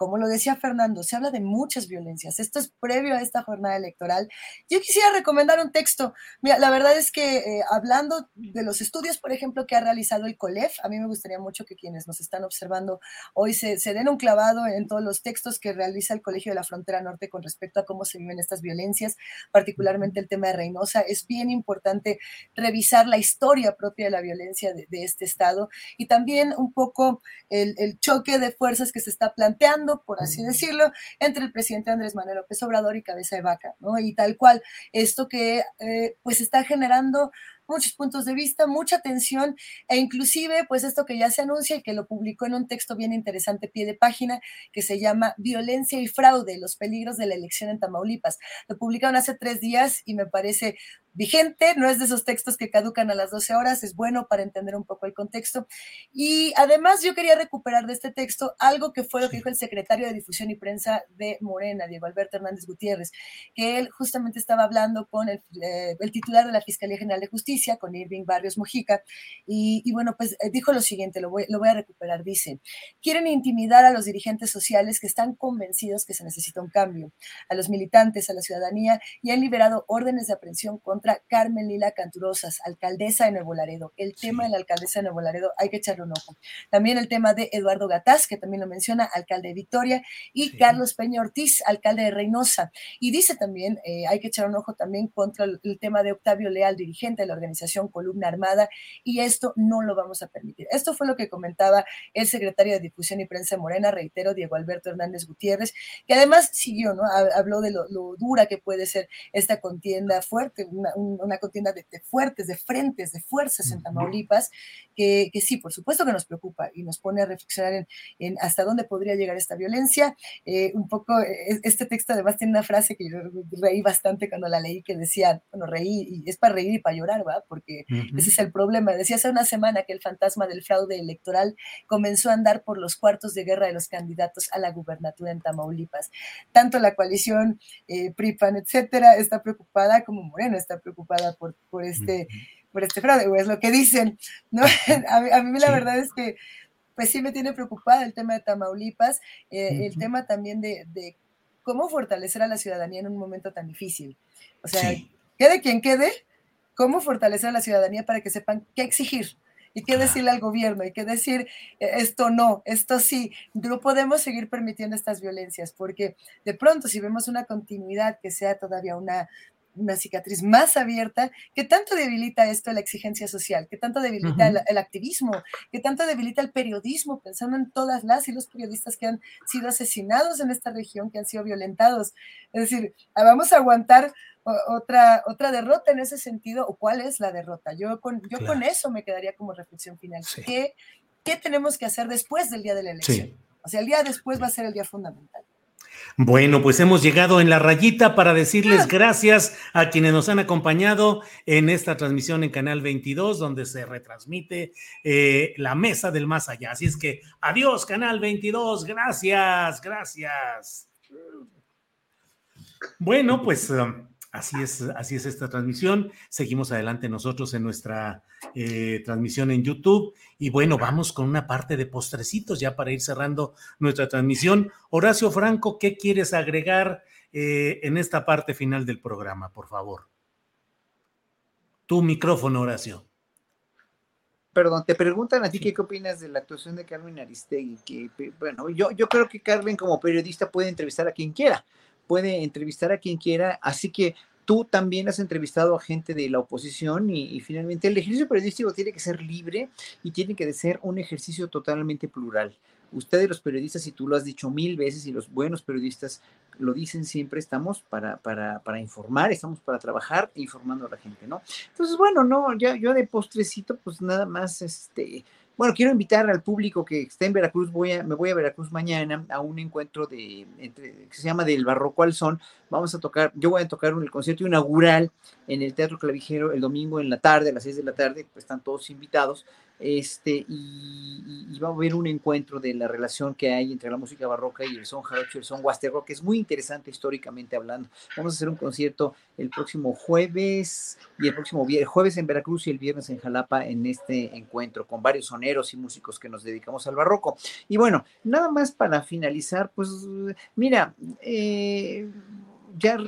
como lo decía Fernando, se habla de muchas violencias. Esto es previo a esta jornada electoral. Yo quisiera recomendar un texto. Mira, la verdad es que eh, hablando de los estudios, por ejemplo, que ha realizado el COLEF, a mí me gustaría mucho que quienes nos están observando hoy se, den un clavado en todos los textos que realiza el Colegio de la Frontera Norte con respecto a cómo se viven estas violencias, particularmente el tema de Reynosa. Es bien importante revisar la historia propia de la violencia de, este estado y también un poco el, el choque de fuerzas que se está planteando por así decirlo, entre el presidente Andrés Manuel López Obrador y Cabeza de Vaca, ¿no? Y tal cual, esto que eh, pues está generando muchos puntos de vista, mucha tensión e inclusive pues esto que ya se anuncia y que lo publicó en un texto bien interesante, pie de página, que se llama Violencia y fraude, los peligros de la elección en Tamaulipas. Lo publicaron hace tres días y me parece vigente, no es de esos textos que caducan a las 12 horas, es bueno para entender un poco el contexto. Y además yo quería recuperar de este texto algo que fue lo que dijo el secretario de Difusión y Prensa de Morena, Diego Alberto Hernández Gutiérrez, que él justamente estaba hablando con el, eh, el titular de la Fiscalía General de Justicia, con Irving Barrios Mojica, y, y bueno, pues eh, dijo lo siguiente, lo voy, lo voy a recuperar, dice, quieren intimidar a los dirigentes sociales que están convencidos que se necesita un cambio, a los militantes, a la ciudadanía, y han liberado órdenes de aprehensión contra contra Carmen Lila Canturosas, alcaldesa de Nuevo Laredo. El tema de la alcaldesa de Nuevo Laredo hay que echarle un ojo. También el tema de Eduardo Gataz, que también lo menciona, alcalde de Victoria, y Carlos Peña Ortiz, alcalde de Reynosa. Y dice también, eh, hay que echar un ojo también contra el, tema de Octavio Leal, dirigente de la organización Columna Armada, y esto no lo vamos a permitir. Esto fue lo que comentaba el secretario de Difusión y Prensa Morena, reitero, Diego Alberto Hernández Gutiérrez, que además siguió, ¿no? Habló de lo, lo dura que puede ser esta contienda fuerte, una, una, contienda de, fuertes, de frentes, de fuerzas en Tamaulipas, que, que, sí, por supuesto que nos preocupa y nos pone a reflexionar en, hasta dónde podría llegar esta violencia. Eh, un poco, eh, este texto además tiene una frase que yo reí bastante cuando la leí, que decía, bueno, reí, y es para reír y para llorar, ¿va? Porque ese es el problema. Decía hace una semana que el fantasma del fraude electoral comenzó a andar por los cuartos de guerra de los candidatos a la gubernatura en Tamaulipas. Tanto la coalición eh, PRIPAN, etcétera, está preocupada como Moreno está preocupada por, por, este, por este fraude, o es lo que dicen, ¿no? A, mí la verdad es que, pues sí me tiene preocupada el tema de Tamaulipas, eh, el tema también de, de, cómo fortalecer a la ciudadanía en un momento tan difícil. O sea, quede quien quede, cómo fortalecer a la ciudadanía para que sepan qué exigir, y qué decirle al gobierno y qué decir eh, esto no, esto sí. No podemos seguir permitiendo estas violencias porque de pronto si vemos una continuidad que sea todavía una, una cicatriz más abierta, que tanto debilita esto la exigencia social, que tanto debilita el, activismo, que tanto debilita el periodismo, pensando en todas las y los periodistas que han sido asesinados en esta región, que han sido violentados. Es decir, ah, vamos a aguantar otra, otra derrota en ese sentido, o cuál es la derrota. Yo con, yo con eso me quedaría como reflexión final. ¿Qué, ¿Qué, tenemos que hacer después del día de la elección? O sea, el día después va a ser el día fundamental. Bueno, pues hemos llegado en la rayita para decirles ah. gracias a quienes nos han acompañado en esta transmisión en Canal 22, donde se retransmite eh, la mesa del más allá. Así es que adiós, Canal 22, gracias, gracias. Bueno, pues... Um, Así es, así es esta transmisión. Seguimos adelante nosotros en nuestra eh, transmisión en YouTube. Y bueno, vamos con una parte de postrecitos ya para ir cerrando nuestra transmisión. Horacio Franco, ¿qué quieres agregar eh, en esta parte final del programa, por favor? Tu micrófono, Horacio. Perdón, te preguntan a ti qué opinas de la actuación de Carmen Aristegui. Que, bueno, yo, yo creo que Carmen como periodista puede entrevistar a quien quiera puede entrevistar a quien quiera, así que tú también has entrevistado a gente de la oposición y, finalmente el ejercicio periodístico tiene que ser libre y tiene que ser un ejercicio totalmente plural. Ustedes los periodistas, y tú lo has dicho mil veces, y los buenos periodistas lo dicen siempre, estamos para, para, para informar, estamos para trabajar informando a la gente, ¿no? Entonces, bueno, no, ya, yo de postrecito, pues nada más, este, Bueno, quiero invitar al público que esté en Veracruz, voy a, me voy a Veracruz mañana a un encuentro de, entre, que se llama Del Barroco al. Vamos a tocar, yo voy a tocar el concierto inaugural en el Teatro Clavijero el domingo en la tarde, a las 6 de la tarde, pues están todos invitados este, y, va a haber un encuentro de la relación que hay entre la música barroca y el son jarocho y el son huasteco, que es muy interesante históricamente hablando. Vamos a hacer un concierto el próximo jueves y el próximo viernes, jueves en Veracruz y el viernes en Jalapa en este encuentro con varios soneros y músicos que nos dedicamos al barroco. Y bueno, nada más para finalizar, pues mira, eh, ya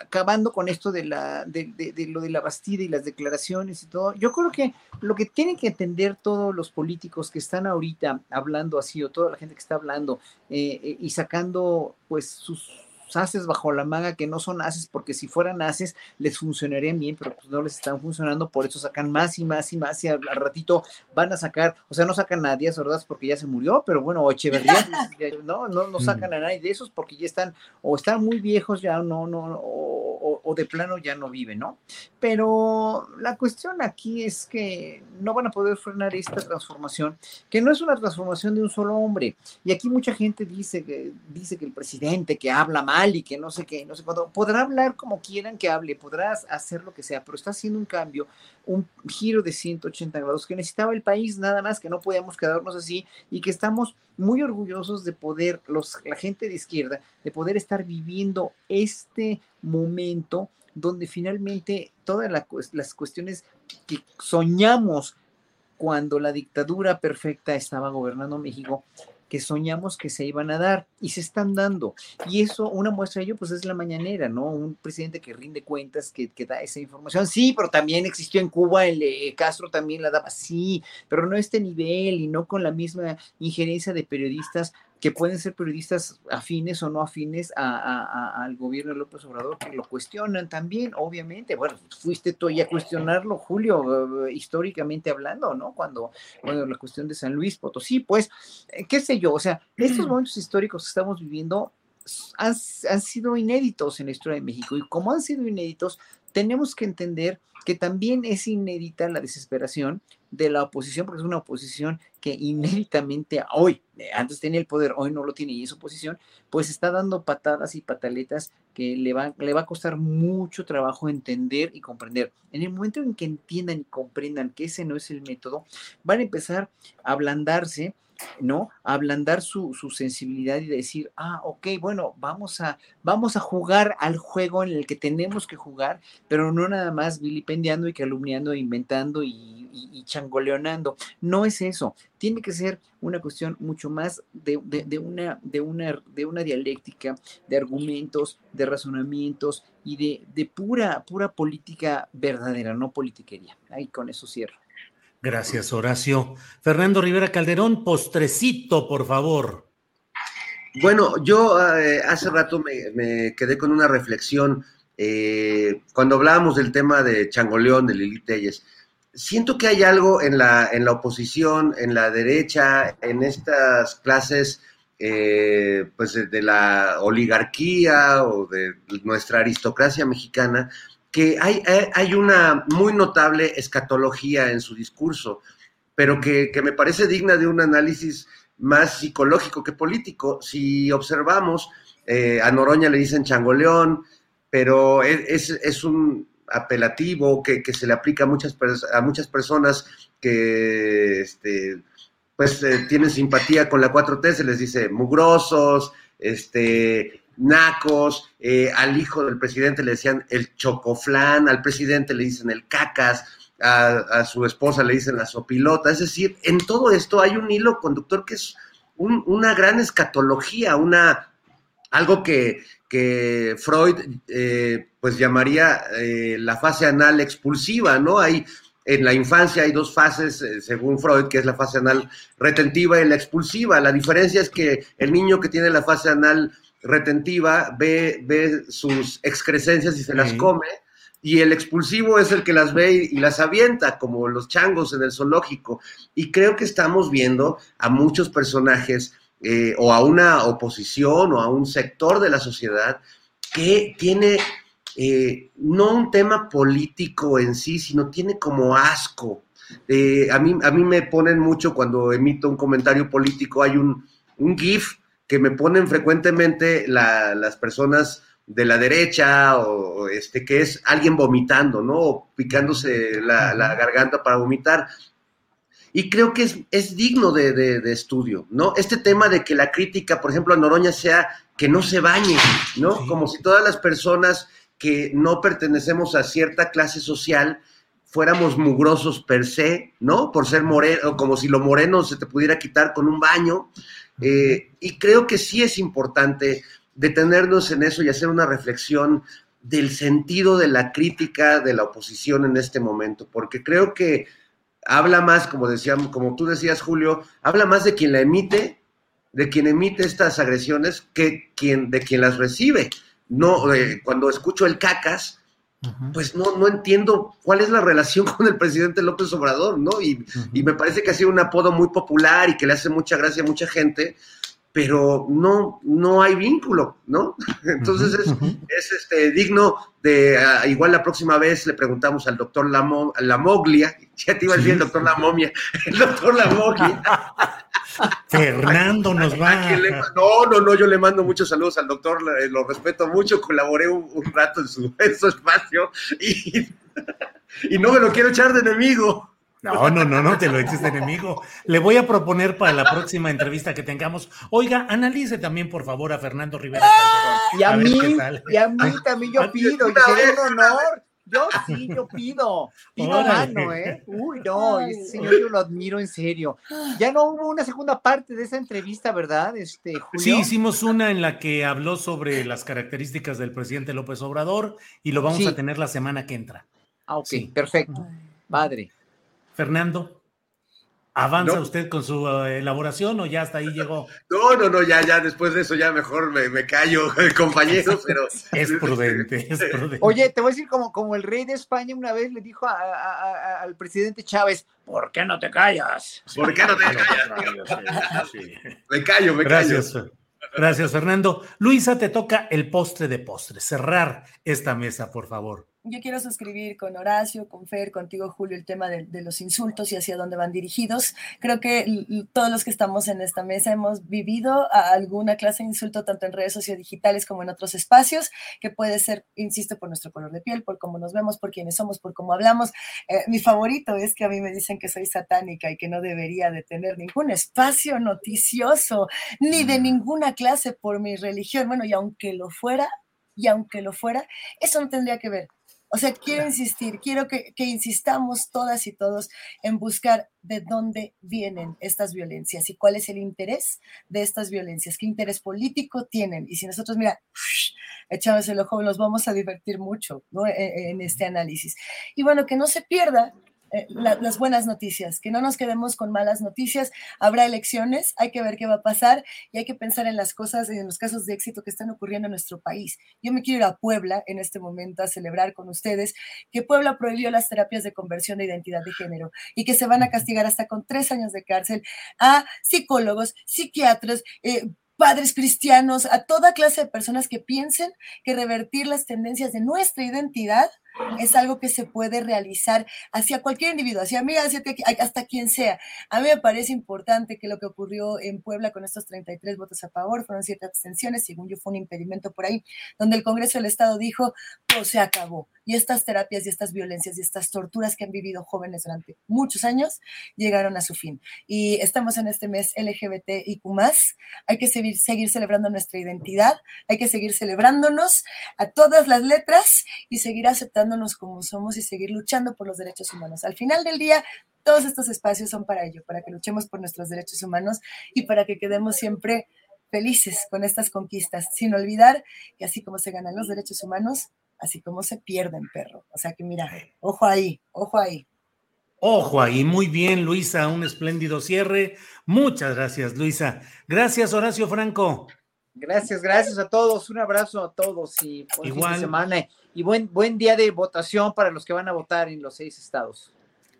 acabando con esto de, la, de, lo de la Bastida y las declaraciones y todo, yo creo que lo que tienen que entender todos los políticos que están ahorita hablando así, o toda la gente que está hablando eh, eh, y sacando pues sus haces bajo la manga que no son haces, porque si fueran haces les funcionarían bien, pero pues no les están funcionando, por eso sacan más y más y más y al, ratito van a sacar, o sea, no sacan a Díaz Ordaz porque ya se murió, pero bueno, Echeverría, pues, no, no, no sacan a nadie de esos porque ya están, o están muy viejos ya, no, no, o, de plano ya no viven, ¿no? Pero la cuestión aquí es que no van a poder frenar esta transformación, que no es una transformación de un solo hombre. Y aquí mucha gente dice que, dice que el presidente que habla mal, y que no sé qué, no sé cuándo. Podrá hablar como quieran que hable, podrás hacer lo que sea, pero está haciendo un cambio, un giro de 180 grados que necesitaba el país, nada más que no podíamos quedarnos así y que estamos muy orgullosos de poder, los, la gente de izquierda, de poder estar viviendo este momento donde finalmente todas las cuestiones que soñamos cuando la dictadura perfecta estaba gobernando México, que soñamos que se iban a dar y se están dando. Y eso, una muestra de ello, pues es la mañanera, ¿no? Un presidente que rinde cuentas, que, que da esa información. Sí, pero también existió en Cuba, el eh, Castro también la daba, sí, pero no a este nivel y no con la misma injerencia de periodistas que pueden ser periodistas afines o no afines al gobierno de López Obrador, que lo cuestionan también, obviamente. Bueno, fuiste tú ya a cuestionarlo, Julio, eh, históricamente hablando, ¿no? Cuando, bueno, la cuestión de San Luis Potosí, pues, eh, qué sé yo, o sea, estos momentos históricos que estamos viviendo han, han sido inéditos en la historia de México y como han sido inéditos, tenemos que entender que también es inédita la desesperación de la oposición, porque es una oposición que inéditamente hoy, antes tenía el poder, hoy no lo tiene y es oposición, pues está dando patadas y pataletas que le va, le va a costar mucho trabajo entender y comprender. En el momento en que entiendan y comprendan que ese no es el método, van a empezar a ablandarse ¿no? Ablandar su, su, sensibilidad y decir, ah, ok, bueno, vamos a, vamos a jugar al juego en el que tenemos que jugar, pero no nada más vilipendiando y calumniando, inventando y, y, changoleonando. No es eso. Tiene que ser una cuestión mucho más de, de, una, de, una, de una dialéctica, de argumentos, de razonamientos y de, de pura, pura política verdadera, no politiquería. Ahí con eso cierro. Gracias, Horacio. Fernando Rivera Calderón, postrecito, por favor. Bueno, yo eh, hace rato me, quedé con una reflexión eh, cuando hablábamos del tema de Changoleón, de Lili Telles. Siento que hay algo en la, en la oposición, en la derecha, en estas clases eh, pues de la oligarquía o de nuestra aristocracia mexicana, que hay, hay una muy notable escatología en su discurso, pero que, me parece digna de un análisis más psicológico que político. Si observamos, eh, a Noroña le dicen changoleón, pero es, un apelativo que, se le aplica a muchas, a muchas personas que este, pues eh, tienen simpatía con la 4T, se les dice mugrosos, este, nacos, eh, al hijo del presidente le decían el chocoflán, al presidente le dicen el cacas, a, su esposa le dicen la sopilota, es decir, en todo esto hay un hilo conductor que es una gran escatología, una, algo que, que Freud eh, pues llamaría eh, la fase anal expulsiva, ¿no? Hay en la infancia hay dos fases, según Freud, que es la fase anal retentiva y la expulsiva. La diferencia es que el niño que tiene la fase anal retentiva ve, ve sus excrescencias y se las come, y el expulsivo es el que las ve y, las avienta, como los changos en el zoológico. Y creo que estamos viendo a muchos personajes eh, o a una oposición o a un sector de la sociedad que tiene eh, no un tema político en sí, sino tiene como asco Eh, a, mí, a mí me ponen mucho cuando emito un comentario político, hay un, un GIF que me ponen frecuentemente las personas de la derecha o, este que es alguien vomitando, ¿no? O picándose la, garganta para vomitar. Y creo que es, es digno de, de, estudio, ¿no? Este tema de que la crítica, por ejemplo, a Noroña sea que no se bañe, ¿no? Como si todas las personas que no pertenecemos a cierta clase social fuéramos mugrosos per se, ¿no? Por ser moreno, como si lo moreno se te pudiera quitar con un baño. Eh, y creo que sí es importante detenernos en eso y hacer una reflexión del sentido de la crítica de la oposición en este momento, porque creo que habla más, como decíamos, como tú decías, Julio, habla más de quien la emite, de quien emite estas agresiones, que quien, de quien las recibe. No, eh, cuando escucho el cacas, pues no, no entiendo cuál es la relación con el presidente López Obrador, ¿no? Y, y, me parece que ha sido un apodo muy popular y que le hace mucha gracia a mucha gente, pero no, no hay vínculo, ¿no? Entonces es, este, digno de, ah, igual la próxima vez le preguntamos al doctor Lamoglia, ya te iba a decir el doctor Lamomia, el doctor Lamoglia. Fernando nos va. no, no, no, yo le mando muchos saludos al doctor, lo respeto mucho, colaboré un, rato en su, espacio y, y no me lo quiero echar de enemigo. No, no, no, no te lo eches de enemigo. Le voy a proponer para la próxima entrevista que tengamos. Oiga, analice también, por favor, a Fernando Rivera. y a, mí, y a mí también yo pido, y sería un honor. Yo sí, yo pido. Pido mano, ¿eh? Uy, no, ese señor yo lo admiro en serio. Ya no hubo una segunda parte de esa entrevista, ¿verdad, este, Julio? Sí, hicimos una en la que habló sobre las características del presidente López Obrador y lo vamos a tener la semana que entra. Ah, ok, perfecto. Padre. Fernando, ¿avanza usted con su eh, elaboración o ya hasta ahí llegó? No, no, no, ya, ya, después de eso ya mejor me, callo, compañero, pero... Es prudente, es prudente. Oye, te voy a decir como, como el rey de España una vez le dijo al presidente Chávez, ¿por qué no te callas? ¿Por qué no te callas? Me callo, me Gracias. callo. Gracias, Fernando. Luisa, te toca el postre de postre, cerrar esta mesa, por favor yo quiero suscribir con Horacio, con Fer, contigo, Julio, el tema de, los insultos y hacia dónde van dirigidos. Creo que todos los que estamos en esta mesa hemos vivido alguna clase de insulto, tanto en redes sociodigitales como en otros espacios, que puede ser, insisto, por nuestro color de piel, por cómo nos vemos, por quiénes somos, por cómo hablamos. Eh, mi favorito es que a mí me dicen que soy satánica y que no debería de tener ningún espacio noticioso, ni de ninguna clase por mi religión. Bueno, y aunque lo fuera, y aunque lo fuera, eso no tendría que ver o sea, quiero insistir, quiero que, insistamos todas y todos en buscar de dónde vienen estas violencias y cuál es el interés de estas violencias, qué interés político tienen. Y si nosotros, mira, echamos el ojo, nos vamos a divertir mucho ¿no? E, e, en este análisis. Y bueno, que no se pierda eh, las buenas noticias, que no nos quedemos con malas noticias. Habrá elecciones, hay que ver qué va a pasar y hay que pensar en las cosas, en los casos de éxito que están ocurriendo en nuestro país. Yo me quiero ir a Puebla en este momento a celebrar con ustedes que Puebla prohibió las terapias de conversión de identidad de género y que se van a castigar hasta con tres años de cárcel a psicólogos, psiquiatras, eh, padres cristianos, a toda clase de personas que piensen que revertir las tendencias de nuestra identidad es algo que se puede realizar hacia cualquier individuo, hacia mí, hacia hasta quien sea. A mí me parece importante que lo que ocurrió en Puebla con estos 33 votos a favor fueron siete abstenciones, según yo fue un impedimento por ahí, donde el Congreso del Estado dijo, todo se acabó. Y estas terapias y estas violencias y estas torturas que han vivido jóvenes durante muchos años llegaron a su fin. Y estamos en este mes LGBTIQ+, hay que seguir celebrando nuestra identidad, hay que seguir celebrándonos a todas las letras y seguir aceptando como somos y seguir luchando por los derechos humanos. Al final del día, todos estos espacios son para ello, para que luchemos por nuestros derechos humanos y para que quedemos siempre felices con estas conquistas, sin olvidar que así como se ganan los derechos humanos, así como se pierden, perro. O sea que mira, ojo ahí, ojo ahí. Ojo ahí, muy bien, Luisa, un espléndido cierre. Muchas gracias, Luisa. Gracias, Horacio Franco. Gracias, gracias a todos. Un abrazo a todos y buen fin de semana y buen, buen día de votación para los que van a votar en los seis estados.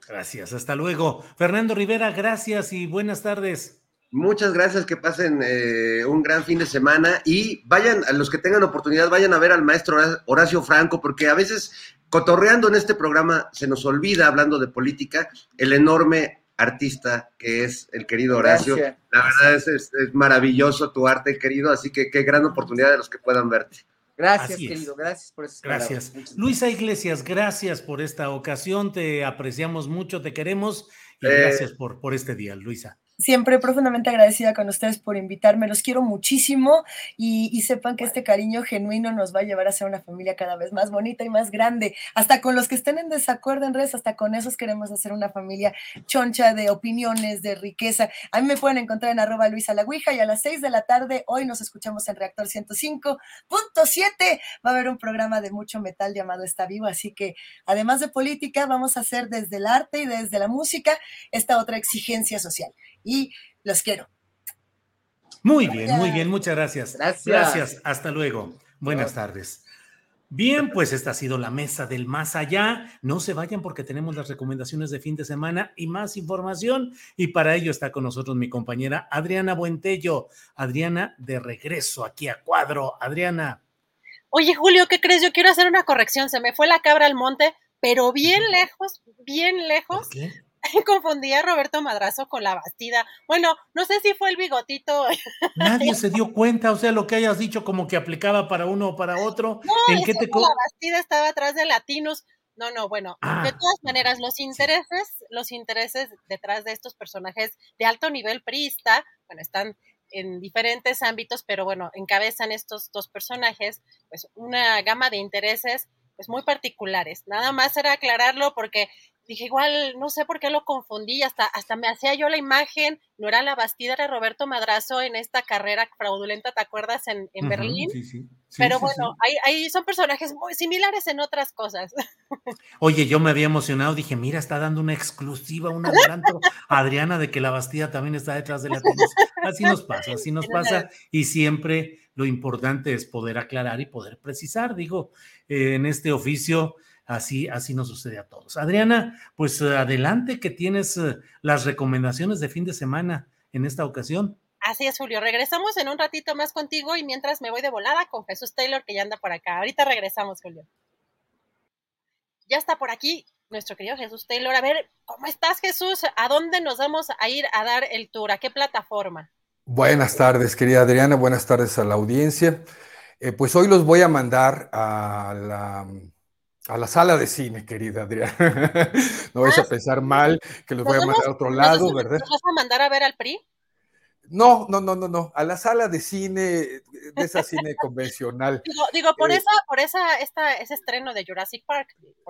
Gracias, hasta luego. Fernando Rivera, gracias y buenas tardes. Muchas gracias, que pasen eh, un gran fin de semana y vayan, a los que tengan oportunidad, vayan a ver al maestro Horacio Franco, porque a veces cotorreando en este programa se nos olvida, hablando de política, el enorme artista que es el querido Horacio. La verdad es, es, maravilloso tu arte, querido, así que qué gran oportunidad de los que puedan verte. Gracias, querido, gracias por eso. Gracias. Luisa Iglesias, gracias por esta ocasión, te apreciamos mucho, te queremos y eh, gracias por, por este día, Luisa siempre profundamente agradecida con ustedes por invitarme, los quiero muchísimo y, sepan que este cariño genuino nos va a llevar a ser una familia cada vez más bonita y más grande, hasta con los que estén en desacuerdo en redes, hasta con esos queremos hacer una familia choncha de opiniones, de riqueza. A mí me pueden encontrar en arroba Luisa La y a las 6 de la tarde, hoy nos escuchamos en Reactor 105.7, va a haber un programa de mucho metal llamado Está Vivo, así que además de política, vamos a hacer desde el arte y desde la música esta otra exigencia social y los quiero. Muy bien, muy bien, muchas gracias. Gracias. Gracias, hasta luego. Buenas tardes. Bien, pues esta ha sido la mesa del más allá. No se vayan porque tenemos las recomendaciones de fin de semana y más información. Y para ello está con nosotros mi compañera Adriana Buentello. Adriana, de regreso aquí a cuadro. Adriana. Oye, Julio, ¿qué crees? Yo quiero hacer una corrección. Se me fue la cabra al monte, pero bien lejos, bien lejos. qué? confundí a Roberto Madrazo con la Bastida. Bueno, no sé si fue el bigotito. Nadie se dio cuenta, o sea, lo que hayas dicho como que aplicaba para uno o para otro. No, ¿En qué te la Bastida estaba atrás de Latinos. No, no, bueno, de ah, todas maneras, los intereses, los intereses detrás de estos personajes de alto nivel priista, bueno, están en diferentes ámbitos, pero bueno, encabezan estos dos personajes, pues una gama de intereses pues muy particulares. Nada más era aclararlo porque dije, igual, no sé por qué lo confundí, hasta, hasta me hacía yo la imagen, no era la Bastida, era Roberto Madrazo en esta carrera fraudulenta, ¿te acuerdas? En, en Berlín. Sí, sí. Pero bueno, ahí, son personajes muy similares en otras cosas. Oye, yo me había emocionado, dije, mira, está dando una exclusiva, un adelanto a Adriana de que la Bastida también está detrás de la Así nos pasa, así nos pasa, y siempre lo importante es poder aclarar y poder precisar, digo, eh, en este oficio Así, así nos sucede a todos. Adriana, pues eh, adelante que tienes eh, las recomendaciones de fin de semana en esta ocasión. Así es, Julio. Regresamos en un ratito más contigo y mientras me voy de volada con Jesús Taylor que ya anda por acá. Ahorita regresamos, Julio. Ya está por aquí nuestro querido Jesús Taylor. A ver, ¿cómo estás, Jesús? ¿A dónde nos vamos a ir a dar el tour? ¿A qué plataforma? Buenas tardes, querida Adriana. Buenas tardes a la audiencia. Eh, pues hoy los voy a mandar a la a la sala de cine, querida Adriana. no vais a ah, pensar mal que los voy a mandar a otro lado, ¿verdad? ¿Nos vas a mandar a ver al PRI? No, no, no, no, no. A la sala de cine, de esa cine convencional. Digo, por eh, esa, por esa, esta, ese estreno de Jurassic Park.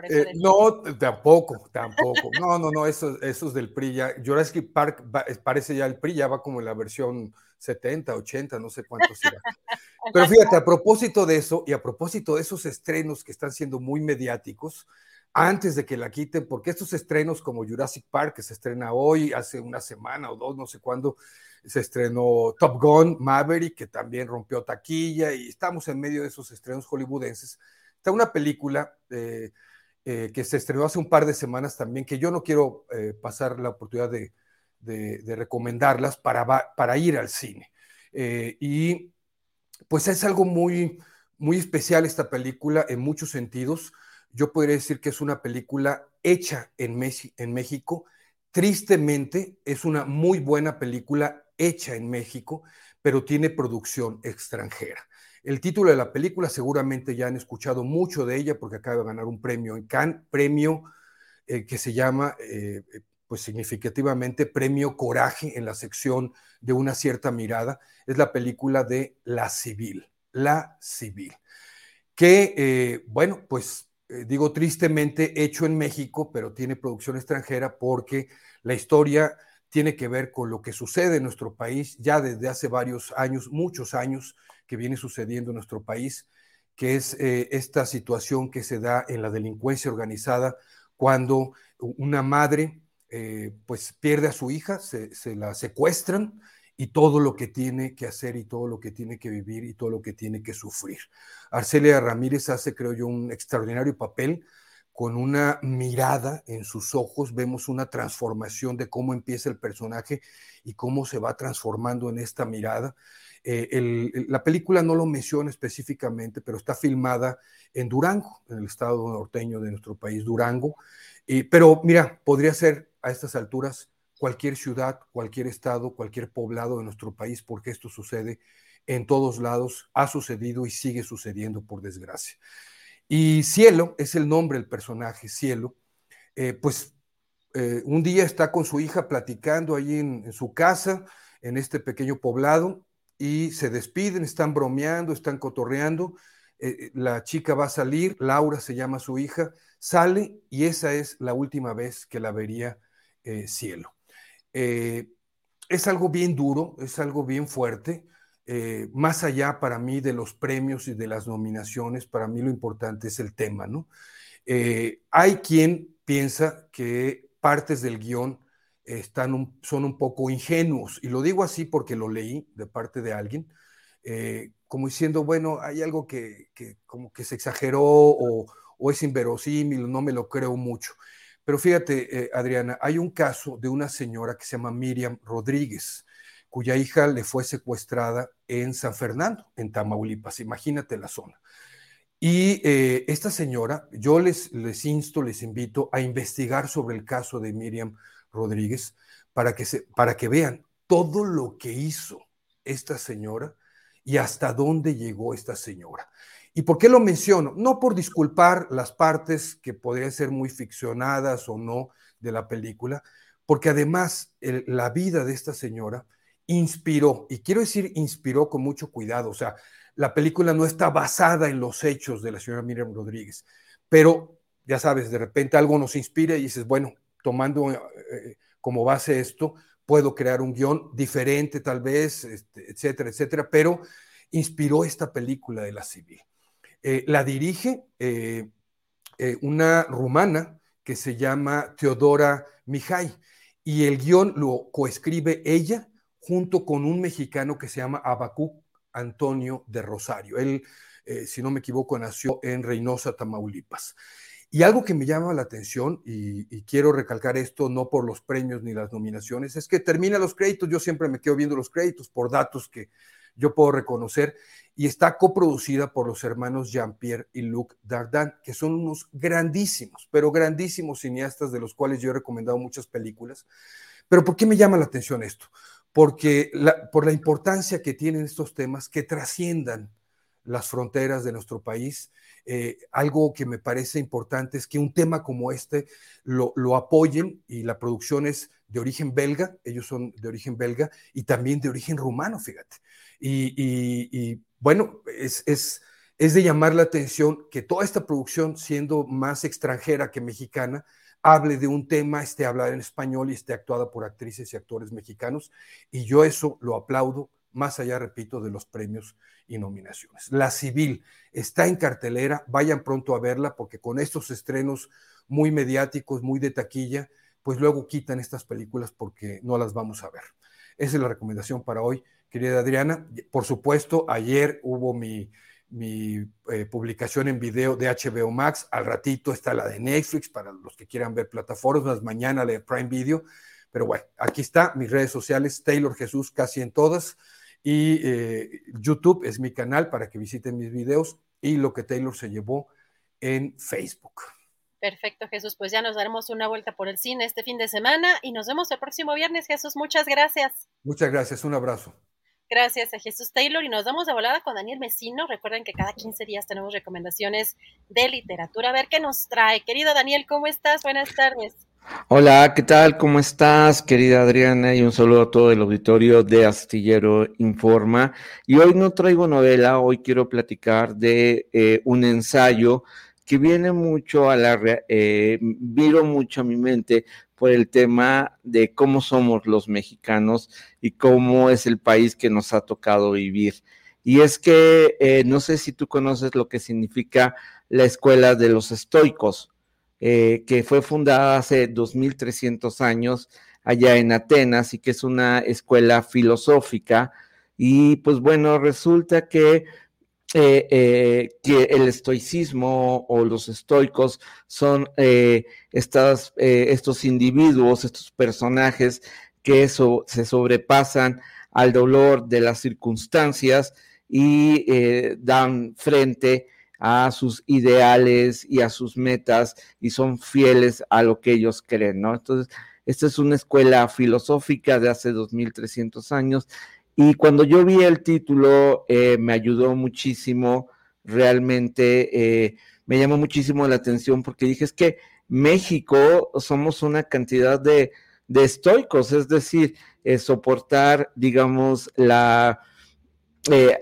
Eh, no, tampoco, tampoco. No, no, no, eso, eso es del PRI ya. Jurassic Park parece ya el PRI, ya va como en la versión 70, 80, no sé cuánto será. Pero fíjate, a propósito de eso y a propósito de esos estrenos que están siendo muy mediáticos, antes de que la quiten, porque estos estrenos como Jurassic Park, que se estrena hoy, hace una semana o dos, no sé cuándo, se estrenó Top Gun, Maverick, que también rompió taquilla, y estamos en medio de esos estrenos hollywoodenses. Está una película eh, eh, que se estrenó hace un par de semanas también, que yo no quiero eh, pasar la oportunidad de, de, recomendarlas para, para, ir al cine. Eh, y pues es algo muy, muy especial esta película en muchos sentidos. Yo podría decir que es una película hecha en, en México. Tristemente, es una muy buena película hecha en México, pero tiene producción extranjera. El título de la película seguramente ya han escuchado mucho de ella porque acaba de ganar un premio en Cannes, premio eh, que se llama eh, pues significativamente premio Coraje en la sección de una cierta mirada, es la película de La Civil, La Civil, que, eh, bueno, pues eh, digo tristemente hecho en México, pero tiene producción extranjera porque la historia tiene que ver con lo que sucede en nuestro país ya desde hace varios años, muchos años que viene sucediendo en nuestro país, que es eh, esta situación que se da en la delincuencia organizada cuando una madre eh, pues pierde a su hija, se, la secuestran y todo lo que tiene que hacer y todo lo que tiene que vivir y todo lo que tiene que sufrir. Arcelia Ramírez hace, creo yo, un extraordinario papel con una mirada en sus ojos, vemos una transformación de cómo empieza el personaje y cómo se va transformando en esta mirada. Eh, la película no lo menciona específicamente, pero está filmada en Durango, en el estado norteño de nuestro país, Durango. pero mira, podría ser a estas alturas cualquier ciudad, cualquier estado, cualquier poblado de nuestro país, porque esto sucede en todos lados, ha sucedido y sigue sucediendo por desgracia. Y Cielo es el nombre del personaje, Cielo, eh, pues eh, un día está con su hija platicando ahí en, su casa, en este pequeño poblado, y se despiden, están bromeando, están cotorreando. Eh, la chica va a salir, Laura se llama su hija, sale y esa es la última vez que la vería Cielo. es algo bien duro, es algo bien fuerte. Eh, más allá para mí de los premios y de las nominaciones, para mí lo importante es el tema, ¿no? Eh, hay quien piensa que partes del guion están son un poco ingenuos, y lo digo así porque lo leí de parte de alguien, eh, como diciendo, bueno, hay algo que, como que se exageró o, o, es inverosímil, no me lo creo mucho. Pero fíjate, Adriana, hay un caso de una señora que se llama Miriam Rodríguez cuya hija le fue secuestrada en San Fernando, en Tamaulipas. Imagínate la zona. Y eh, esta señora, yo les, les insto, les invito a investigar sobre el caso de Miriam Rodríguez para que, se, para que vean todo lo que hizo esta señora y hasta dónde llegó esta señora. ¿Y por qué lo menciono? No por disculpar las partes que podrían ser muy ficcionadas o no de la película, porque además la vida de esta señora inspiró, y quiero decir inspiró con mucho cuidado, o sea, la película no está basada en los hechos de la señora Miriam Rodríguez, pero ya sabes, de repente algo nos inspira y dices, bueno, tomando eh, como base esto, puedo crear un guion diferente tal vez, este, etcétera, etcétera, pero inspiró esta película de la civil. Eh, la dirige eh, una rumana que se llama Teodora Mijay y el guion lo coescribe ella junto con un mexicano que se llama Abacuc Antonio de Rosario. Él, eh, si no me equivoco, nació en Reynosa, Tamaulipas. Y algo que me llama la atención, y, quiero recalcar esto no por los premios ni las nominaciones, es que termina los créditos, yo siempre me quedo viendo los créditos por datos que yo puedo reconocer, y está coproducida por los hermanos Jean-Pierre y Luc Dardin, que son unos grandísimos, pero grandísimos cineastas de los cuales yo he recomendado muchas películas. Pero ¿por qué me llama la atención esto? Porque por la importancia que tienen estos temas que trasciendan las fronteras de nuestro país. Eh, algo que me parece importante es que un tema como este lo, apoyen y la producción es de origen belga, ellos son de origen belga y también de origen rumano, fíjate. Y, bueno, es, es, es de llamar la atención que toda esta producción, siendo más extranjera que mexicana, hable de un tema, esté hablada en español y esté actuada por actrices y actores mexicanos. Y yo eso lo aplaudo, más allá, repito, de los premios y nominaciones. La Civil está en cartelera, vayan pronto a verla porque con estos estrenos muy mediáticos, muy de taquilla, pues luego quitan estas películas porque no las vamos a ver. Esa es la recomendación para hoy, querida Adriana. Por supuesto, ayer hubo mi mi eh, publicación en video de HBO Max. Al ratito está la de Netflix para los que quieran ver plataformas. Mañana la de Prime Video. Pero bueno, aquí está mis redes sociales, Taylor Jesús casi en todas. Y eh, YouTube es mi canal para que visiten mis videos y lo que Taylor se llevó en Facebook. Perfecto, Jesús. Pues ya nos daremos una vuelta por el cine este fin de semana y nos vemos el próximo viernes, Jesús. Muchas gracias. Muchas gracias. Un abrazo. Gracias a Jesús Taylor y nos damos de volada con Daniel Mesino. Recuerden que cada 15 días tenemos recomendaciones de literatura. A ver qué nos trae. Querido Daniel, ¿cómo estás? Buenas tardes. Hola, ¿qué tal? ¿Cómo estás, querida Adriana? Y un saludo a todo el auditorio de Astillero Informa. Y hoy no traigo novela, hoy quiero platicar de eh, un ensayo que viene mucho a la, eh, viro mucho a mi mente por el tema de cómo somos los mexicanos y cómo es el país que nos ha tocado vivir. Y es que eh, no sé si tú conoces lo que significa la escuela de los estoicos, eh, que fue fundada hace 2300 años allá en Atenas y que es una escuela filosófica. Y pues bueno, resulta que eh, eh, que el estoicismo o los estoicos son eh, estas, estos individuos, estos personajes que eso, se sobrepasan al dolor de las circunstancias y dan frente a sus ideales y a sus metas y son fieles a lo que ellos creen, ¿no? Entonces, esta es una escuela filosófica de hace 2300 años y cuando yo vi el título, eh, me ayudó muchísimo, realmente eh, me llamó muchísimo la atención porque dije, es que México somos una cantidad de, estoicos, es decir, eh, soportar, digamos, la,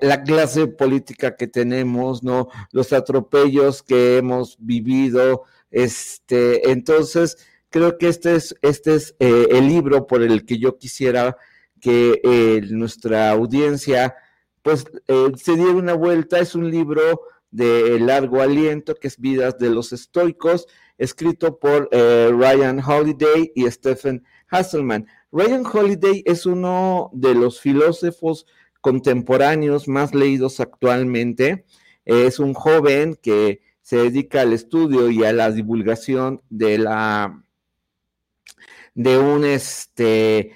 la clase política que tenemos, ¿no? Los atropellos que hemos vivido, este, entonces, creo que este es, este es el libro por el que yo quisiera que eh, nuestra audiencia pues eh, se diera una vuelta. Es un libro de largo aliento que es Vidas de los Estoicos, escrito por eh, Ryan Holiday y Stephen Hasselman. Ryan Holiday es uno de los filósofos contemporáneos más leídos actualmente. Es un joven que se dedica al estudio y a la divulgación de la de un este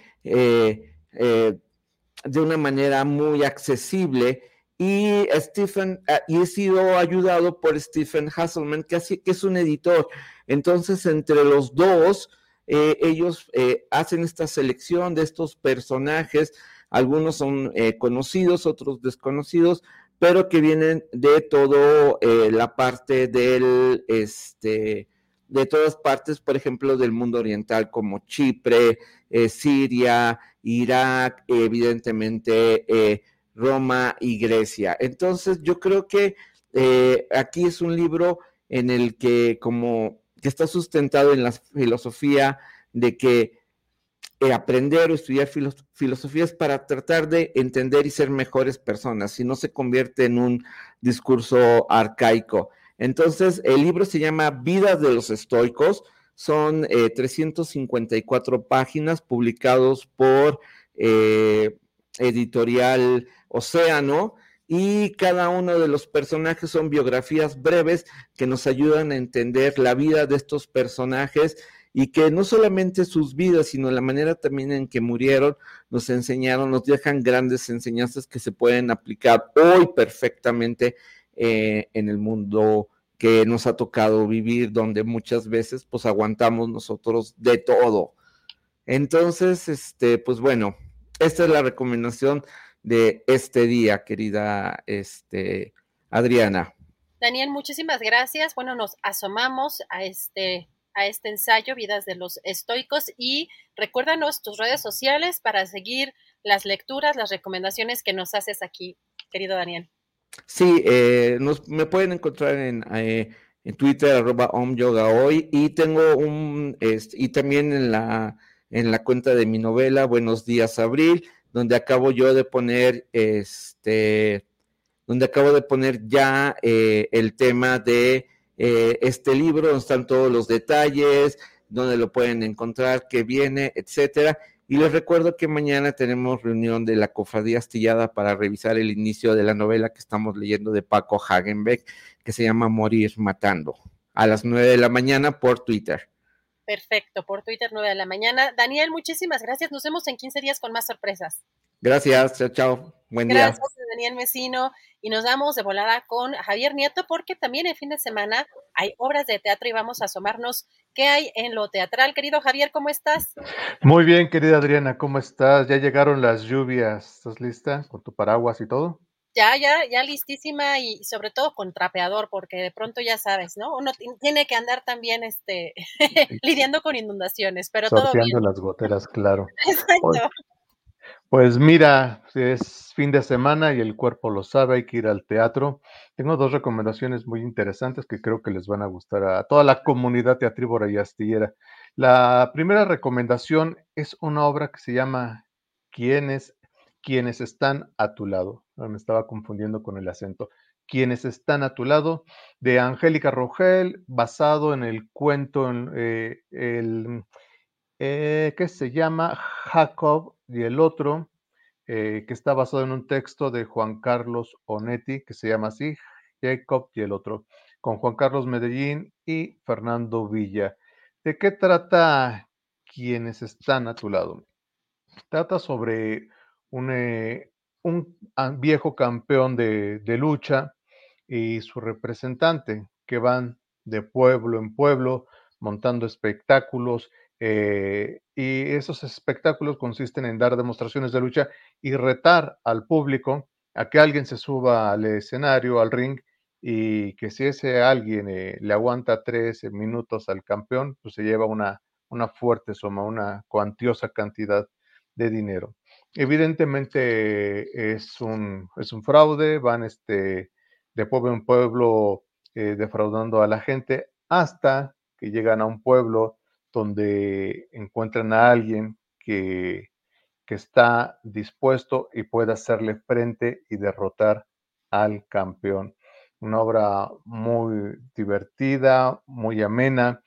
de una manera muy accesible. Y Stephen, ah, y he sido ayudado por Stephen Hasselman, que, que es un editor. Entonces, entre los dos, eh, ellos eh, hacen esta selección de estos personajes. Algunos son conocidos, otros desconocidos, pero que vienen de todo la parte del, este, de todas partes, por ejemplo, del mundo oriental, como Chipre, Siria, Irak, evidentemente eh, Roma y Grecia. Entonces yo creo que eh, aquí es un libro en el que como que está sustentado en la filosofía de que eh, aprender o estudiar filosofía es para tratar de entender y ser mejores personas, si no se convierte en un discurso arcaico. Entonces, el libro se llama Vidas de los Estoicos, son 354 eh, páginas publicados por eh, editorial Océano y cada uno de los personajes son biografías breves que nos ayudan a entender la vida de estos personajes y que no solamente sus vidas, sino la manera también en que murieron, nos enseñaron, nos dejan grandes enseñanzas que se pueden aplicar hoy perfectamente eh, en el mundo que nos ha tocado vivir, donde muchas veces pues aguantamos nosotros de todo. Entonces, este, pues bueno, esta es la recomendación de este día, querida este, Adriana. Daniel, muchísimas gracias. Bueno, nos asomamos a este, a este ensayo, Vidas de los Estoicos, y recuérdanos tus redes sociales para seguir las lecturas, las recomendaciones que nos haces aquí, querido Daniel. Sí, eh, nos, me pueden encontrar en, eh, en Twitter, arroba hoy, y tengo un, este, y también en la, en la cuenta de mi novela, Buenos Días Abril, donde acabo yo de poner, este, donde acabo de poner ya eh, el tema de este libro, donde están todos los detalles, donde lo pueden encontrar, que viene, etcétera. Y les recuerdo que mañana tenemos reunión de la Cofradía Astillada para revisar el inicio de la novela que estamos leyendo de Paco Hagenbeck, que se llama Morir Matando, a las nueve de la mañana por Twitter. Perfecto, por Twitter nueve de la mañana. Daniel, muchísimas gracias. Nos vemos en 15 días con más sorpresas. Gracias, chao, chao. Buen día. Gracias, Daniel Mesino. Y nos damos de volada con Javier Nieto, porque también el fin de semana hay obras de teatro y vamos a asomarnos qué hay en lo teatral. Querido Javier, ¿cómo estás? Muy bien, querida Adriana, ¿cómo estás? Ya llegaron las lluvias. ¿Estás lista con tu paraguas y todo? Ya, ya, ya listísima y sobre todo con trapeador, porque de pronto ya sabes, ¿no? Uno tiene que andar también este, lidiando con inundaciones, pero todo bien. las goteras, claro. Exacto. Pues mira, es fin de semana y el cuerpo lo sabe, hay que ir al teatro. Tengo dos recomendaciones muy interesantes que creo que les van a gustar a toda la comunidad teatrívora y astillera. La primera recomendación es una obra que se llama ¿Quiénes, quienes están a tu lado? Ah, me estaba confundiendo con el acento. Quienes están a tu lado, de Angélica Rogel, basado en el cuento, eh, el, eh, que se llama Jacob y el otro, eh, que está basado en un texto de Juan Carlos Onetti, que se llama así, Jacob y el otro, con Juan Carlos Medellín y Fernando Villa. ¿De qué trata quienes están a tu lado? Trata sobre un, eh, un viejo campeón de, de lucha y su representante, que van de pueblo en pueblo montando espectáculos eh, y esos espectáculos consisten en dar demostraciones de lucha y retar al público a que alguien se suba al escenario, al ring, y que si ese alguien eh, le aguanta 13 minutos al campeón, pues se lleva una, una fuerte suma, una cuantiosa cantidad de dinero. Evidentemente es un, es un fraude, van este, de pueblo en pueblo eh, defraudando a la gente hasta que llegan a un pueblo donde encuentran a alguien que, que está dispuesto y puede hacerle frente y derrotar al campeón. Una obra muy divertida, muy amena,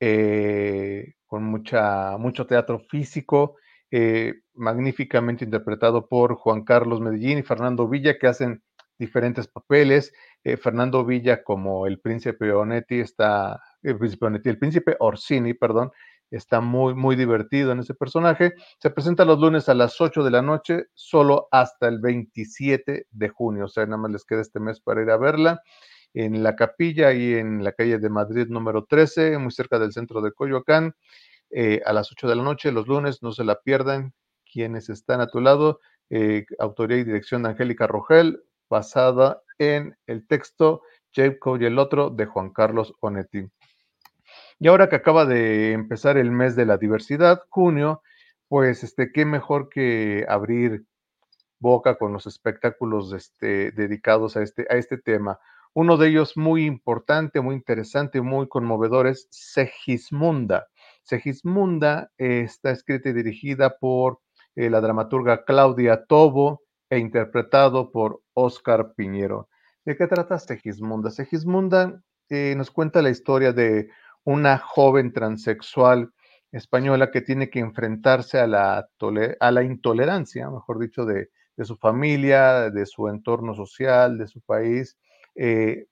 eh, con mucha, mucho teatro físico, eh, magníficamente interpretado por Juan Carlos Medellín y Fernando Villa, que hacen diferentes papeles. Eh, Fernando Villa como el príncipe Onetti está el príncipe el príncipe Orsini, perdón, está muy, muy divertido en ese personaje. Se presenta los lunes a las 8 de la noche, solo hasta el 27 de junio, o sea, nada más les queda este mes para ir a verla. En la capilla y en la calle de Madrid número 13, muy cerca del centro de Coyoacán, eh, a las 8 de la noche, los lunes, no se la pierdan. Quienes están a tu lado, eh, autoría y dirección de Angélica Rogel, basada en el texto Jacob y el otro de Juan Carlos Onetti. Y ahora que acaba de empezar el mes de la diversidad, junio, pues este, qué mejor que abrir boca con los espectáculos este, dedicados a este, a este tema. Uno de ellos muy importante, muy interesante, muy conmovedor es Segismunda. Segismunda está escrita y dirigida por eh, la dramaturga Claudia Tobo e interpretado por Oscar Piñero. ¿De qué trata Segismunda? Segismunda eh, nos cuenta la historia de una joven transexual española que tiene que enfrentarse a la, a la intolerancia, mejor dicho, de, su familia, de su entorno social, de su país, eh,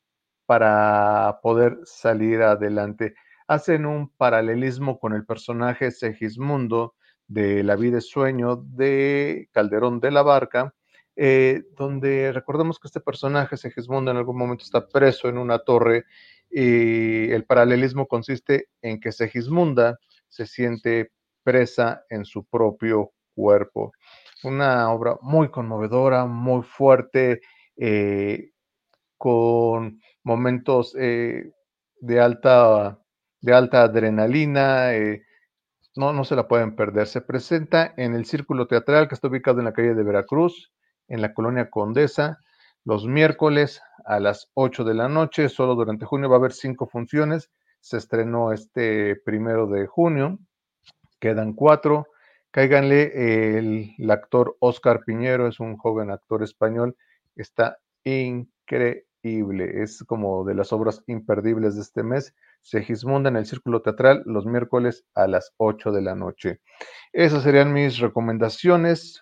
para poder salir adelante. Hacen un paralelismo con el personaje Segismundo de La vida es sueño de Calderón de la Barca, eh, donde recordemos que este personaje, Segismundo, en algún momento está preso en una torre y el paralelismo consiste en que Segismunda se siente presa en su propio cuerpo. Una obra muy conmovedora, muy fuerte, eh, con momentos eh, de, alta, de alta adrenalina. Eh, no, no se la pueden perder. Se presenta en el Círculo Teatral que está ubicado en la calle de Veracruz, en la colonia Condesa los miércoles a las 8 de la noche. Solo durante junio va a haber cinco funciones. Se estrenó este primero de junio. Quedan cuatro. Cáiganle, el, actor Oscar Piñero es un joven actor español. Está increíble. Es como de las obras imperdibles de este mes. Segismunda en el Círculo Teatral los miércoles a las 8 de la noche. Esas serían mis recomendaciones,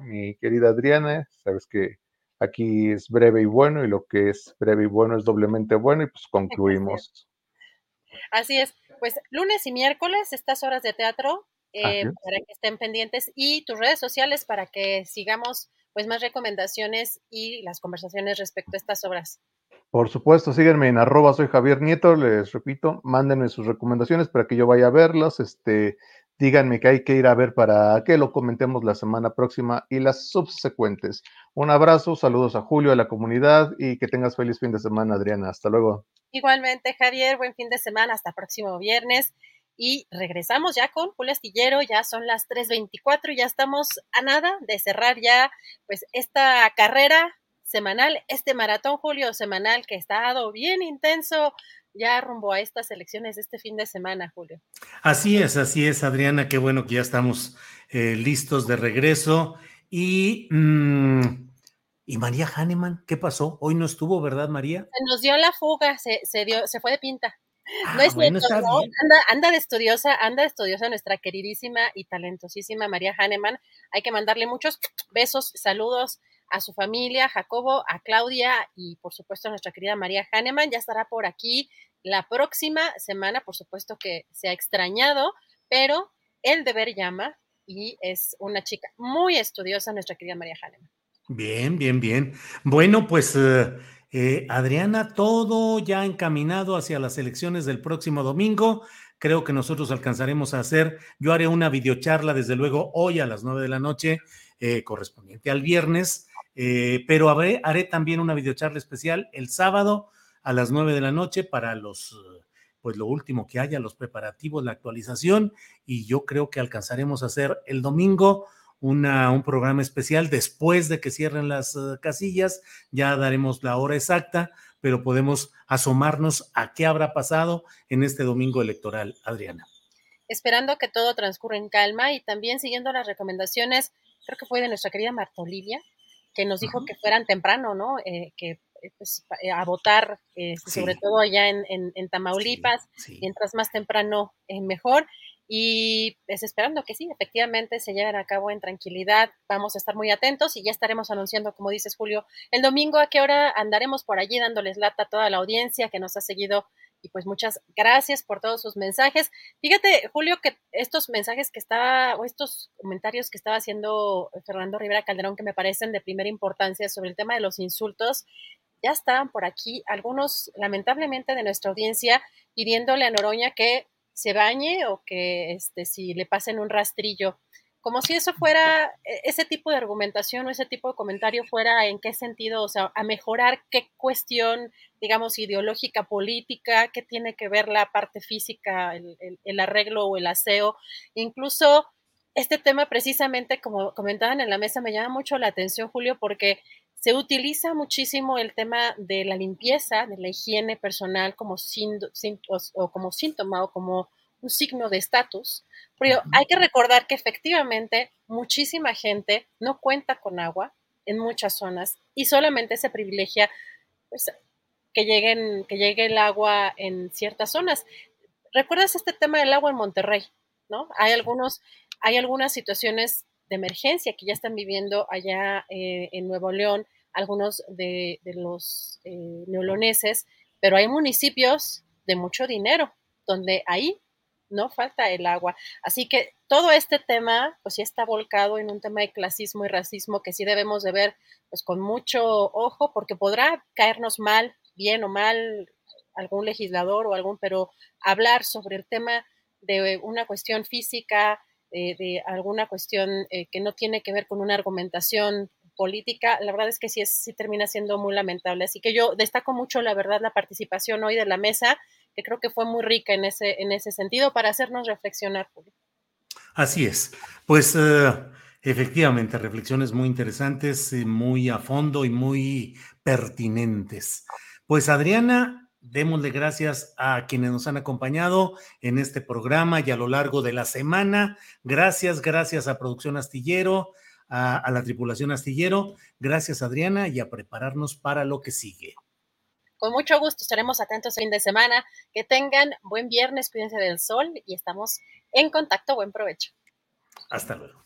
mi querida Adriana. Sabes que Aquí es breve y bueno, y lo que es breve y bueno es doblemente bueno, y pues concluimos. Así es. Pues lunes y miércoles, estas horas de teatro, eh, para que estén pendientes, y tus redes sociales para que sigamos pues más recomendaciones y las conversaciones respecto a estas obras. Por supuesto, síguenme en arroba soy Javier Nieto, les repito, mándenme sus recomendaciones para que yo vaya a verlas, este, díganme que hay que ir a ver para que lo comentemos la semana próxima y las subsecuentes. Un abrazo, saludos a Julio, a la comunidad y que tengas feliz fin de semana, Adriana. Hasta luego. Igualmente, Javier, buen fin de semana, hasta próximo viernes. Y regresamos ya con Julio Astillero, ya son las 3.24 y ya estamos a nada de cerrar ya pues esta carrera semanal, este maratón Julio semanal que ha estado bien intenso, ya rumbo a estas elecciones este fin de semana, Julio. Así es, así es, Adriana, qué bueno que ya estamos eh, listos de regreso. Y, mm, ¿y María Hahnemann? ¿Qué pasó? Hoy no estuvo, ¿verdad, María? Se nos dio la fuga, se, dio, se fue de pinta. no es cierto, no. Anda, anda de estudiosa, anda de estudiosa nuestra queridísima y talentosísima María Hahnemann. Hay que mandarle muchos besos, saludos a su familia, Jacobo, a Claudia y por supuesto a nuestra querida María Hahnemann. Ya estará por aquí la próxima semana, por supuesto que se ha extrañado, pero el deber llama y es una chica muy estudiosa, nuestra querida María Hahnemann. Bien, bien, bien. Bueno, pues eh, eh, Adriana, todo ya encaminado hacia las elecciones del próximo domingo. Creo que nosotros alcanzaremos a hacer, yo haré una videocharla desde luego hoy a las nueve de la noche, eh, correspondiente al viernes, pero haré, también una videocharla especial el sábado a las nueve de la noche para los pues lo último que haya, los preparativos, la actualización, y yo creo que alcanzaremos a hacer el domingo una, un programa especial después de que cierren las uh, casillas, ya daremos la hora exacta, pero podemos asomarnos a qué habrá pasado en este domingo electoral, Adriana. Esperando que todo transcurra en calma y también siguiendo las recomendaciones, creo que fue de nuestra querida Marta Olivia, que nos dijo que fueran temprano, ¿no? Eh, que eh, pues, eh, a votar, este, sobre todo allá en, en, Tamaulipas, mientras más temprano mejor. Y pues esperando que sí, efectivamente se lleven a cabo en tranquilidad. Vamos a estar muy atentos y ya estaremos anunciando, como dices Julio, el domingo a qué hora andaremos por allí dándoles lata a toda la audiencia que nos ha seguido y pues muchas gracias por todos sus mensajes. Fíjate, Julio, que estos mensajes que estaba, o estos comentarios que estaba haciendo Fernando Rivera Calderón, que me parecen de primera importancia sobre el tema de los insultos, ya estaban por aquí algunos, lamentablemente, de nuestra audiencia pidiéndole a Noroña que se bañe o que este, si le pasen un rastrillo. Como si eso fuera, e, ese tipo de argumentación o ese tipo de comentario fuera en qué sentido, o sea, a mejorar qué cuestión, digamos, ideológica, política, qué tiene que ver la parte física, el, arreglo o el aseo. Incluso este tema precisamente, como comentaban en la mesa, me llama mucho la atención, Julio, porque se utiliza muchísimo el tema de la limpieza, de la higiene personal como, o como síntoma o como un signo de estatus, pero hay que recordar que efectivamente muchísima gente no cuenta con agua en muchas zonas y solamente se privilegia pues, que, lleguen, que llegue el agua en ciertas zonas. ¿Recuerdas este tema del agua en Monterrey? ¿no? Hay, algunos, hay algunas situaciones de emergencia que ya están viviendo allá eh, en Nuevo León algunos de, los eh, neoloneses, pero hay municipios de mucho dinero donde ahí no falta el agua. Así que todo este tema, pues sí está volcado en un tema de clasismo y racismo que sí debemos de ver pues con mucho ojo, porque podrá caernos mal, bien o mal, algún legislador o algún, pero hablar sobre el tema de una cuestión física, de alguna cuestión eh, que no tiene que ver con una argumentación política, la verdad es que sí, es, sí termina siendo muy lamentable. Así que yo destaco mucho, la verdad, la participación hoy de la mesa, que creo que fue muy rica en ese, en ese sentido para hacernos reflexionar. Así es. Pues eh, efectivamente, reflexiones muy interesantes, muy a fondo y muy pertinentes. Pues Adriana, démosle gracias a quienes nos han acompañado en este programa y a lo largo de la semana. Gracias, gracias a Producción Astillero, a, la tripulación astillero. Gracias, Adriana, y a prepararnos para lo que sigue. Con mucho gusto, estaremos atentos el fin de semana. Que tengan buen viernes, cuídense del sol y estamos en contacto. Buen provecho. Hasta luego.